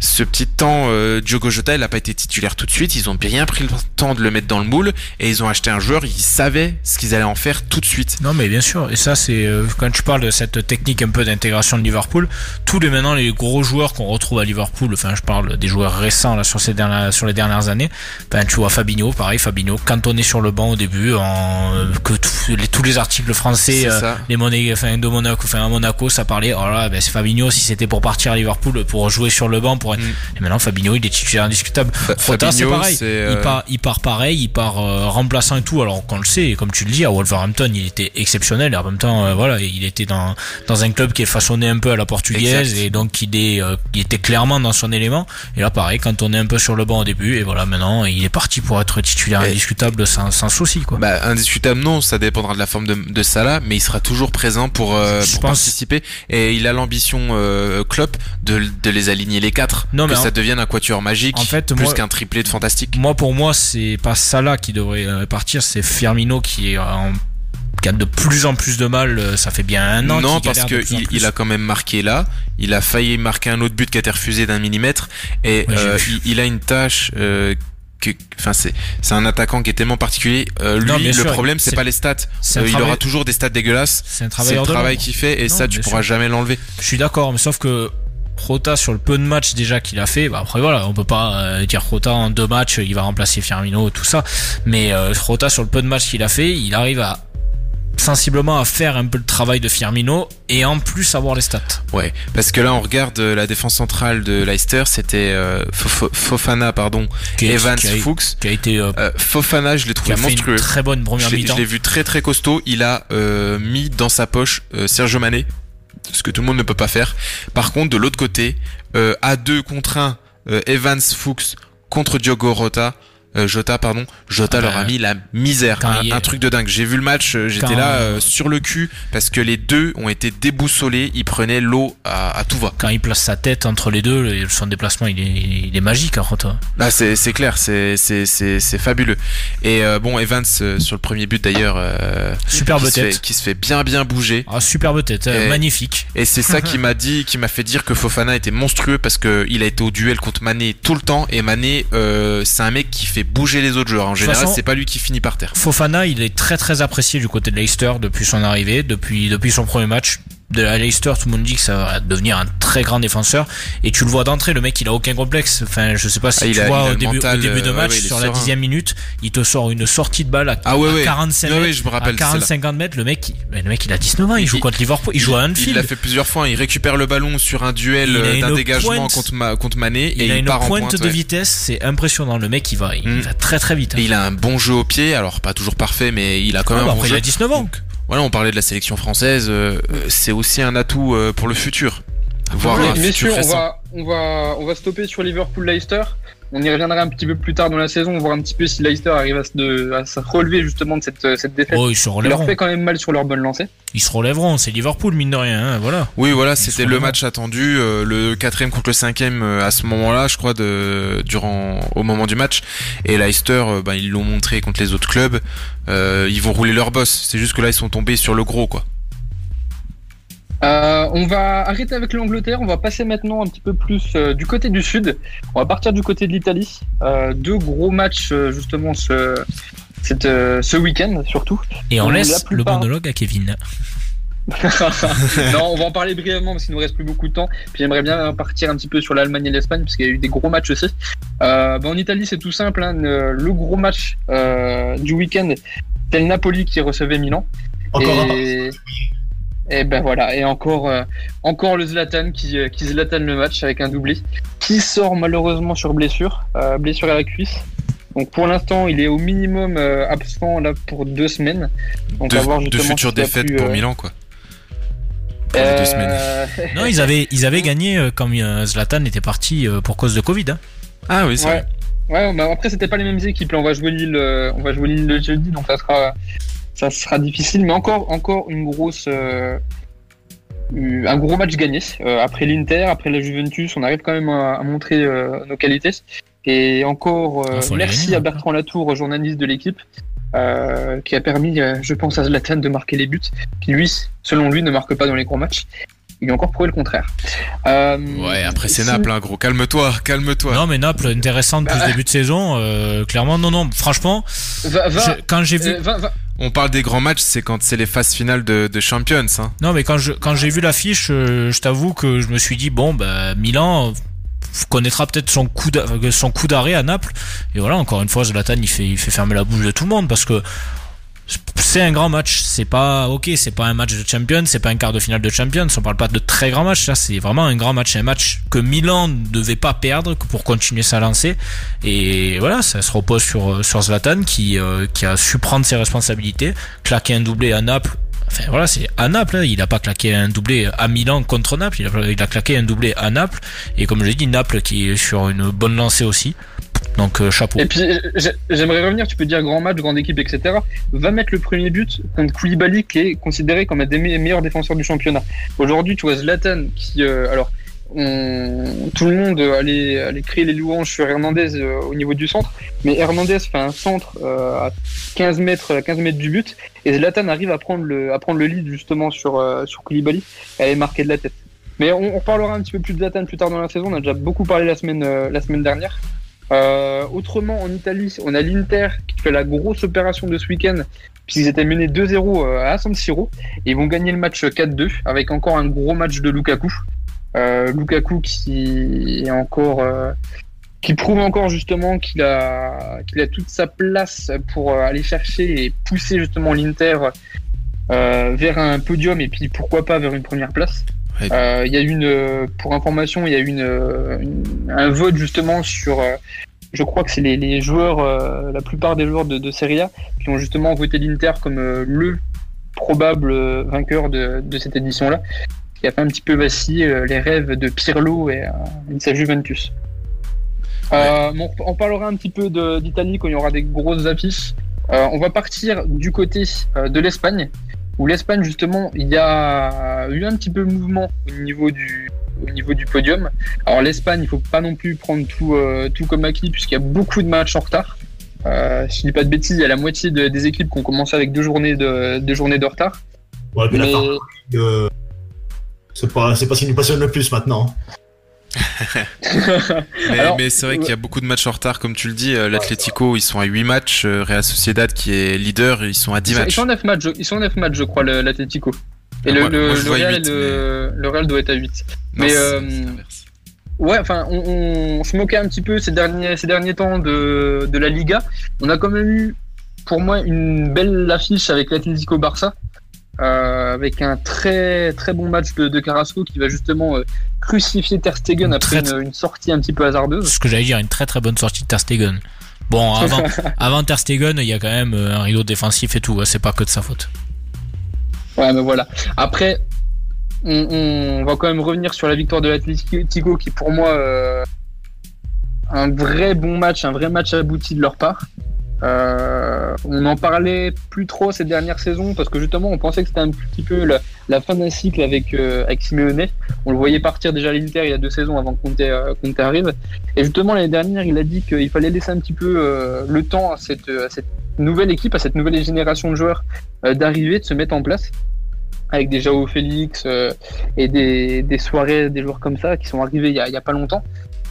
ce petit temps. Euh, Diogo Jota, il n'a pas été titulaire tout de suite. Ils ont bien pris le temps de le mettre dans le moule et ils ont acheté un joueur. Ils savaient ce qu'ils allaient en faire tout de suite. Non mais bien sûr, et ça c'est euh, quand tu parles de cette technique un peu d'intégration de Liverpool, tous les maintenant les gros joueurs qu'on retrouve à Liverpool, enfin je parle des joueurs récents là sur ces dernières sur les dernières années, ben tu vois Fabinho, pareil Fabinho cantonné sur le banc au début en euh, que tous les, tous les articles français euh, les monnaies enfin de Monaco enfin à Monaco ça parlait oh là ben c'est Fabinho si c'était pour partir à Liverpool pour jouer sur le banc pour être Mm. et maintenant Fabinho il est titulaire indiscutable. Fa- Jota c'est pareil, il euh, part il part pareil, il part euh, remplaçant et tout. Alors qu'on le sait, comme tu le dis, à Wolverhampton, il était exceptionnel. Et en même temps, euh, voilà, il était dans dans un club qui est façonné un peu à la portugaise Exact. et donc il est euh, il était clairement dans son élément. Et là, pareil, quand on est un peu sur le banc au début, et voilà, maintenant, il est parti pour être titulaire Et- indiscutable sans sans souci quoi. Bah, indiscutable, non, ça dépendra de la forme de, de Salah, mais il sera toujours présent pour, euh, pour participer. Et il a l'ambition, euh, Klopp, de, de les aligner les quatre. Non, que mais en- ça devienne un quatuor magique, en fait, plus qu'un triplé de fantastique. Moi, pour moi, c'est pas Salah qui devrait euh, partir, c'est Firmino qui est en qui a de plus en plus de mal. euh, Ça fait bien un an. Non, parce que en il, a quand même marqué là. Il a failli marquer un autre but qui a été refusé d'un millimètre. Et Ouais, euh, il, il a une tâche. euh, que, enfin, c'est c'est un attaquant qui est tellement particulier. Euh, lui, Non, le sûr, problème, c'est pas les stats. il travail- aura toujours des stats dégueulasses. C'est un C'est travailleur le travail qu'il fait, et Non, ça, tu pourras sûr. jamais l'enlever. Je suis d'accord, mais sauf que Rota sur le peu de matchs déjà qu'il a fait, bah après voilà, on peut pas euh, dire Rota en deux matchs, il va remplacer Firmino tout ça, mais euh, Rota sur le peu de matchs qu'il a fait, il arrive à sensiblement à faire un peu le travail de Firmino et en plus avoir les stats. Ouais, parce que là, on regarde euh, la défense centrale de Leicester, c'était euh, Fofana, pardon, Qui a- Evans, qui a- Fuchs. Qui a été euh, Fofana, je l'ai qui trouvé a fait monstrueux. une très bonne première mi-temps. je l'ai vu très très costaud. Il a euh, mis dans sa poche Sergio Mané, ce que tout le monde ne peut pas faire. Par contre, de l'autre côté, euh, à 2 contre 1, euh, Evans Fuchs contre Diogo Rota. Euh, Jota, pardon. Jota Ah leur bah, a mis la misère. Un, il est- un truc de dingue. J'ai vu le match, euh, j'étais là euh, sur le cul parce que les deux ont été déboussolés. Ils prenaient l'eau à, à tout va. Quand il place sa tête entre les deux, son déplacement il est, il est magique hein, Rota. Là, c'est c'est clair, c'est c'est c'est c'est fabuleux. Et euh, bon, Evans euh, sur le premier but d'ailleurs, euh, Superbe qui se fait- qui se fait bien bien bouger. Ah, superbe tête, Et- magnifique. Et c'est ça qui (laughs) m'a dit, qui m'a fait dire que Fofana était monstrueux parce que il a été au duel contre Mané tout le temps et Mané, euh, c'est un mec qui fait bouger les autres joueurs. En général, c'est pas lui qui finit par terre. Fofana, il est très très apprécié du côté de Leicester depuis son arrivée, depuis, depuis son premier match. De la Leicester, tout le monde dit que ça va devenir un très grand défenseur. Et tu le vois d'entrée, le mec, il a aucun complexe. Enfin, je sais pas si Ah, il tu a- il vois au début, mental, au début de euh, match, ouais, ouais, il est sur la dixième minute, il te sort une sortie de balle à, Ah ouais, à ouais. 45 Ouais, mètres. ouais, je me rappelle, à 40, celle-là. 50 mètres, le mec, il, le mec, il a 19 ans, il, joue contre Liverpool, il, joue à Il Anfield. l'a fait plusieurs fois. Il récupère le ballon sur un duel Il euh, d'un une dégagement pointe. contre, Ma- contre Mané il et a il une part en pointe, pointe. de vitesse, c'est impressionnant. Le mec, il va, il Mm. va très très vite. hein. Et il a un bon jeu au pied, alors pas toujours parfait, mais il a quand Ah, même un bon après, il jeu. a 19 ans. Voilà, on parlait de la sélection française, euh, c'est aussi un atout euh, pour le futur. Voir Ouais, un futur on va, on, va, on va stopper sur Liverpool-Leicester. On y reviendra un petit peu plus tard dans la saison, voir un petit peu si Leicester arrive à se, de- à se relever justement de cette, cette défaite. Oh, ils se Il leur relèveront. fait quand même mal sur leur bonne lancée. Ils se relèveront. C'est Liverpool, mine de rien. hein, voilà. Oui, voilà, c'était le match attendu, euh, le quatrième contre le cinquième euh, à ce moment-là, je crois, de, durant, au moment du match. Et Leicester, euh, bah, ils l'ont montré contre les autres clubs. Euh, ils vont rouler leur boss. C'est juste que là, ils sont tombés sur le gros, quoi. Euh, on va arrêter avec l'Angleterre, on va passer maintenant un petit peu plus euh, du côté du sud. On va partir du côté de l'Italie. Euh, deux gros matchs euh, justement ce, cette, euh, ce week-end surtout. Et on Donc, laisse la le monologue à Kevin. (laughs) non, on va en parler brièvement parce qu'il nous reste plus beaucoup de temps. Puis j'aimerais bien partir un petit peu sur l'Allemagne et l'Espagne parce qu'il y a eu des gros matchs aussi. Euh, bah, en Italie, c'est tout simple. hein, le, le gros match euh, du week-end, c'est le Napoli qui recevait Milan. Encore un et, ben voilà. Et encore, euh, encore le Zlatan qui, euh, qui Zlatan le match avec un doublé, qui sort malheureusement sur blessure, euh, blessure à la cuisse. Donc pour l'instant, il est au minimum euh, absent là pour deux semaines. Donc à voir De, futures défaites pu, pour euh, Milan, quoi. Pour les deux semaines. (laughs) Non, ils avaient, ils avaient gagné euh, quand Zlatan était parti euh, pour cause de Covid. hein. Ah oui, c'est Ouais. vrai. Ouais, bah après c'était pas les mêmes équipes. Là, on va jouer Lille, euh, on va jouer Lille le jeudi, donc ça sera, ça sera difficile. Mais encore, encore une grosse, euh, un gros match gagné. Euh, après l'Inter, après la Juventus, on arrive quand même à, à montrer euh, nos qualités. Et encore, euh, Ah, merci à hein. Bertrand Latour, journaliste de l'équipe, euh, qui a permis, euh, je pense, à Zlatan de marquer les buts, qui lui, selon lui, ne marque pas dans les gros matchs. Il a encore prouvé le contraire. Euh, Ouais, après c'est si- Naples, hein, gros. Calme-toi, calme-toi. Non, mais Naples, intéressante plus Bah, début de saison. euh, clairement, non, non. Franchement, Va, va, je- quand j'ai vu, euh, va- va- On parle des grands matchs, c'est quand c'est les phases finales de, Champions. Hein. non, mais quand j'ai vu l'affiche, euh, je t'avoue que je me suis dit bon, bah Milan connaîtra peut-être son coup d'a- son coup d'arrêt à Naples. Et voilà, encore une fois, Zlatan il fait il fait fermer la bouche de tout le monde parce que c'est un grand match. C'est pas ok, c'est pas un match de Champions, c'est pas un quart de finale de Champions. On parle pas de très grand match. Là, c'est vraiment un grand match, un match que Milan ne devait pas perdre pour continuer sa lancée. Et voilà, ça se repose sur sur Zlatan qui euh, qui a su prendre ses responsabilités, claquer un doublé à Naples. Enfin voilà, c'est à Naples. hein. Il a pas claqué un doublé à Milan contre Naples. Il a, il a claqué un doublé à Naples. Et comme j'ai dit, Naples qui est sur une bonne lancée aussi. Donc euh, chapeau. Et puis j'ai- j'aimerais revenir, tu peux dire grand match, grande équipe, etc. Va mettre le premier but contre Koulibaly qui est considéré comme un des me- meilleurs défenseurs du championnat. Aujourd'hui, tu vois Zlatan qui, euh, alors, tout le monde allait, allait crier les louanges sur Hernandez euh, au niveau du centre, mais Hernandez fait un centre euh, à 15 mètres, 15 mètres du but, et Zlatan arrive à prendre le, à prendre le lead justement sur, euh, sur Koulibaly, elle est marquée de la tête. Mais on, on parlera un petit peu plus de Zlatan plus tard dans la saison, on a déjà beaucoup parlé la semaine, euh, la semaine dernière. Euh, autrement, en Italie, on a l'Inter qui fait la grosse opération de ce week-end, puisqu'ils étaient menés 2-0 euh, à San Siro, et ils vont gagner le match 4-2 avec encore un gros match de Lukaku. Euh, Lukaku qui est encore euh, qui prouve encore justement qu'il a qu'il a toute sa place pour euh, aller chercher et pousser justement l'Inter euh, vers un podium et puis pourquoi pas vers une première place. Euh, Il y a une euh, pour information il y a une, euh, une- un vote justement sur je crois que c'est les, les joueurs la plupart des joueurs de, de Serie A qui ont justement voté l'Inter comme le probable vainqueur de, de cette édition là qui a fait un petit peu vaciller les rêves de Pirlo et, de sa Juventus. Euh, on parlera un petit peu d'Italie quand il y aura des grosses affiches. Euh, on va partir du côté de l'Espagne, où l'Espagne justement il y a eu un petit peu de mouvement au niveau du au niveau du podium. Alors l'Espagne, il faut pas non plus prendre tout euh, tout comme acquis puisqu'il y a beaucoup de matchs en retard. Euh, si je dis pas de bêtises, il y a la moitié de- des équipes qui ont commencé avec deux journées de deux journées de retard. Ouais, mais euh, c'est pas, c'est pas ce qui nous passionne le plus maintenant. Mais, c'est vrai qu'il y a beaucoup de matchs en retard, comme tu le dis. Euh, L'Atlético, ils sont à 8 matchs. euh, Real Sociedad, qui est leader, ils sont à 10 Ils sont, ils matchs. sont en 9 matchs, ils sont en 9 matchs, je crois, l'Atlético. Et le, moi- le, moi, je le vois Real, 8, le, le Real doit être à 8. Non, mais, euh. Ouais, enfin, on, on se moquait un petit peu ces derniers, ces derniers temps de, de la Liga. On a quand même eu, pour moi, une belle affiche avec l'Atlético Barça, euh, avec un très très bon match de, de Carrasco qui va justement euh, crucifier Ter Stegen après Très- une, une sortie un petit peu hasardeuse. ce que j'allais dire, une très très bonne sortie de Ter Stegen. Bon, (laughs) avant, avant Ter Stegen, il y a quand même euh, un rideau défensif et tout, hein, c'est pas que de sa faute. Ouais, mais voilà. Après, on, on va quand même revenir sur la victoire de l'Atlético qui, pour moi, euh, un vrai bon match, un vrai match abouti de leur part. Euh, on n'en parlait plus trop ces dernières saisons parce que justement, on pensait que c'était un petit peu la, fin d'un cycle avec, euh, avec Simeone. On le voyait partir déjà à l'Inter il y a deux saisons avant que Conte, euh, arrive. Et justement, l'année dernière, il a dit qu'il fallait laisser un petit peu euh, le temps à cette, à cette nouvelle équipe, à cette nouvelle génération de joueurs euh, d'arriver, de se mettre en place avec des Jao Félix euh, et des, soirées, des joueurs comme ça qui sont arrivés il y a, pas longtemps.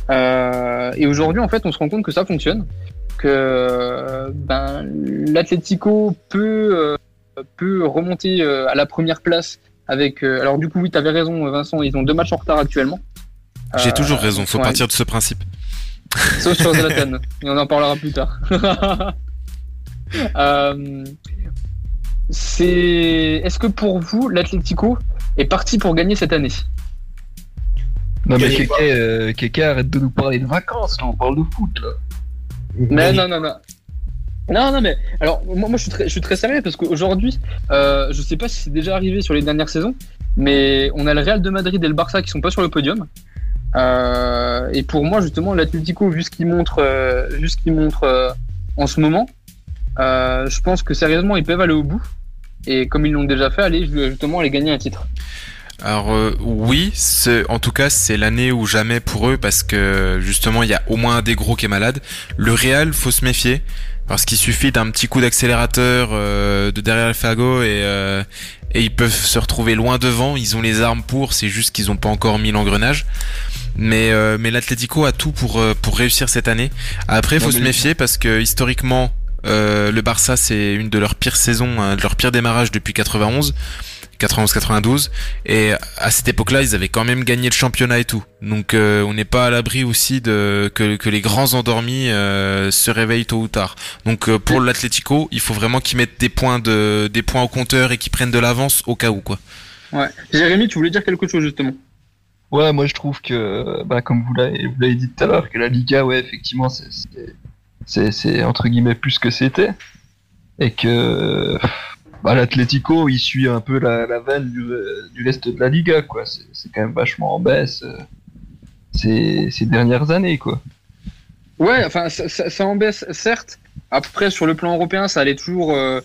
Euh, et aujourd'hui, en fait, on se rend compte que ça fonctionne, que ben, l'Atlético peut, euh, peut remonter euh, à la première place avec. euh, alors, du coup, oui, tu avais raison, Vincent, ils ont deux matchs en retard actuellement. J'ai Euh, toujours raison, faut ouais, partir de ce principe. Sauf sur (laughs) Zlatan, et on en parlera plus tard. (laughs) Euh, c'est. Est-ce que pour vous, l'Atlético est parti pour gagner cette année? Non mais Kéké, euh, arrête de nous parler de vacances, là, on parle de foot là. Mais non, non, non. Non, non, mais alors moi, moi je, suis très, je suis très sérieux parce qu'aujourd'hui, euh, je sais pas si c'est déjà arrivé sur les dernières saisons, mais on a le Real de Madrid et le Barça qui sont pas sur le podium. Euh, et pour moi, justement, l'Atlético, vu ce qu'il montre, euh, vu ce qu'il montre euh, en ce moment, euh, je pense que sérieusement, ils peuvent aller au bout. Et comme ils l'ont déjà fait, aller justement aller gagner un titre. Alors euh, oui, en tout cas c'est l'année ou jamais pour eux parce que justement il y a au moins un des gros qui est malade. Le Real, faut se méfier parce qu'il suffit d'un petit coup d'accélérateur euh, de derrière le fagot et euh, et ils peuvent se retrouver loin devant. Ils ont les armes pour, c'est juste qu'ils ont pas encore mis l'engrenage. Mais euh, mais l'Atlético a tout pour pour réussir cette année. Après, faut Non, se méfier parce que historiquement euh, le Barça c'est une de leurs pires saisons, hein, de leur pire démarrage depuis 91. 91-92 et à cette époque-là ils avaient quand même gagné le championnat et tout. Donc euh, on n'est pas à l'abri aussi de que, que les grands endormis euh, se réveillent tôt ou tard. Donc euh, pour l'Atlético il faut vraiment qu'ils mettent des points de des points au compteur et qu'ils prennent de l'avance au cas où quoi. Ouais. Jérémy, tu voulais dire quelque chose justement? Ouais, moi je trouve que, bah, comme vous l'avez vous l'avez dit tout à l'heure, que la Liga, ouais, effectivement, c'est- c'est- c'est c'est entre guillemets plus que c'était. Et que bah, l'Atlético, il suit un peu la, la veine du, du reste de la Liga, quoi. C'est quand même vachement en baisse euh, ces, ces dernières années, quoi. Ouais, enfin, ça, ça, ça en baisse, certes. Après, sur le plan européen, ça allait toujours, euh,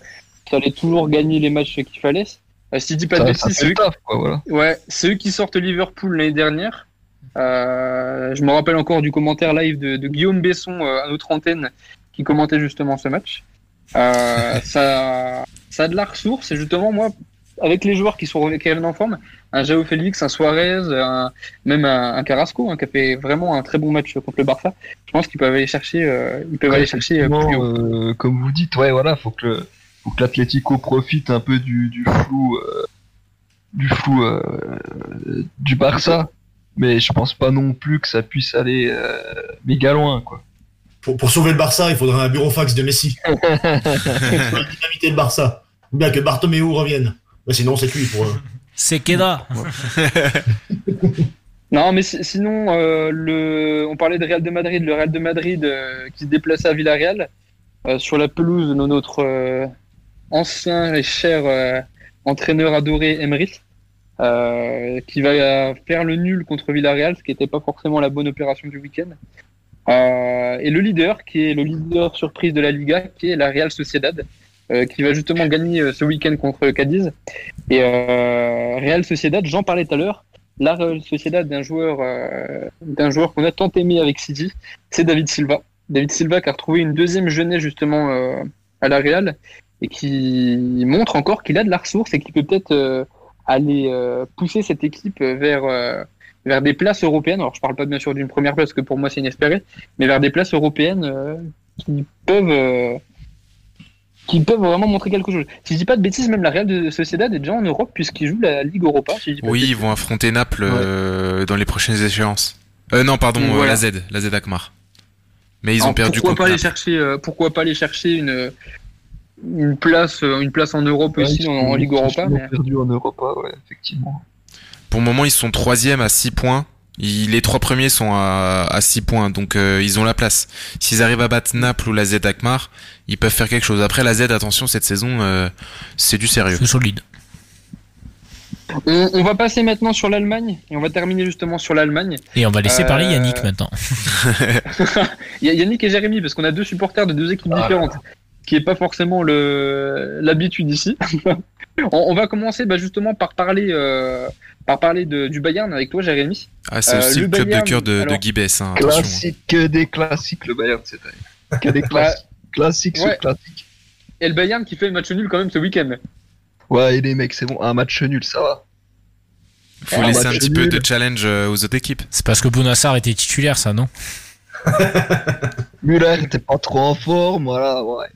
ça allait toujours gagner les matchs qu'il fallait. Euh, si dis pas de bêtises, c'est eux, taf, quoi, voilà. ouais, eux qui sortent Liverpool l'année dernière. Euh, je me rappelle encore du commentaire live de, de Guillaume Besson à notre antenne qui commentait justement ce match. Ça, ça a de la ressource et justement moi, avec les joueurs qui sont reviennent en forme, un Jao Félix, un Suarez, un, même un, un Carrasco hein, qui a fait vraiment un très bon match contre le Barça. Je pense qu'ils peuvent aller chercher, euh, ils peuvent Ouais, aller chercher euh, plus effectivement, haut. euh, comme vous dites, ouais, voilà, faut que le- faut que l'Atlético profite un peu du, du flou, euh, du flou euh, du Barça, mais je pense pas non plus que ça puisse aller euh, méga loin, quoi. Pour, pour sauver le Barça, il faudrait un bureau fax de Messi. (laughs) Pour dynamiter le Barça. Bien que Bartomeu revienne. Mais sinon, c'est cuit pour eux. (laughs) C'est Keda. (laughs) Non, mais si- sinon, euh, le... on parlait de Real de Madrid, le Real de Madrid euh, qui se déplaçait à Villarreal euh, sur la pelouse de notre euh, ancien et cher euh, entraîneur adoré Emery, euh, qui va faire le nul contre Villarreal, ce qui n'était pas forcément la bonne opération du week-end. Euh, et le leader, qui est le leader surprise de la Liga, qui est la Real Sociedad, euh, qui va justement gagner euh, ce week-end contre Cadiz. Et euh, Real Sociedad, j'en parlais tout à l'heure, la Real Sociedad d'un joueur euh, d'un joueur qu'on a tant aimé avec City, c'est David Silva. David Silva qui a retrouvé une deuxième jeunesse justement à la Real et qui montre encore qu'il a de la ressource et qu'il peut peut-être aller pousser cette équipe vers vers des places européennes. Alors je parle pas bien sûr d'une première place que pour moi c'est inespéré, mais vers des places européennes euh, qui peuvent euh, qui peuvent vraiment montrer quelque chose. Si je dis pas de bêtises, même la Real de Sociedad est déjà en Europe puisqu'ils jouent la Ligue Europa. si je dis pas de Oui, ils vont affronter Naples euh, dans les prochaines échéances. Euh, non, pardon, euh, voilà. la Z, la Z Akmar. Mais ils ont Alors, perdu pourquoi pas aller Naples. chercher euh, pourquoi pas aller chercher une une place une place en Europe Ouais, aussi en, Ligue Europa mais- perdus en Europa, ouais, effectivement. Pour le moment, ils sont troisième à 6 points. Ils- les trois premiers sont à, à 6 points, donc euh, ils ont la place. S'ils arrivent à battre Naples ou la Z Akmar, ils peuvent faire quelque chose. Après, la Z, attention, cette saison, euh, c'est du sérieux. C'est solide. on, on va passer maintenant sur l'Allemagne et on va terminer justement sur l'Allemagne Et on va laisser Euh, parler Yannick maintenant. (laughs) (laughs) Yannick et Jérémy parce qu'on a deux supporters de deux équipes Ah. différentes qui est pas forcément l'habitude ici (laughs) on, on va commencer bah, justement par parler euh, par parler de, du Bayern avec toi Jérémy Ah, c'est Euh, aussi le le club Bayern, de cœur de, Guy Bess, hein, attention. Classique des classiques, le Bayern cette année. Que des classiques. classiques sur ouais. classiques. et le Bayern qui fait le match nul quand même ce week-end Ouais, et les mecs, c'est bon, un match nul, ça va. Faut Un laisser un petit peu de challenge euh, aux autres équipes. C'est parce que Bounassar était titulaire, ça, non? Müller était pas trop en forme, voilà, ouais.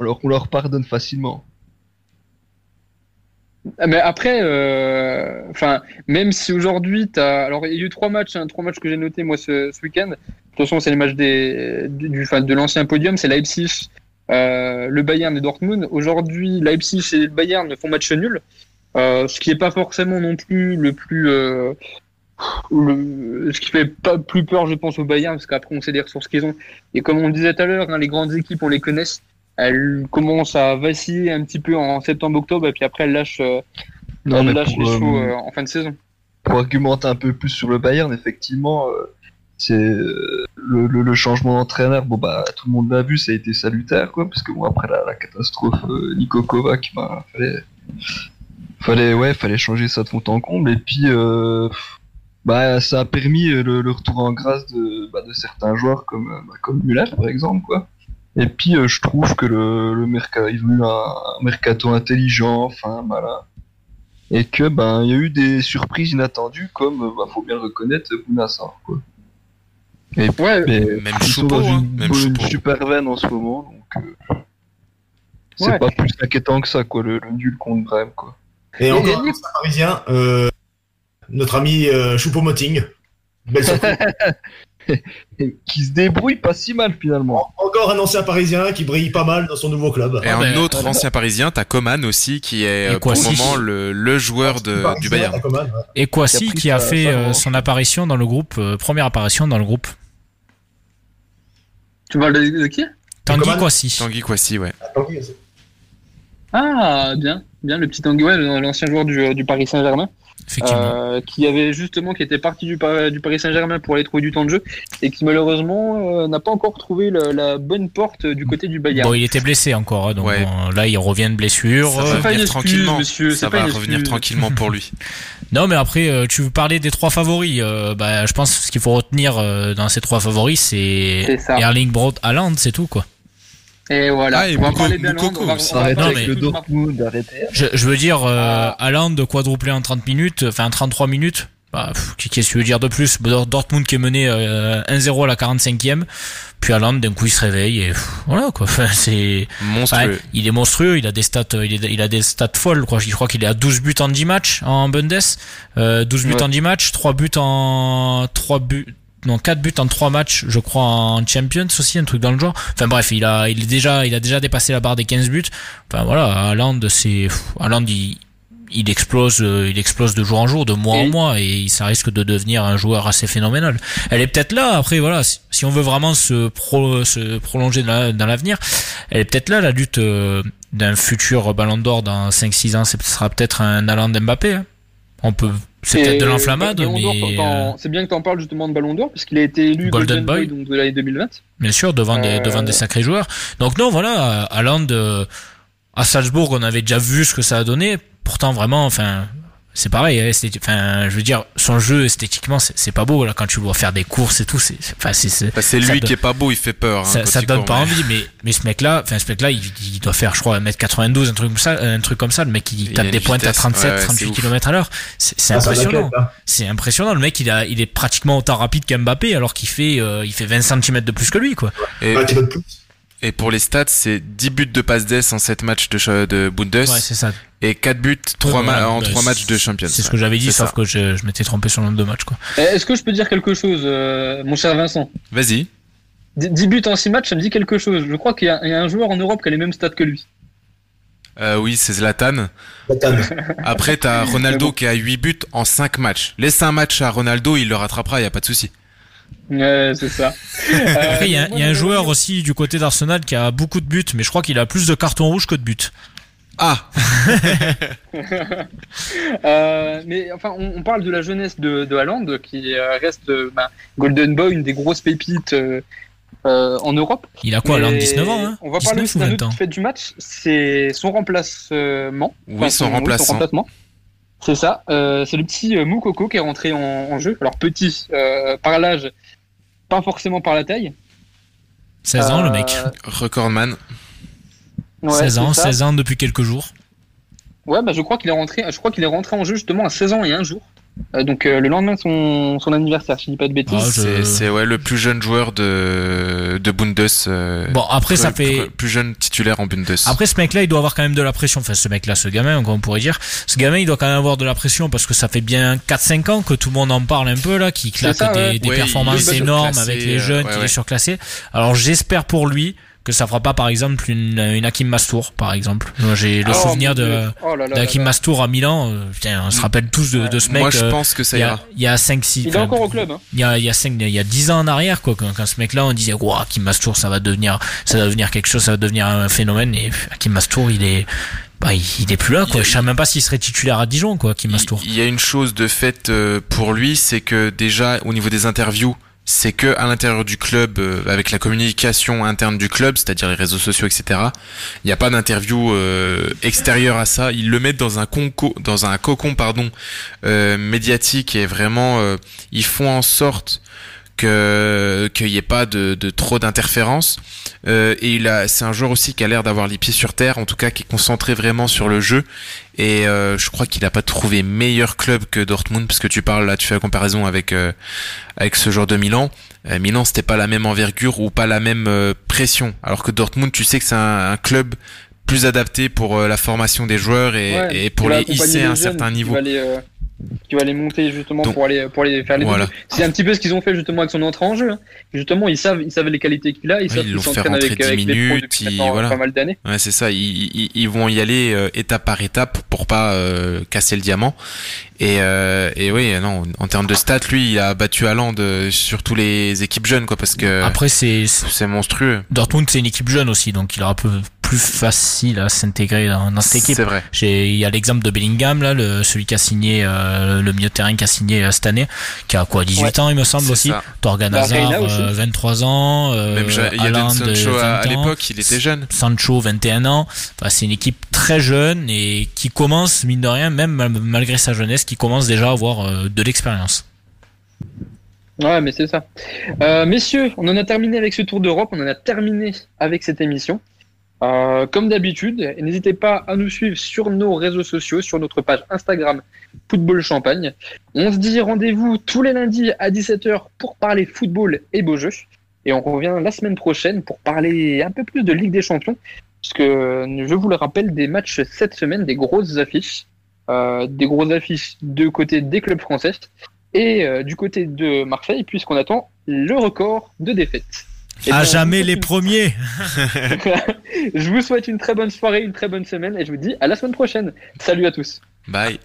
On leur, on leur pardonne facilement. Mais après, euh, enfin, même si aujourd'hui, t'as, alors il y a eu trois matchs, hein, trois matchs que j'ai notés moi ce, week-end. De toute façon, c'est les matchs des, du, du- de l'ancien podium, c'est Leipzig, euh, le Bayern et Dortmund. Aujourd'hui, Leipzig et le Bayern font match nul, euh, ce qui est pas forcément non plus le plus, euh, le- ce qui fait pas plus peur, je pense, au Bayern, parce qu'après on sait des ressources qu'ils ont. Et comme on le disait tout à l'heure, hein, les grandes équipes, on les connaît. Elles commencent à vaciller un petit peu en septembre-octobre, et puis après elles lâchent. euh, Non, elle lâche pour, les euh, chevaux euh, en fin de saison. pour argumenter un peu plus sur le Bayern, effectivement, euh, c'est euh, le, le- le changement d'entraîneur. Bon bah tout le monde l'a vu, ça a été salutaire, quoi, parce que bon après la, la catastrophe euh, Nico Kovac, bah fallait, fallait ouais, fallait changer ça de fond en comble. Et puis euh, bah ça a permis euh, le, le retour en grâce de, bah, de certains joueurs comme euh, bah, comme Müller par exemple, quoi. Et puis euh, je trouve que le, le mercato, ils ont eu un, un mercato intelligent, enfin voilà et que ben il y a eu des surprises inattendues comme euh, bah, faut bien le reconnaître Bounassar quoi. Et Ouais, mais Même ils sont Choupeau, dans hein, une, même une super veine en ce moment donc euh, c'est Ouais. pas plus inquiétant que ça quoi le, le nul contre Brême quoi. Et Et encore un parisien, euh, notre ami euh, Choupo-Moting. Belle (laughs) (laughs) qui se débrouille pas si mal finalement. Encore un ancien parisien qui brille pas mal dans son nouveau club. Et un mais- autre ancien parisien, t'as Coman aussi, qui est Et euh, pour le moment le, le joueur de, Parisien, du Bayern. Coman, ouais. Et Kwasi Qui a qui fait euh, son apparition dans le groupe, euh, première apparition dans le groupe. Tu parles de, de qui? Tanguy Kwasi. Tanguy Kouassi, ouais. Attends, Ah, bien, bien, le petit Tanguy, ouais, l'ancien joueur du, du Paris Saint-Germain. Effectivement. euh, qui avait justement qui était parti du, Par- du Paris Saint-Germain pour aller trouver du temps de jeu et qui malheureusement euh, n'a pas encore trouvé la, la bonne porte du côté du Bayern. Bon, il était blessé encore, hein, donc Ouais. bon, là il revient de blessure. Ça va revenir excuse, tranquillement. monsieur, Ça c'est pas va une revenir excuse. tranquillement pour lui. (laughs) Non, mais après, euh, tu parlais des trois favoris. euh, bah, je pense que ce qu'il faut retenir dans ces trois favoris, c'est. Erling Braut Haaland, c'est tout quoi. Et voilà. Ah, et on va parler on on Non, mais- avec le Dortmund, arrêtez. Je, je veux dire, euh, Ah. Haaland quadruplé en 30 minutes, enfin 33 minutes. Bah, qu'est-ce que tu veux dire de plus? Dor- Dortmund qui est mené euh, 1-0 à la 45e, puis Haaland d'un coup il se réveille et pff, voilà quoi. (laughs) Enfin, c'est Monstrueux. Ouais, il est monstrueux, il a des stats, euh, il, est- il a des stats folles, quoi. Je crois qu'il est à 12 buts en 10 matchs en Bundes, euh, 12 buts Ouais. en 10 matchs, 3 buts en 3 buts non 4 buts en 3 matchs, je crois en Champions aussi, un truc dans le genre. Enfin bref, il a il est déjà il a déjà dépassé la barre des 15 buts. Enfin voilà, Haaland c'est Haaland il il explose, euh, il explose de jour en jour, de mois en mois, et ça risque de devenir un joueur assez phénoménal. Elle est peut-être là. Après, voilà, si, on veut vraiment se, pro, se prolonger dans la- dans l'avenir, elle est peut-être là la lutte euh, d'un futur Ballon d'Or dans 5-6 ans. Ce sera peut-être un Haaland Mbappé. hein. On peut, c'est peut-être de l'enflammade, mais euh, C'est bien que tu en parles justement de Ballon d'Or, puisqu'il a été élu Golden Golden, Boy, Boy. donc de l'année 2020. bien sûr devant des Euh, devant des sacrés joueurs. Donc non, voilà, Haaland euh, à Salzbourg, on avait déjà vu ce que ça a donné. Pourtant, vraiment, enfin. C'est pareil, enfin, je veux dire, son jeu esthétiquement, c'est pas beau là quand tu le vois faire des courses et tout. C'est, c'est- enfin, c'est, c'est- Bah, lui donne- qui est pas beau, il fait peur. hein, ça, donne court, pas mais- envie mais mais ce mec là enfin ce mec là il, il doit faire je crois 1m92 un truc comme ça un truc comme ça le mec il, Il tape a des pointes à vitesse, 37 ouais, ouais, c'est 38 ouf. km à l'heure c'est Ah, impressionnant hein. c'est impressionnant le mec il a il est pratiquement autant rapide qu'Mbappé alors qu'il fait euh, il fait 20 cm de plus que lui quoi Et, et pour les stats, c'est 10 buts de passe d'ess en 7 matchs de, de Bundes ouais c'est ça et 4 buts Ouais, ma- en bah, 3 matchs de Champions. c'est ce que j'avais dit sauf ça. que je, je m'étais trompé sur le nombre de matchs quoi Eh, Est-ce que je peux dire quelque chose, euh, mon cher Vincent? Vas-y. 10 buts en 6 matchs, ça me dit quelque chose. Je crois qu'il y, a il y a un joueur en Europe qui a les mêmes stats que lui. Euh, oui, c'est Zlatan. Zlatan. (laughs) Après, t'as Ronaldo qui a 8 buts en 5 matchs. Laisse un match à Ronaldo, il le rattrapera, y a pas de souci. Ouais, c'est ça. Euh, (laughs) après il y a, y a un joueur aussi du côté d'Arsenal qui a beaucoup de buts mais je crois qu'il a plus de cartons rouges que de buts Ah, (laughs) Euh, mais enfin, on, on parle de la jeunesse de, de Haaland, qui euh, reste euh, bah, Golden Boy, une des grosses pépites euh, euh, en Europe. il a quoi Mais 19 ans hein On va parler 19 aussi d'un 20 autre fait du match, c'est son remplacement. Oui, son remplaçant. remplacement. C'est ça. euh, c'est le petit euh, Moukoko qui est rentré en, en jeu. Alors petit euh, par l'âge, pas forcément par la taille. 16 ans le Euh, mec recordman. ouais, 16 ans c'est ça. 16 ans depuis quelques jours Ouais, bah je crois qu'il est rentré. Je crois qu'il est rentré en jeu justement à 16 ans et un jour. Euh, donc euh, le lendemain de son, son anniversaire, si je dis pas de bêtises. Ah, je- C'est, c'est ouais, le plus jeune joueur de, de Bundes. euh, bon après ça plus- fait plus- Plus jeune titulaire en Bundes. Après, ce mec-là, il doit avoir quand même de la pression. Enfin, ce mec-là, ce gamin, comme on pourrait dire. Ce gamin, il doit quand même avoir de la pression parce que ça fait bien 4-5 ans que tout le monde en parle un peu, là, qui claque ça, des, ouais. des Ouais, performances énormes avec les euh, jeunes, ouais. est surclassé. Alors, j'espère pour lui que ça fera pas, par exemple, une, une Hakim Mastour, par exemple. Moi, j'ai le Oh, souvenir de. Oh d'Hakim. Mastour à Milan. Euh, putain, on se rappelle tous de, de ce mec. Moi, je euh, pense que ça il y ira. a, il y a 5 6 Il est encore au club. Hein. il y a il y a cinq, il y a 10 ans en arrière quoi quand, quand ce mec là on disait waouh Kim Mastour ça va devenir ça va devenir quelque chose ça va devenir un phénomène et pff, Kim Mastour il est bah il, est plus là quoi je sais même pas s'il serait titulaire à Dijon quoi Kim Mastour Il il y a une chose de fait euh, pour lui, c'est que déjà au niveau des interviews, c'est que à l'intérieur du club, euh, avec la communication interne du club, c'est-à-dire les réseaux sociaux, etc. Il n'y a pas d'interview euh, extérieure à ça. Ils le mettent dans un conco, dans un cocon, pardon, euh, médiatique et vraiment, euh, ils font en sorte que qu'il n'y ait pas de, de trop d'interférences. Euh, et il a, c'est un joueur aussi qui a l'air d'avoir les pieds sur terre, en tout cas qui est concentré vraiment sur le jeu. Et euh, je crois qu'il n'a pas trouvé meilleur club que Dortmund, parce que tu parles là, tu fais la comparaison avec euh, avec ce joueur de Milan. Milan, c'était pas la même envergure ou pas la même pression, alors que Dortmund, tu sais que c'est un, un club plus adapté pour la formation des joueurs et, Ouais, et pour les hisser à un jeunes, certain niveau. Les, euh, qui va les monter justement Donc, pour aller pour aller faire les voilà. C'est un petit peu ce qu'ils ont fait justement avec son entrée en jeu. hein. Justement, ils savent ils savaient les qualités qu'il a, ils Oui, savent ils qu'il l'ont fait s'entraîne rentrer avec, 10 avec les pros minutes, euh, voilà. pas mal d'années. Ouais, c'est ça. Ils, ils, ils vont y aller euh, étape par étape pour pas euh, casser le diamant. Et, euh, et oui, non, en termes de stats, lui, il a battu Haaland euh, sur tous les équipes jeunes, quoi, parce que après c'est c'est- c'est monstrueux. Dortmund c'est une équipe jeune aussi donc il aura peu, plus facile à s'intégrer dans, dans cette équipe. C'est vrai. J'ai, il y a l'exemple de Bellingham là, le, celui qui a signé euh, le milieu de terrain qui a signé euh, cette année, qui a quoi 18 Ouais. ans il me semble C'est aussi. Torgan Bah, Hazard, Reina aussi. euh, 23 ans. Euh, Même Haaland, Sancho à, 20 à l'époque, il était jeune. Sancho 21 ans. Enfin, c'est une équipe très jeune et qui commence mine de rien, même mal- malgré sa jeunesse, qui commence déjà à avoir de l'expérience. Ouais, mais c'est ça. Euh, messieurs, on en a terminé avec ce tour d'Europe, on en a terminé avec cette émission. Euh, comme d'habitude, n'hésitez pas à nous suivre sur nos réseaux sociaux, sur notre page Instagram Football Champagne. On se dit rendez-vous tous les lundis à 17h pour parler football et beaux jeux. Et on revient la semaine prochaine pour parler un peu plus de Ligue des Champions, puisque je vous le rappelle, des matchs cette semaine, des grosses affiches, euh, des grosses affiches de côté des clubs français et euh, du côté de Marseille, puisqu'on attend le record de défaites. À bien, jamais les premiers. (laughs) je vous souhaite une très bonne soirée, une très bonne semaine, et je vous dis à la semaine prochaine. Salut à tous. Bye.